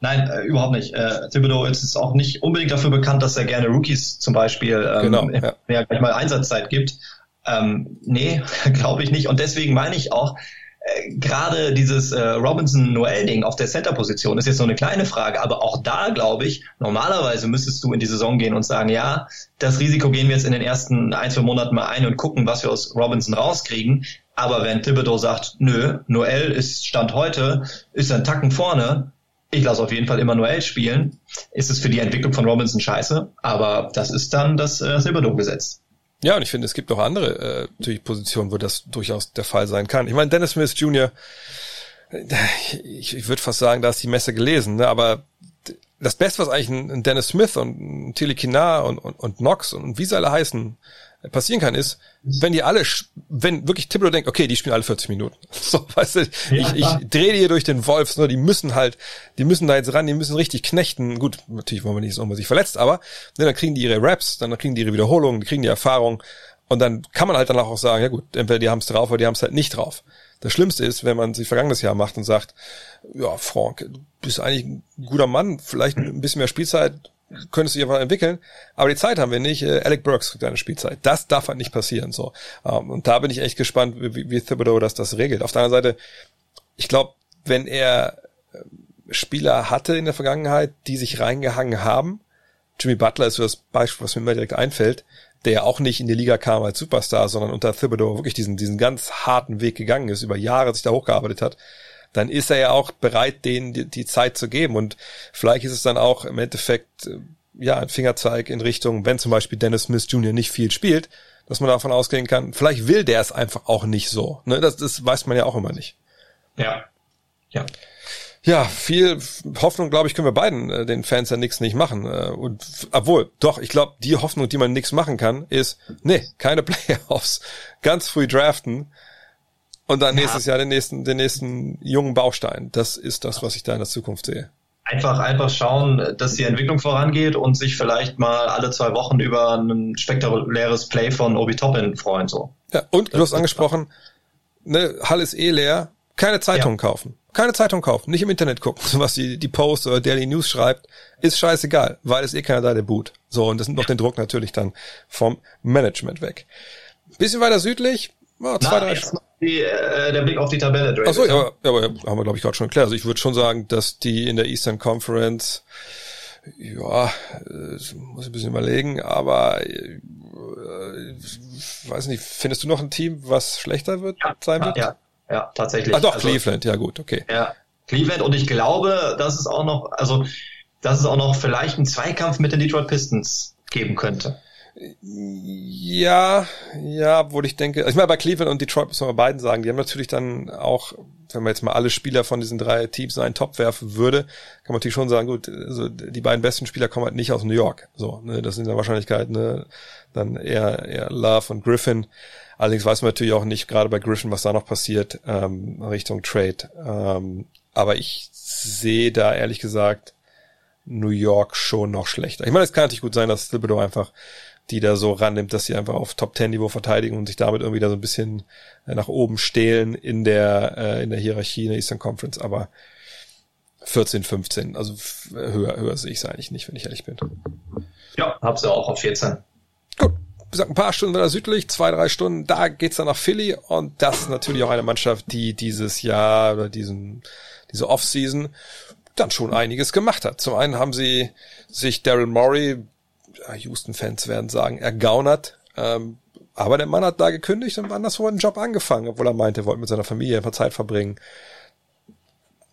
Nein, äh, überhaupt nicht. Äh, Thibodeau ist auch nicht unbedingt dafür bekannt, dass er gerne Rookies zum Beispiel ähm, genau, ja. mehr gleich mal Einsatzzeit gibt. Ähm, nee, glaube ich nicht. Und deswegen meine ich auch, gerade dieses äh, Robinson-Noel-Ding auf der Center-Position ist jetzt so eine kleine Frage, aber auch da glaube ich, normalerweise müsstest du in die Saison gehen und sagen, ja, das Risiko gehen wir jetzt in den ersten ein, zwei Monaten mal ein und gucken, was wir aus Robinson rauskriegen. Aber wenn Thibodeau sagt, nö, Noel ist Stand heute, ist ein Tacken vorne, ich lasse auf jeden Fall immer Noel spielen. Ist es für die Entwicklung von Robinson scheiße, aber das ist dann das äh, Silberdo-Gesetz. Ja, und ich finde, es gibt auch andere äh, natürlich Positionen, wo das durchaus der Fall sein kann. Ich meine, Dennis Smith Jr., ich, ich würde fast sagen, da ist die Messe gelesen, ne? aber das Beste, was eigentlich ein Dennis Smith und ein Tilly Kinar und, und, und Knox und wie sie alle heißen, passieren kann, ist, wenn die alle, wenn wirklich Thibodeau denkt, okay, die spielen alle 40 Minuten. So, weißt du, ja, ich, ich drehe hier durch den Wolf, so, die müssen halt, die müssen da jetzt ran, die müssen richtig knechten. Gut, natürlich wollen wir nicht, so, man sich verletzt, aber ne, dann kriegen die ihre Raps, dann kriegen die ihre Wiederholungen, die kriegen die Erfahrung und dann kann man halt danach auch sagen, ja gut, entweder die haben es drauf oder die haben es halt nicht drauf. Das Schlimmste ist, wenn man sich vergangenes Jahr macht und sagt, ja, Frank, du bist eigentlich ein guter Mann, vielleicht ein bisschen mehr Spielzeit, könntest du dich einfach entwickeln, aber die Zeit haben wir nicht. Äh, Alec Burks kriegt eine Spielzeit. Das darf halt nicht passieren. So ähm, und da bin ich echt gespannt, wie, wie Thibodeau das das regelt. Auf der anderen Seite, ich glaube, wenn er äh, Spieler hatte in der Vergangenheit, die sich reingehangen haben, Jimmy Butler ist so das Beispiel, was mir immer direkt einfällt, der ja auch nicht in die Liga kam als Superstar, sondern unter Thibodeau wirklich diesen, diesen ganz harten Weg gegangen ist, über Jahre sich da hochgearbeitet hat, dann ist er ja auch bereit, denen die, die Zeit zu geben. Und vielleicht ist es dann auch im Endeffekt, äh, ja, ein Fingerzeig in Richtung, wenn zum Beispiel Dennis Smith Jr. nicht viel spielt, dass man davon ausgehen kann, vielleicht will der es einfach auch nicht so. Ne? Das, das weiß man ja auch immer nicht. Ja. Ja. Ja, viel Hoffnung, glaube ich, können wir beiden äh, den Fans ja nichts nicht machen. Äh, und obwohl, doch, ich glaube, die Hoffnung, die man nichts machen kann, ist, nee, keine Playoffs, ganz früh draften und dann ja. nächstes Jahr den nächsten, den nächsten jungen Baustein. Das ist das, was ich da in der Zukunft sehe. Einfach, einfach schauen, dass die Entwicklung vorangeht und sich vielleicht mal alle zwei Wochen über ein spektakuläres Play von Obi Toppin freuen, so. Ja, und du hast angesprochen, ne, Hall ist eh leer, keine Zeitung ja. kaufen. Keine Zeitung kaufen, nicht im Internet gucken, was die, die Post oder Daily News schreibt, ist scheißegal, weil es eh keiner da, der boot. So, und das nimmt noch den Druck natürlich dann vom Management weg. Bisschen weiter südlich, oh, zwei, Na, drei die, äh, der Blick auf die Tabelle, Drake. Achso, ja, aber, haben wir, glaube ich, gerade schon erklärt. Also ich würde schon sagen, dass die in der Eastern Conference, ja, äh, muss ich ein bisschen überlegen, aber äh, weiß nicht, findest du noch ein Team, was schlechter wird ja, sein wird? Ja, ja, tatsächlich. Ach doch, also, Cleveland, ja gut, okay. Ja, Cleveland und ich glaube, dass es auch noch, also dass es auch noch vielleicht einen Zweikampf mit den Detroit Pistons geben könnte. Ja, ja, obwohl ich denke, ich meine, bei Cleveland und Detroit man bei beiden sagen, die haben natürlich dann auch, wenn man jetzt mal alle Spieler von diesen drei Teams in einen Top werfen würde, kann man natürlich schon sagen, gut, also die beiden besten Spieler kommen halt nicht aus New York. So, ne, das sind in der Wahrscheinlichkeit ne, dann eher, eher Love und Griffin. Allerdings weiß man natürlich auch nicht, gerade bei Griffin, was da noch passiert, ähm, Richtung Trade. Ähm, aber ich sehe da ehrlich gesagt New York schon noch schlechter. Ich meine, es kann natürlich gut sein, dass Thibodeau einfach die da so rannimmt, dass sie einfach auf Top-10-Niveau verteidigen und sich damit irgendwie da so ein bisschen äh, nach oben stehlen in der, äh, in der Hierarchie in der Eastern Conference, aber 14, 15, also höher, höher sehe ich es eigentlich nicht, wenn ich ehrlich bin. Ja, hab's ja auch auf 14. Gut, wie gesagt, ein paar Stunden weiter südlich, zwei, drei Stunden, da geht's dann nach Philly und das ist natürlich auch eine Mannschaft, die dieses Jahr oder diesen, diese Offseason dann schon einiges gemacht hat. Zum einen haben sie sich Daryl Morey Houston-Fans werden sagen, ergaunert. Ähm, aber der Mann hat da gekündigt und anderswo einen Job angefangen, obwohl er meinte, er wollte mit seiner Familie einfach Zeit verbringen.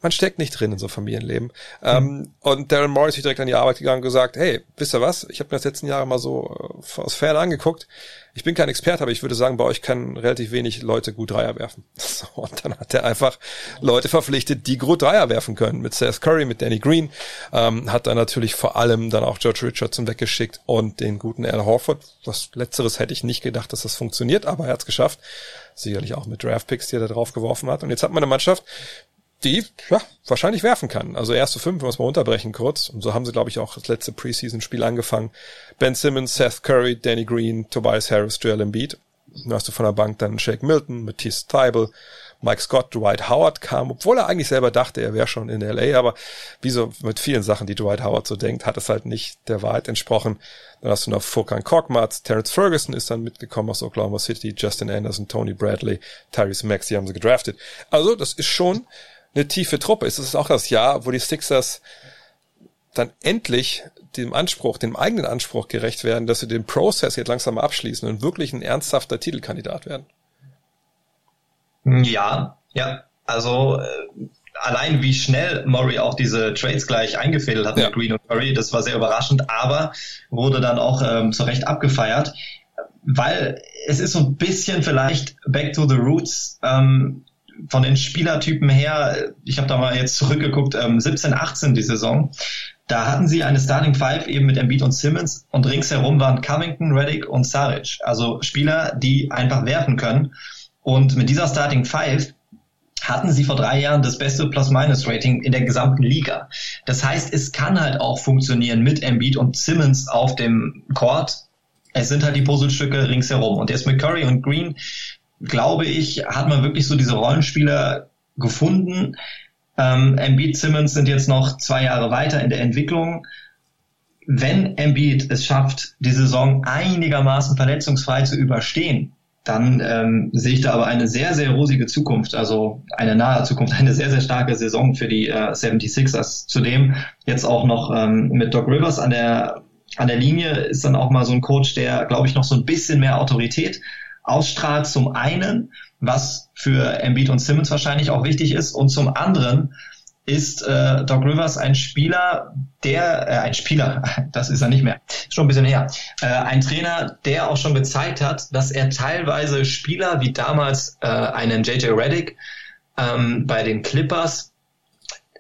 Man steckt nicht drin in so Familienleben. Mhm. Und Darren Morris ist direkt an die Arbeit gegangen und gesagt, hey, wisst ihr was? Ich habe mir das letzten Jahre mal so äh, aus Ferne angeguckt ich bin kein Experte, aber ich würde sagen, bei euch können relativ wenig Leute gut Dreier werfen. So, und dann hat er einfach Leute verpflichtet, die gut Dreier werfen können. Mit Seth Curry, mit Danny Green, ähm, hat er natürlich vor allem dann auch George Richardson weggeschickt und den guten Al Horford. Was letzteres hätte ich nicht gedacht, dass das funktioniert, aber er hat es geschafft. Sicherlich auch mit Draftpicks, die er da drauf geworfen hat. Und jetzt hat man eine Mannschaft, die ja, wahrscheinlich werfen kann. Also erste fünf, wenn wir es mal unterbrechen kurz. Und so haben sie, glaube ich, auch das letzte Preseason-Spiel angefangen. Ben Simmons, Seth Curry, Danny Green, Tobias Harris, Joel Embiid. Dann hast du von der Bank dann Shake Milton, Matisse Tybel, Mike Scott, Dwight Howard kam, obwohl er eigentlich selber dachte, er wäre schon in LA, aber wie so mit vielen Sachen, die Dwight Howard so denkt, hat es halt nicht der Wahrheit entsprochen. Dann hast du noch Furkan Korkmaz, Terrence Ferguson ist dann mitgekommen aus Oklahoma City, Justin Anderson, Tony Bradley, Tyrese Max, die haben sie gedraftet. Also, das ist schon eine tiefe Truppe ist. Es ist auch das Jahr, wo die Sixers dann endlich dem Anspruch, dem eigenen Anspruch gerecht werden, dass sie den Prozess jetzt langsam abschließen und wirklich ein ernsthafter Titelkandidat werden. Ja, ja. Also äh, allein wie schnell Murray auch diese Trades gleich eingefädelt hat ja. mit Green und Curry, das war sehr überraschend, aber wurde dann auch ähm, zu Recht abgefeiert, weil es ist so ein bisschen vielleicht back to the roots. Ähm, von den Spielertypen her, ich habe da mal jetzt zurückgeguckt, ähm, 17, 18 die Saison, da hatten sie eine Starting Five eben mit Embiid und Simmons und ringsherum waren Covington, Reddick und Saric. Also Spieler, die einfach werfen können. Und mit dieser Starting Five hatten sie vor drei Jahren das beste Plus-Minus-Rating in der gesamten Liga. Das heißt, es kann halt auch funktionieren mit Embiid und Simmons auf dem Court. Es sind halt die Puzzlestücke ringsherum. Und jetzt mit Curry und Green, glaube ich, hat man wirklich so diese Rollenspieler gefunden. Ähm, Embiid, Simmons sind jetzt noch zwei Jahre weiter in der Entwicklung. Wenn Embiid es schafft, die Saison einigermaßen verletzungsfrei zu überstehen, dann ähm, sehe ich da aber eine sehr, sehr rosige Zukunft, also eine nahe Zukunft, eine sehr, sehr starke Saison für die äh, 76ers. Zudem jetzt auch noch ähm, mit Doc Rivers an der, an der Linie ist dann auch mal so ein Coach, der, glaube ich, noch so ein bisschen mehr Autorität ausstrahlt. Zum einen, was für Embiid und Simmons wahrscheinlich auch wichtig ist, und zum anderen ist äh, Doc Rivers ein Spieler, der, äh, ein Spieler, das ist er nicht mehr, schon ein bisschen her, äh, ein Trainer, der auch schon gezeigt hat, dass er teilweise Spieler wie damals äh, einen JJ Reddick ähm, bei den Clippers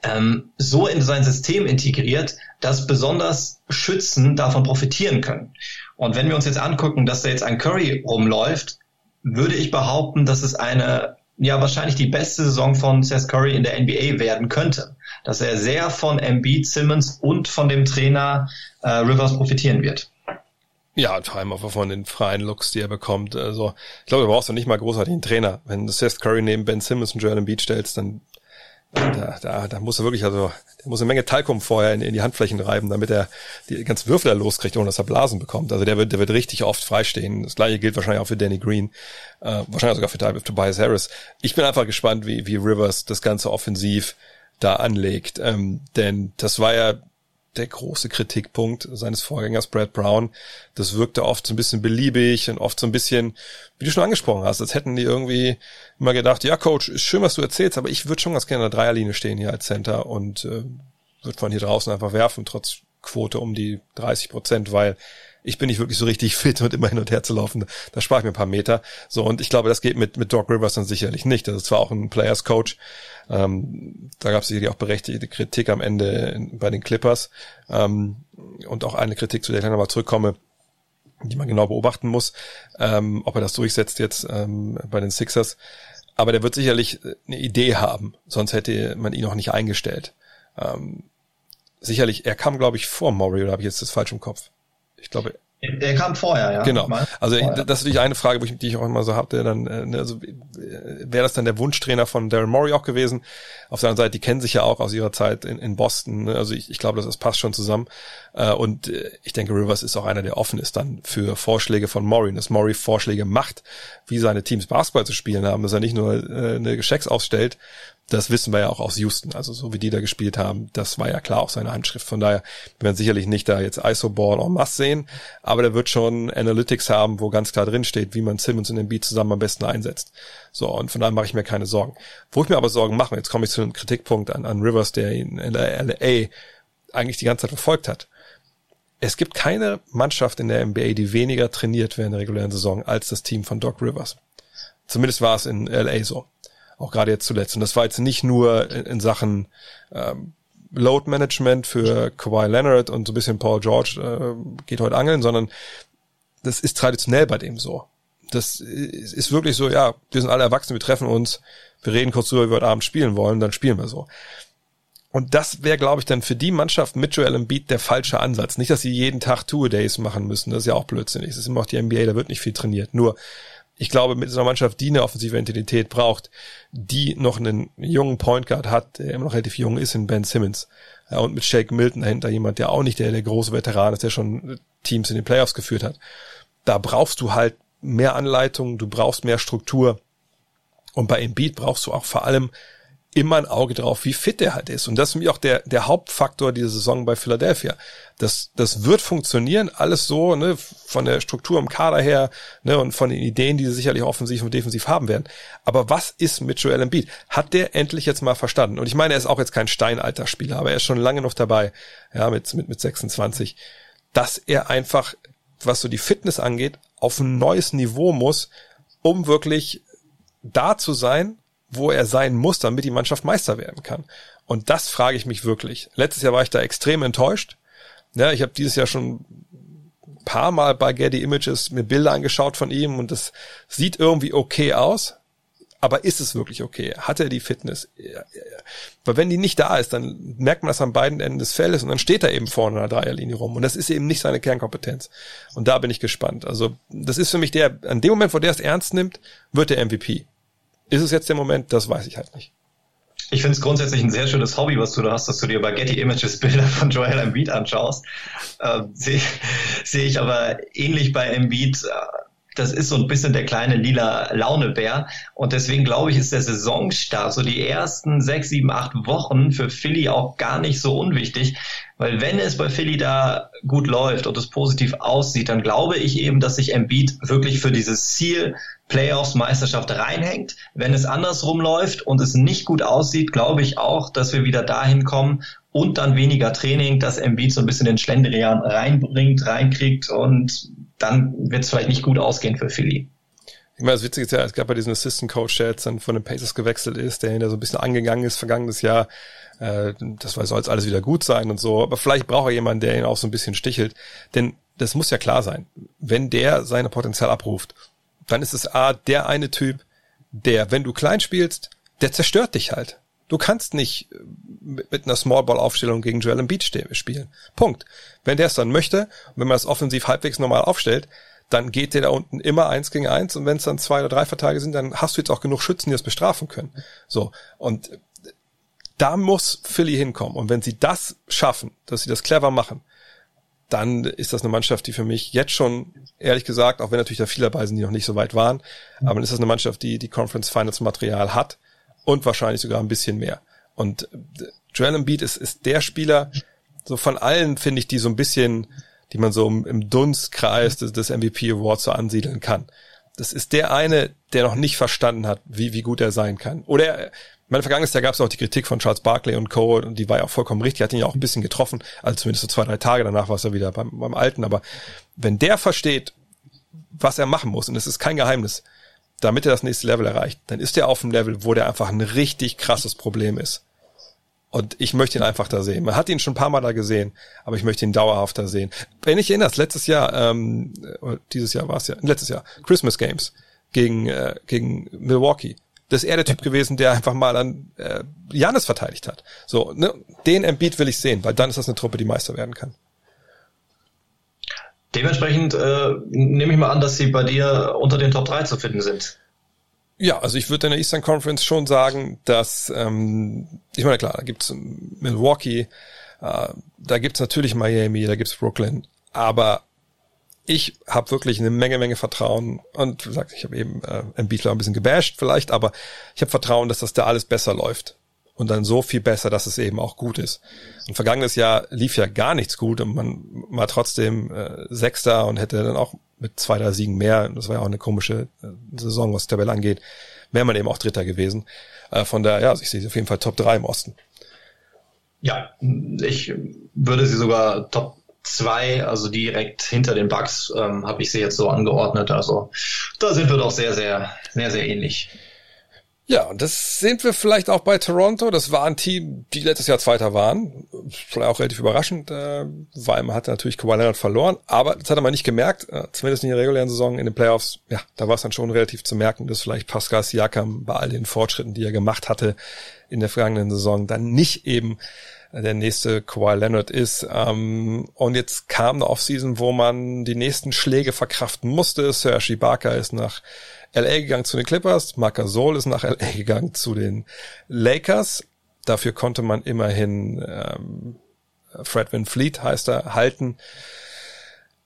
ähm, so in sein System integriert, dass besonders Schützen davon profitieren können. Und wenn wir uns jetzt angucken, dass da jetzt ein Curry rumläuft, würde ich behaupten, dass es eine ja wahrscheinlich die beste Saison von Seth Curry in der NBA werden könnte. Dass er sehr von Embiid, Simmons und von dem Trainer äh, Rivers profitieren wird. Ja, vor allem auch von den freien Looks, die er bekommt. Also, ich glaube, du brauchst doch nicht mal großartig einen Trainer. Wenn du Seth Curry neben Ben Simmons und Joel Embiid stellst, dann da, da, da muss er wirklich, also, der muss eine Menge Talkum vorher in, in die Handflächen reiben, damit er die ganzen Würfel da loskriegt, ohne dass er Blasen bekommt. Also der wird, der wird richtig oft freistehen. Das gleiche gilt wahrscheinlich auch für Danny Green, äh, wahrscheinlich sogar für Tobias Harris. Ich bin einfach gespannt, wie, wie Rivers das ganze offensiv da anlegt. Ähm, denn das war ja der große Kritikpunkt seines Vorgängers Brad Brown. Das wirkte oft so ein bisschen beliebig und oft so ein bisschen, wie du schon angesprochen hast, als hätten die irgendwie immer gedacht, ja Coach, ist schön, was du erzählst, aber ich würde schon ganz gerne in der Dreierlinie stehen hier als Center und äh, würde von hier draußen einfach werfen, trotz Quote um die 30 Prozent, weil ich bin nicht wirklich so richtig fit und immer hin und her zu laufen. Da spare ich mir ein paar Meter. So, und ich glaube, das geht mit, mit Doc Rivers dann sicherlich nicht. Das ist zwar auch ein Players Coach, ähm, da gab es sicherlich auch berechtigte Kritik am Ende bei den Clippers ähm, und auch eine Kritik, zu der ich nochmal zurückkomme, die man genau beobachten muss, ähm, ob er das durchsetzt jetzt ähm, bei den Sixers. Aber der wird sicherlich eine Idee haben, sonst hätte man ihn auch nicht eingestellt. Ähm, sicherlich, er kam, glaube ich, vor Maury, oder habe ich jetzt das falsch im Kopf? Ich glaube, der kam vorher, ja. Genau. Also vorher. das ist natürlich eine Frage, die ich auch immer so hatte. Dann, äh, ne, also wäre das dann der Wunschtrainer von Daryl Morey auch gewesen? Auf der anderen Seite, die kennen sich ja auch aus ihrer Zeit in, in Boston. Ne? Also ich, ich glaube, das, das passt schon zusammen. Äh, und äh, ich denke, Rivers ist auch einer, der offen ist dann für Vorschläge von Morey. Dass Morey Vorschläge macht, wie seine Teams Basketball zu spielen haben, dass er nicht nur eine Geschecks ausstellt, das wissen wir ja auch aus Houston, also so wie die da gespielt haben, das war ja klar auch seine Handschrift. Von daher wir werden sicherlich nicht da jetzt ISO-Ball en masse sehen, aber der wird schon Analytics haben, wo ganz klar drin steht, wie man Simmons und Beat zusammen am besten einsetzt. So, und von daher mache ich mir keine Sorgen. Wo ich mir aber Sorgen mache, jetzt komme ich zu einem Kritikpunkt an, an Rivers, der ihn in der LA eigentlich die ganze Zeit verfolgt hat. Es gibt keine Mannschaft in der NBA, die weniger trainiert während der regulären Saison als das Team von Doc Rivers. Zumindest war es in LA so. Auch gerade jetzt zuletzt. Und das war jetzt nicht nur in, in Sachen ähm, Load Management für Kawhi Leonard und so ein bisschen Paul George äh, geht heute angeln, sondern das ist traditionell bei dem so. Das ist wirklich so, ja, wir sind alle erwachsen, wir treffen uns, wir reden kurz drüber, wie wir heute Abend spielen wollen, dann spielen wir so. Und das wäre, glaube ich, dann für die Mannschaft mit Joel Embiid der falsche Ansatz. Nicht, dass sie jeden Tag Two-A-Days machen müssen, das ist ja auch blödsinnig. Das ist immer auch die NBA, da wird nicht viel trainiert. Nur, ich glaube, mit so einer Mannschaft, die eine offensive Entität braucht, die noch einen jungen Point Guard hat, der immer noch relativ jung ist, in Ben Simmons. Ja, und mit Shake Milton dahinter jemand, der auch nicht der, der große Veteran ist, der schon Teams in den Playoffs geführt hat. Da brauchst du halt mehr Anleitung, du brauchst mehr Struktur. Und bei Embiid brauchst du auch vor allem immer ein Auge drauf, wie fit der halt ist. Und das ist mir auch der, der Hauptfaktor dieser Saison bei Philadelphia. Das, das wird funktionieren, alles so, ne, von der Struktur im Kader her, ne, und von den Ideen, die sie sicherlich offensiv und defensiv haben werden. Aber was ist mit Joel Embiid? Hat der endlich jetzt mal verstanden? Und ich meine, er ist auch jetzt kein Steinalter-Spieler, aber er ist schon lange noch dabei, ja, mit, mit, mit 26, dass er einfach, was so die Fitness angeht, auf ein neues Niveau muss, um wirklich da zu sein, wo er sein muss, damit die Mannschaft Meister werden kann. Und das frage ich mich wirklich. Letztes Jahr war ich da extrem enttäuscht. Ja, ich habe dieses Jahr schon ein paar Mal bei Getty Images mir Bilder angeschaut von ihm und das sieht irgendwie okay aus. Aber ist es wirklich okay? Hat er die Fitness? Weil wenn die nicht da ist, dann merkt man das an beiden Enden des Feldes und dann steht er eben vorne in der Dreierlinie rum. Und das ist eben nicht seine Kernkompetenz. Und da bin ich gespannt. Also das ist für mich der, an dem Moment, wo der es ernst nimmt, wird der MVP. Ist es jetzt der Moment? Das weiß ich halt nicht. Ich finde es grundsätzlich ein sehr schönes Hobby, was du da hast, dass du dir bei Getty Images Bilder von Joel Embiid anschaust. Äh, Sehe seh ich aber ähnlich bei Embiid. Das ist so ein bisschen der kleine lila Launebär. Und deswegen glaube ich, ist der Saisonstart, so die ersten sechs, sieben, acht Wochen für Philly auch gar nicht so unwichtig. Weil wenn es bei Philly da gut läuft und es positiv aussieht, dann glaube ich eben, dass sich Embiid wirklich für dieses Ziel Playoffs Meisterschaft reinhängt. Wenn es andersrum läuft und es nicht gut aussieht, glaube ich auch, dass wir wieder dahin kommen und dann weniger Training, dass Embiid so ein bisschen den Schlendrian reinbringt, reinkriegt und dann wird es vielleicht nicht gut ausgehen für Philly. Ich meine, das Witzige ist ja, es gab bei diesem Assistant Coach, der jetzt dann von den Pacers gewechselt ist, der hinter so ein bisschen angegangen ist vergangenes Jahr. Äh, das soll jetzt alles wieder gut sein und so. Aber vielleicht braucht er jemanden, der ihn auch so ein bisschen stichelt. Denn das muss ja klar sein. Wenn der seine Potenzial abruft, dann ist es A, der eine Typ, der, wenn du klein spielst, der zerstört dich halt. Du kannst nicht äh, mit einer Smallball-Aufstellung gegen Joel Embiid spielen. Punkt. Wenn der es dann möchte, wenn man das offensiv halbwegs normal aufstellt, dann geht der da unten immer eins gegen eins und wenn es dann zwei oder drei Verteidiger sind, dann hast du jetzt auch genug Schützen, die das bestrafen können. So. Und da muss Philly hinkommen. Und wenn sie das schaffen, dass sie das clever machen, dann ist das eine Mannschaft, die für mich jetzt schon, ehrlich gesagt, auch wenn natürlich da viele dabei sind, die noch nicht so weit waren, aber dann ist das eine Mannschaft, die die Conference Finals Material hat und wahrscheinlich sogar ein bisschen mehr. Und äh, Joel Embiid ist, ist der Spieler, so von allen finde ich, die so ein bisschen, die man so im Dunstkreis des, des MVP Awards so ansiedeln kann. Das ist der eine, der noch nicht verstanden hat, wie, wie gut er sein kann. Oder mein vergangenes Jahr gab es auch die Kritik von Charles Barkley und Co. und die war ja auch vollkommen richtig, hat ihn ja auch ein bisschen getroffen, also zumindest so zwei, drei Tage danach war es ja wieder beim, beim Alten. Aber wenn der versteht, was er machen muss, und es ist kein Geheimnis, damit er das nächste Level erreicht, dann ist er auf dem Level, wo der einfach ein richtig krasses Problem ist. Und ich möchte ihn einfach da sehen. Man hat ihn schon ein paar Mal da gesehen, aber ich möchte ihn dauerhaft da sehen. Wenn ich erinnerst, letztes Jahr, ähm, dieses Jahr war es ja, letztes Jahr, Christmas Games gegen, äh, gegen Milwaukee. Das ist er der Typ gewesen, der einfach mal an äh, Janis verteidigt hat. So, ne, den Embiid will ich sehen, weil dann ist das eine Truppe, die Meister werden kann. Dementsprechend äh, nehme ich mal an, dass sie bei dir unter den Top 3 zu finden sind. Ja, also ich würde in der Eastern Conference schon sagen, dass, ähm, ich meine, klar, da gibt's Milwaukee, äh, da gibt's natürlich Miami, da gibt's Brooklyn, aber ich habe wirklich eine Menge, Menge Vertrauen und wie gesagt, ich habe eben äh, Embiid ein bisschen gebasht vielleicht, aber ich habe Vertrauen, dass das da alles besser läuft und dann so viel besser, dass es eben auch gut ist. Und vergangenes Jahr lief ja gar nichts gut und man war trotzdem äh, Sechster und hätte dann auch mit zwei, drei Siegen mehr, das war ja auch eine komische äh, Saison, was Tabelle angeht, wäre man eben auch Dritter gewesen. Äh, von daher, ja, ich sehe auf jeden Fall Top 3 im Osten. Ja, ich würde sie sogar Top 2, also direkt hinter den Bugs, ähm, habe ich sie jetzt so angeordnet. Also da sind wir doch sehr, sehr, sehr, sehr ähnlich. Ja, und das sind wir vielleicht auch bei Toronto. Das war ein Team, die letztes Jahr Zweiter waren. Vielleicht auch relativ überraschend, äh, weil man hatte natürlich Kawhi Leonard verloren. Aber das hat man nicht gemerkt, äh, zumindest in der regulären Saison, in den Playoffs. Ja, da war es dann schon relativ zu merken, dass vielleicht Pascal Siakam bei all den Fortschritten, die er gemacht hatte in der vergangenen Saison, dann nicht eben der nächste Kawhi Leonard ist. Ähm, und jetzt kam eine Offseason, wo man die nächsten Schläge verkraften musste. Serge Ibaka ist nach LA gegangen zu den Clippers, Marc Gasol ist nach LA gegangen zu den Lakers. Dafür konnte man immerhin ähm, Fred Van Fleet heißt er halten.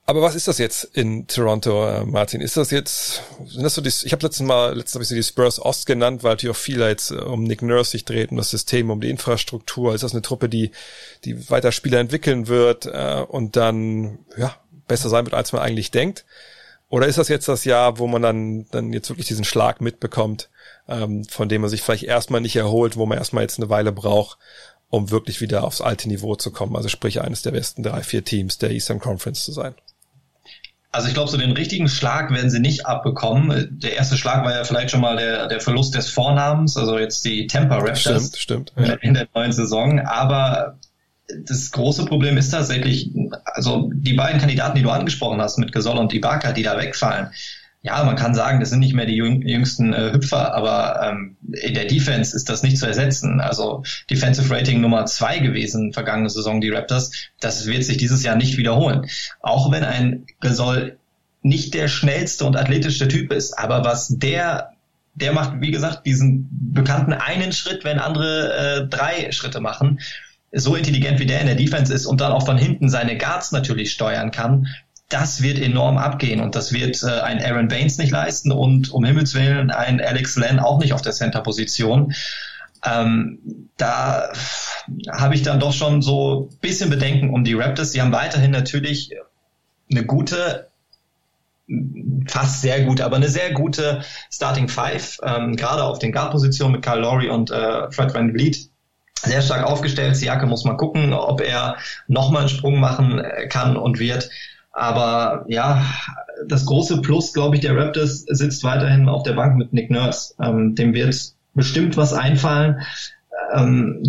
Aber was ist das jetzt in Toronto, äh, Martin? Ist das jetzt, sind das so die, ich habe letztes Mal, letztes habe ich sie die Spurs Ost genannt, weil natürlich auch viel jetzt äh, um Nick Nurse sich dreht, um das System, um die Infrastruktur. Ist das eine Truppe, die, die weiter Spieler entwickeln wird äh, und dann ja besser sein wird, als man eigentlich denkt? Oder ist das jetzt das Jahr, wo man dann, dann jetzt wirklich diesen Schlag mitbekommt, ähm, von dem man sich vielleicht erstmal nicht erholt, wo man erstmal jetzt eine Weile braucht, um wirklich wieder aufs alte Niveau zu kommen? Also sprich eines der besten drei, vier Teams der Eastern Conference zu sein. Also ich glaube, so den richtigen Schlag werden sie nicht abbekommen. Der erste Schlag war ja vielleicht schon mal der, der Verlust des Vornamens, also jetzt die Tampa Raptors stimmt, stimmt, ja. in der neuen Saison. Aber das große Problem ist tatsächlich, also die beiden Kandidaten, die du angesprochen hast, mit Gasol und Ibaka, die da wegfallen, ja, man kann sagen, das sind nicht mehr die jüngsten äh, Hüpfer, aber ähm, in der Defense ist das nicht zu ersetzen. Also Defensive Rating Nummer zwei gewesen vergangene Saison die Raptors. Das wird sich dieses Jahr nicht wiederholen. Auch wenn ein Gasol nicht der schnellste und athletischste Typ ist, aber was der der macht, wie gesagt, diesen bekannten einen Schritt, wenn andere äh, drei Schritte machen. So intelligent wie der in der Defense ist und dann auch von hinten seine Guards natürlich steuern kann, das wird enorm abgehen und das wird äh, ein Aaron Baines nicht leisten und um Himmels Willen ein Alex Len auch nicht auf der Center-Position. Ähm, da habe ich dann doch schon so bisschen Bedenken um die Raptors. Die haben weiterhin natürlich eine gute, fast sehr gute, aber eine sehr gute Starting Five, ähm, gerade auf den Guard-Positionen mit Kyle Lowry und äh, Fred Van Vliet sehr stark aufgestellt. Siake muss man gucken, ob er nochmal einen Sprung machen äh, kann und wird. Aber ja, das große Plus, glaube ich, der Raptors sitzt weiterhin auf der Bank mit Nick Nurse. Ähm, dem wird bestimmt was einfallen. Ähm,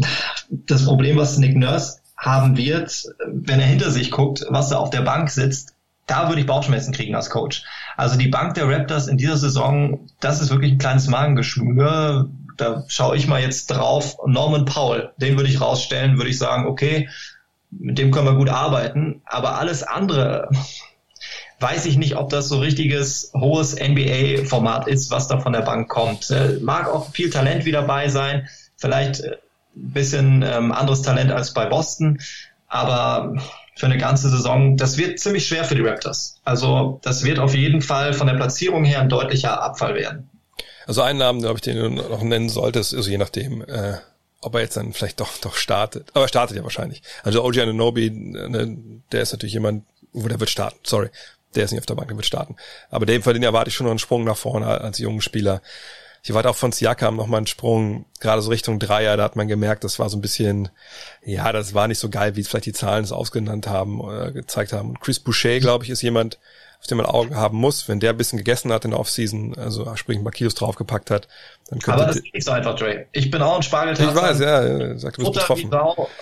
das Problem, was Nick Nurse haben wird, wenn er hinter sich guckt, was er auf der Bank sitzt, da würde ich Bauchschmerzen kriegen als Coach. Also die Bank der Raptors in dieser Saison, das ist wirklich ein kleines Magengeschwür. Da schaue ich mal jetzt drauf. Norman Powell, den würde ich rausstellen, würde ich sagen, okay, mit dem können wir gut arbeiten. Aber alles andere weiß ich nicht, ob das so richtiges hohes NBA-Format ist, was da von der Bank kommt. Äh, mag auch viel Talent wieder dabei sein, vielleicht ein äh, bisschen ähm, anderes Talent als bei Boston, aber für eine ganze Saison, das wird ziemlich schwer für die Raptors. Also das wird auf jeden Fall von der Platzierung her ein deutlicher Abfall werden. Also einen Namen, glaube ich, den du noch nennen solltest, also je nachdem, äh, ob er jetzt dann vielleicht doch, doch startet. Aber er startet ja wahrscheinlich. Also OG Ananobi, ne, der ist natürlich jemand, wo der wird starten. Sorry. Der ist nicht auf der Bank, der wird starten. Aber dem, von den erwarte ich schon noch einen Sprung nach vorne als jungen Spieler. Ich erwarte auch von Siakam noch mal einen Sprung, gerade so Richtung Dreier, da hat man gemerkt, das war so ein bisschen, ja, das war nicht so geil, wie vielleicht die Zahlen es ausgenannt haben, oder gezeigt haben. Und Chris Boucher, glaube ich, ist jemand, auf den man Augen haben muss. Wenn der ein bisschen gegessen hat in der Offseason, also sprich ein paar Kilos draufgepackt hat, dann könnte... Aber das ist nicht so einfach, Dre. Ich bin auch ein Spargeltaster. Ich weiß, ja, sag, du bist betroffen.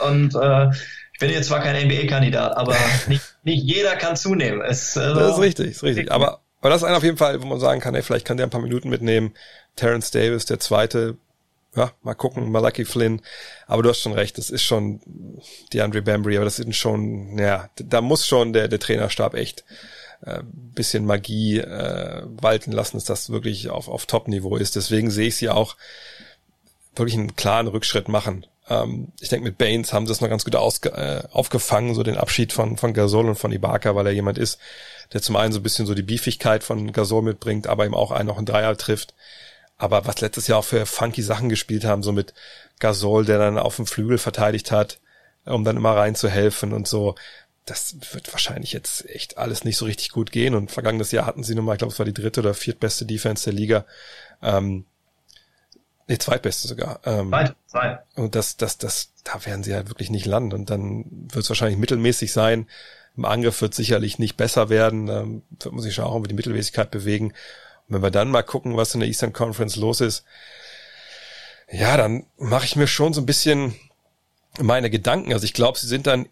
Und äh, ich bin jetzt zwar kein NBA-Kandidat, aber nicht, nicht jeder kann zunehmen. Es, also, das ist richtig, ist richtig. Aber, aber das ist einer auf jeden Fall, wo man sagen kann, ey, vielleicht kann der ein paar Minuten mitnehmen. Terence Davis, der zweite, ja, mal gucken, Malachi Flynn. Aber du hast schon recht, das ist schon die Andre Bambry, aber das sind schon, ja, da muss schon der, der Trainerstab echt äh, bisschen Magie äh, walten lassen, dass das wirklich auf, auf Top-Niveau ist. Deswegen sehe ich sie auch wirklich einen klaren Rückschritt machen. Ähm, ich denke, mit Baines haben sie es noch ganz gut ausge äh, aufgefangen, so den Abschied von, von Gasol und von Ibaka, weil er jemand ist, der zum einen so ein bisschen so die Beefigkeit von Gasol mitbringt, aber ihm auch einen noch einen Dreier trifft. Aber was letztes Jahr auch für funky Sachen gespielt haben, so mit Gasol, der dann auf dem Flügel verteidigt hat, um dann immer reinzuhelfen und so das wird wahrscheinlich jetzt echt alles nicht so richtig gut gehen. Und vergangenes Jahr hatten sie nun mal, ich glaube, es war die dritte oder viertbeste Defense der Liga. Ähm, nee, zweitbeste sogar. Ähm, zwei, zwei. Und das, das, das, da werden sie halt wirklich nicht landen. Und dann wird es wahrscheinlich mittelmäßig sein. Im Angriff wird sicherlich nicht besser werden. Ähm, wird man sich schon auch über die Mittelmäßigkeit bewegen. Und wenn wir dann mal gucken, was in der Eastern Conference los ist, ja, dann mache ich mir schon so ein bisschen meine Gedanken. Also ich glaube, sie sind dann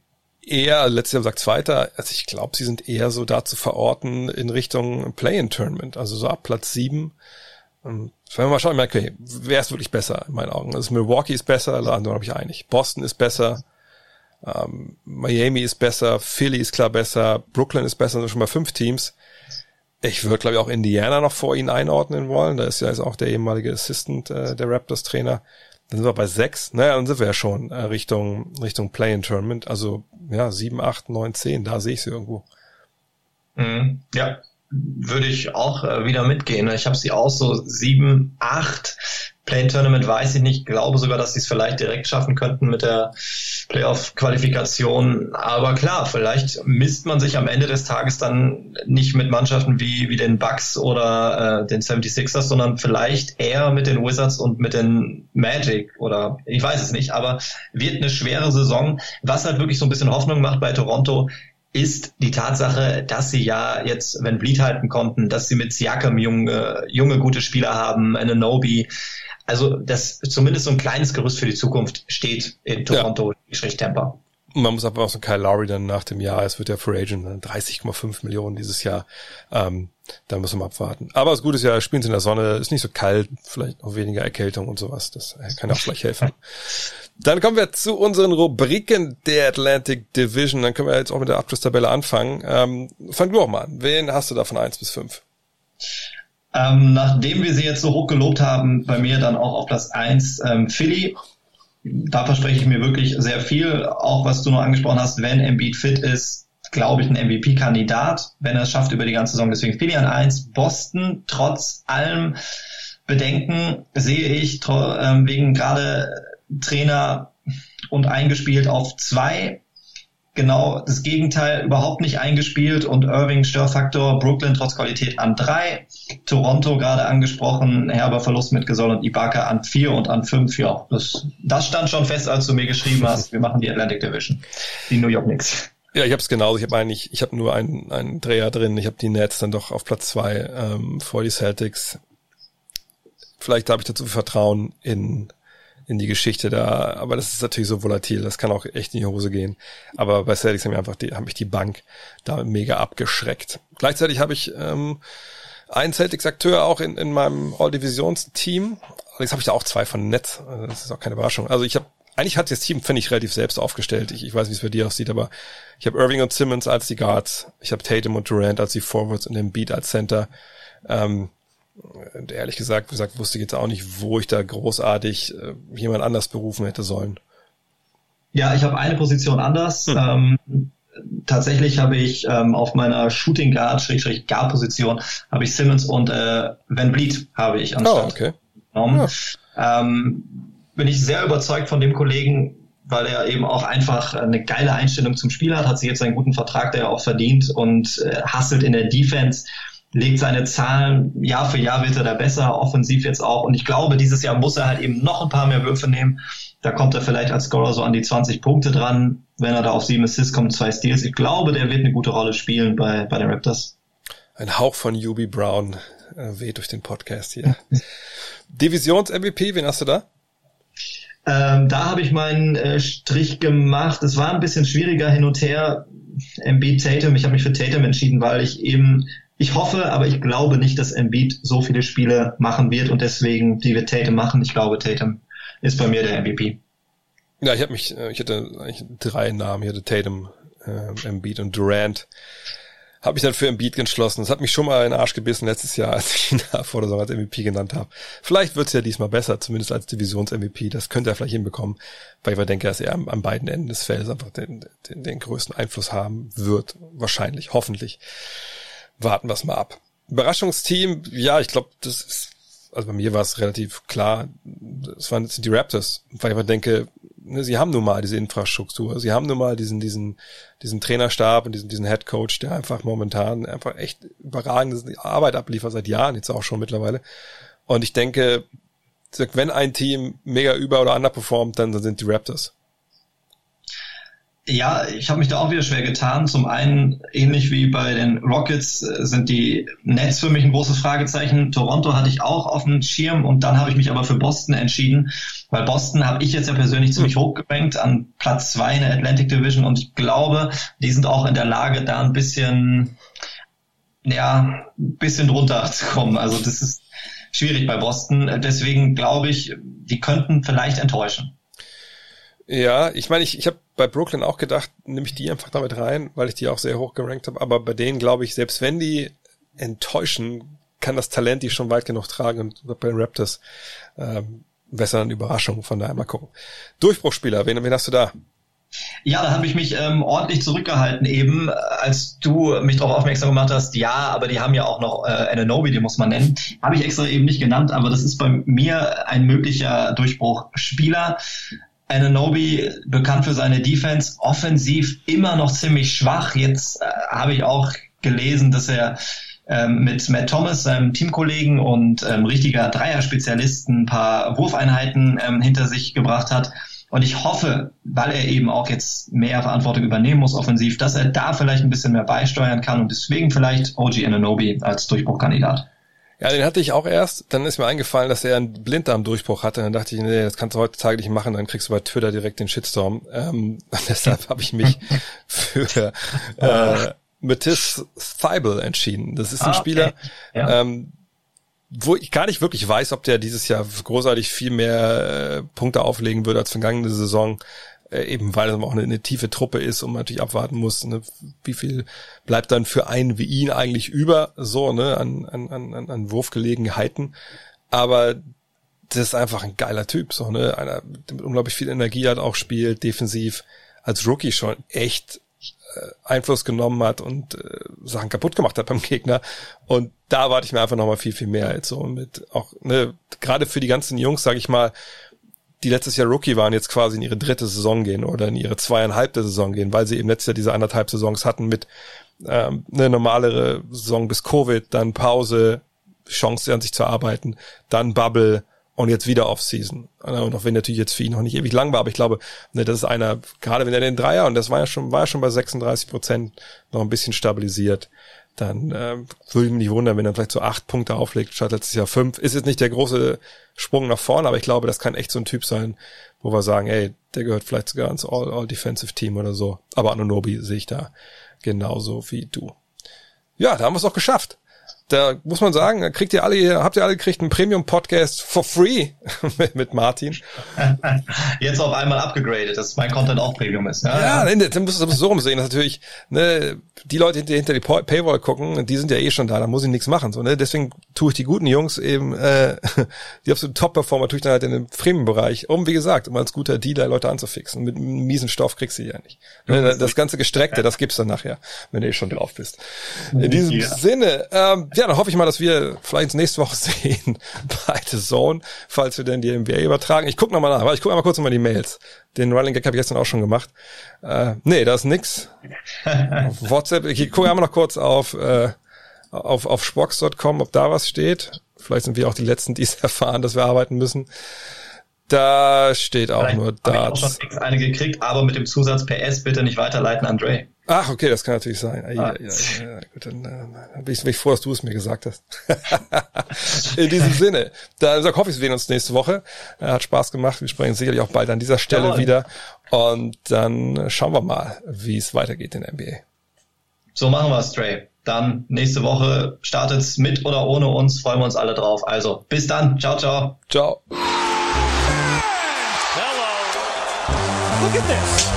eher, letztes Jahr sagt Zweiter, also ich glaube, sie sind eher so da zu verorten in Richtung Play-in-Tournament, also so ab Platz sieben. Und wenn wir mal schauen, okay, wer ist wirklich besser in meinen Augen? Also Milwaukee ist besser, da bin ich einig. Boston ist besser, ähm, Miami ist besser, Philly ist klar besser, Brooklyn ist besser, sind schon mal fünf Teams. Ich würde, glaube ich, auch Indiana noch vor ihnen einordnen wollen. Da ist ja jetzt auch der ehemalige Assistant äh, der Raptors-Trainer. Dann sind wir bei sechs. Naja, dann sind wir ja schon äh, Richtung, Richtung Play-in-Tournament. Also, ja, sieben, acht, neun, zehn. Da sehe ich sie irgendwo. Mhm. Ja, würde ich auch äh, wieder mitgehen. Ich habe sie auch so sieben, acht. Play-in-Tournament weiß ich nicht. Glaube sogar, dass sie es vielleicht direkt schaffen könnten mit der Playoff-Qualifikation. Aber klar, vielleicht misst man sich am Ende des Tages dann nicht mit Mannschaften wie, wie den Bucks oder äh, den 76ers, sondern vielleicht eher mit den Wizards und mit den Magic oder ich weiß es nicht. Aber wird eine schwere Saison. Was halt wirklich so ein bisschen Hoffnung macht bei Toronto, ist die Tatsache, dass sie ja jetzt, wenn Bleed halten konnten, dass sie mit Siakam junge, junge gute Spieler haben, Ananobi, also dass zumindest so ein kleines Gerüst für die Zukunft steht in Toronto, ja. Tampa. Man muss aber auch so Kyle Lowry dann nach dem Jahr, es wird ja Free Agent, 30,5 Millionen dieses Jahr, ähm, da müssen wir abwarten. Aber das Gute ist ja, spielen sie in der Sonne, ist nicht so kalt, vielleicht noch weniger Erkältung und sowas, das kann auch vielleicht helfen. Dann kommen wir zu unseren Rubriken der Atlantic Division. Dann können wir jetzt auch mit der Abschlusstabelle anfangen. Ähm, fang du auch mal an. Wen hast du da von eins bis fünf? Ähm, nachdem wir sie jetzt so hoch gelobt haben, bei mir dann auch auf Platz eins ähm, Philly. Da verspreche ich mir wirklich sehr viel. Auch was du noch angesprochen hast, wenn Embiid fit ist, glaube ich, ein MVP-Kandidat, wenn er es schafft über die ganze Saison. Deswegen Philly an eins. Boston, trotz allem Bedenken, sehe ich äh, wegen gerade Trainer und eingespielt auf zwei. Genau das Gegenteil, überhaupt nicht eingespielt und Irving Störfaktor, Brooklyn trotz Qualität an drei, Toronto gerade angesprochen, herber Verlust mit Gesol und Ibaka an vier und an fünf. Ja, das, das stand schon fest, als du mir geschrieben hast, wir machen die Atlantic Division, die New York Knicks. Ja, ich habe es genauso. Ich habe eigentlich, ich habe nur einen, einen Dreher drin. Ich habe die Nets dann doch auf Platz zwei ähm, vor die Celtics. Vielleicht habe ich dazu Vertrauen in in die Geschichte da. Aber das ist natürlich so volatil, das kann auch echt in die Hose gehen. Aber bei Celtics haben wir einfach die, haben mich die Bank da mega abgeschreckt. Gleichzeitig habe ich ähm, einen Celtics-Akteur auch in, in meinem All-Divisions-Team. Allerdings habe ich da auch zwei von Netz. Also das ist auch keine Überraschung. Also ich habe eigentlich hat das Team, finde ich, relativ selbst aufgestellt. Ich, ich weiß, wie es bei dir aussieht, aber ich habe Irving und Simmons als die Guards. Ich habe Tatum und Durant als die Forwards und den Beat als Center. Ähm, und ehrlich gesagt, wie gesagt, wusste ich jetzt auch nicht, wo ich da großartig äh, jemand anders berufen hätte sollen. Ja, ich habe eine Position anders. Hm. Ähm, tatsächlich habe ich ähm, auf meiner Shooting Guard, Schrägstrich Guard Position, habe ich Simmons und äh, Van Vliet habe ich anstatt oh, okay. genommen. Ja. Ähm, bin ich sehr überzeugt von dem Kollegen, weil er eben auch einfach eine geile Einstellung zum Spiel hat, hat sich jetzt einen guten Vertrag, der er auch verdient und äh, hasselt in der Defense legt seine Zahlen, Jahr für Jahr wird er da besser, offensiv jetzt auch. Und ich glaube, dieses Jahr muss er halt eben noch ein paar mehr Würfe nehmen. Da kommt er vielleicht als Scorer so an die 20 Punkte dran, wenn er da auf sieben Assists kommt, zwei Steals. Ich glaube, der wird eine gute Rolle spielen bei, bei den Raptors. Ein Hauch von Yubi Brown äh, weht durch den Podcast hier. Divisions-MVP, wen hast du da? Ähm, da habe ich meinen äh, Strich gemacht. Es war ein bisschen schwieriger hin und her. MB Tatum, ich habe mich für Tatum entschieden, weil ich eben ich hoffe, aber ich glaube nicht, dass Embiid so viele Spiele machen wird und deswegen die wird Tatum machen. Ich glaube, Tatum ist bei mir der MVP. Ja, ich habe mich, äh, ich hatte eigentlich drei Namen. Ich hatte Tatum, äh, Embiid und Durant. Habe mich dann für Embiid entschlossen. Das hat mich schon mal in den Arsch gebissen letztes Jahr, als ich ihn vor der Saison als MVP genannt habe. Vielleicht wird's ja diesmal besser, zumindest als Divisions-MVP. Das könnte er vielleicht hinbekommen, weil ich denke, dass er an, an beiden Enden des Feldes einfach den, den, den größten Einfluss haben wird. Wahrscheinlich, hoffentlich warten wir es mal ab. Überraschungsteam, ja, ich glaube, das ist, also bei mir war es relativ klar, es waren die Raptors, weil ich aber denke, ne, sie haben nun mal diese Infrastruktur, sie haben nun mal diesen, diesen, diesen Trainerstab und diesen, diesen Head Coach, der einfach momentan einfach echt überragende Arbeit abliefert, seit Jahren jetzt auch schon mittlerweile. Und ich denke, wenn ein Team mega über- oder underperformt, dann sind die Raptors. Ja, ich habe mich da auch wieder schwer getan. Zum einen, ähnlich wie bei den Rockets, äh, sind die Nets für mich ein großes Fragezeichen. Toronto hatte ich auch auf dem Schirm und dann habe ich mich aber für Boston entschieden, weil Boston habe ich jetzt ja persönlich ziemlich hm. hoch gerankt an Platz zwei in der Atlantic Division und ich glaube, die sind auch in der Lage, da ein bisschen, ja, ein bisschen drunter zu kommen. Also das ist schwierig bei Boston. Deswegen glaube ich, die könnten vielleicht enttäuschen. Ja, ich meine, ich, ich habe bei Brooklyn auch gedacht, nehme ich die einfach damit rein, weil ich die auch sehr hoch gerankt habe. Aber bei denen glaube ich, selbst wenn die enttäuschen, kann das Talent die schon weit genug tragen und bei den Raptors ähm, besser eine Überraschung. Von daher mal gucken. Durchbruchspieler, wen, wen hast du da? Ja, da habe ich mich ähm, ordentlich zurückgehalten eben, als du mich darauf aufmerksam gemacht hast, ja, aber die haben ja auch noch äh, Ananobi, die muss man nennen. Habe ich extra eben nicht genannt, aber das ist bei mir ein möglicher Durchbruchspieler. Ananobi bekannt für seine Defense, offensiv immer noch ziemlich schwach. Jetzt äh, habe ich auch gelesen, dass er ähm, mit Matt Thomas, seinem Teamkollegen und ähm, richtiger Dreier-Spezialisten ein paar Wurfeinheiten ähm, hinter sich gebracht hat. Und ich hoffe, weil er eben auch jetzt mehr Verantwortung übernehmen muss offensiv, dass er da vielleicht ein bisschen mehr beisteuern kann und deswegen vielleicht OG Ananobi als Durchbruchkandidat. Ja, den hatte ich auch erst. Dann ist mir eingefallen, dass er einen Blinddarmdurchbruch hatte. Dann dachte ich, nee, das kannst du heutzutage nicht machen. Dann kriegst du bei Twitter direkt den Shitstorm. Ähm, deshalb habe ich mich für äh, Matisse Thibault entschieden. Das ist ein ah, okay. Spieler, ja. ähm, wo ich gar nicht wirklich weiß, ob der dieses Jahr großartig viel mehr äh, Punkte auflegen würde als vergangene Saison, äh, eben weil es auch eine, eine, tiefe Truppe ist und man natürlich abwarten muss, ne, wie viel bleibt dann für einen wie ihn eigentlich über, so, ne, an, an, an, an Wurfgelegenheiten. Aber das ist einfach ein geiler Typ, so, ne, einer, der mit unglaublich viel Energie hat, auch spielt, defensiv, als Rookie schon echt äh, Einfluss genommen hat und äh, Sachen kaputt gemacht hat beim Gegner. Und da erwarte ich mir einfach nochmal viel, viel mehr jetzt so mit auch, ne, gerade für die ganzen Jungs, sage ich mal, die letztes Jahr Rookie waren, jetzt quasi in ihre dritte Saison gehen oder in ihre zweieinhalbte Saison gehen, weil sie eben letztes Jahr diese anderthalb Saisons hatten mit ähm, eine normalere Saison bis Covid, dann Pause, Chance an sich zu arbeiten, dann Bubble, und jetzt wieder Off-Season. Und auch wenn natürlich jetzt für ihn noch nicht ewig lang war, aber ich glaube, ne, das ist einer, gerade wenn er den Dreier, und das war ja schon, war ja schon bei 36 Prozent noch ein bisschen stabilisiert, dann äh, würde ich mich nicht wundern, wenn er vielleicht so acht Punkte auflegt, statt letztes Jahr fünf. Ist jetzt nicht der große Sprung nach vorne, aber ich glaube, das kann echt so ein Typ sein, wo wir sagen, ey, der gehört vielleicht sogar ins All-Defensive-Team oder so. Aber Anunobi sehe ich da genauso wie du. Ja, da haben wir es auch geschafft da muss man sagen, kriegt ihr alle, habt ihr alle gekriegt einen Premium-Podcast for free mit, mit Martin. Jetzt auf einmal abgegradet, dass mein Content auch Premium ist. Ja, ja, ja. dann musst du es so rumsehen, dass natürlich, ne, die Leute, die hinter die Paywall gucken, die sind ja eh schon da, da muss ich nichts machen. So, ne? Deswegen tue ich die guten Jungs eben, äh, die absoluten Top-Performer tue ich dann halt in den Premium-Bereich, um, wie gesagt, um als guter Dealer Leute anzufixen. Mit miesen Stoff kriegst du ja nicht. Ne? Das ganze Gestreckte, das gibt's dann nachher, wenn du eh schon drauf bist. In diesem ja. Sinne, ähm, ja, dann hoffe ich mal, dass wir vielleicht nächste Woche sehen bei The Zone, falls wir denn die NBA übertragen. Ich gucke nochmal nach, aber ich gucke einmal kurz nochmal die Mails. Den Running Gag habe ich gestern auch schon gemacht. Äh, nee, da ist nix. auf WhatsApp, ich gucke einmal noch kurz auf, äh, auf, auf Spox.com, ob da was steht. Vielleicht sind wir auch die Letzten, die es erfahren, dass wir arbeiten müssen. Da steht auch Vielleicht nur Darts. Ich auch schon eine gekriegt, aber mit dem Zusatz PS bitte nicht weiterleiten an Dre. Ach, okay, das kann natürlich sein. Ah, ja, ja, ja, gut, dann, äh, bin, ich, bin ich froh, dass du es mir gesagt hast. In diesem Sinne, dann sag, hoffe ich, wir sehen uns nächste Woche. Äh, hat Spaß gemacht. Wir sprechen sicherlich auch bald an dieser Stelle Jawohl. wieder. Und dann schauen wir mal, wie es weitergeht in der NBA. So machen wir es, Trey. Dann nächste Woche startet's mit oder ohne uns. Freuen wir uns alle drauf. Also bis dann. Ciao, ciao. Ciao. Hello. Look at this.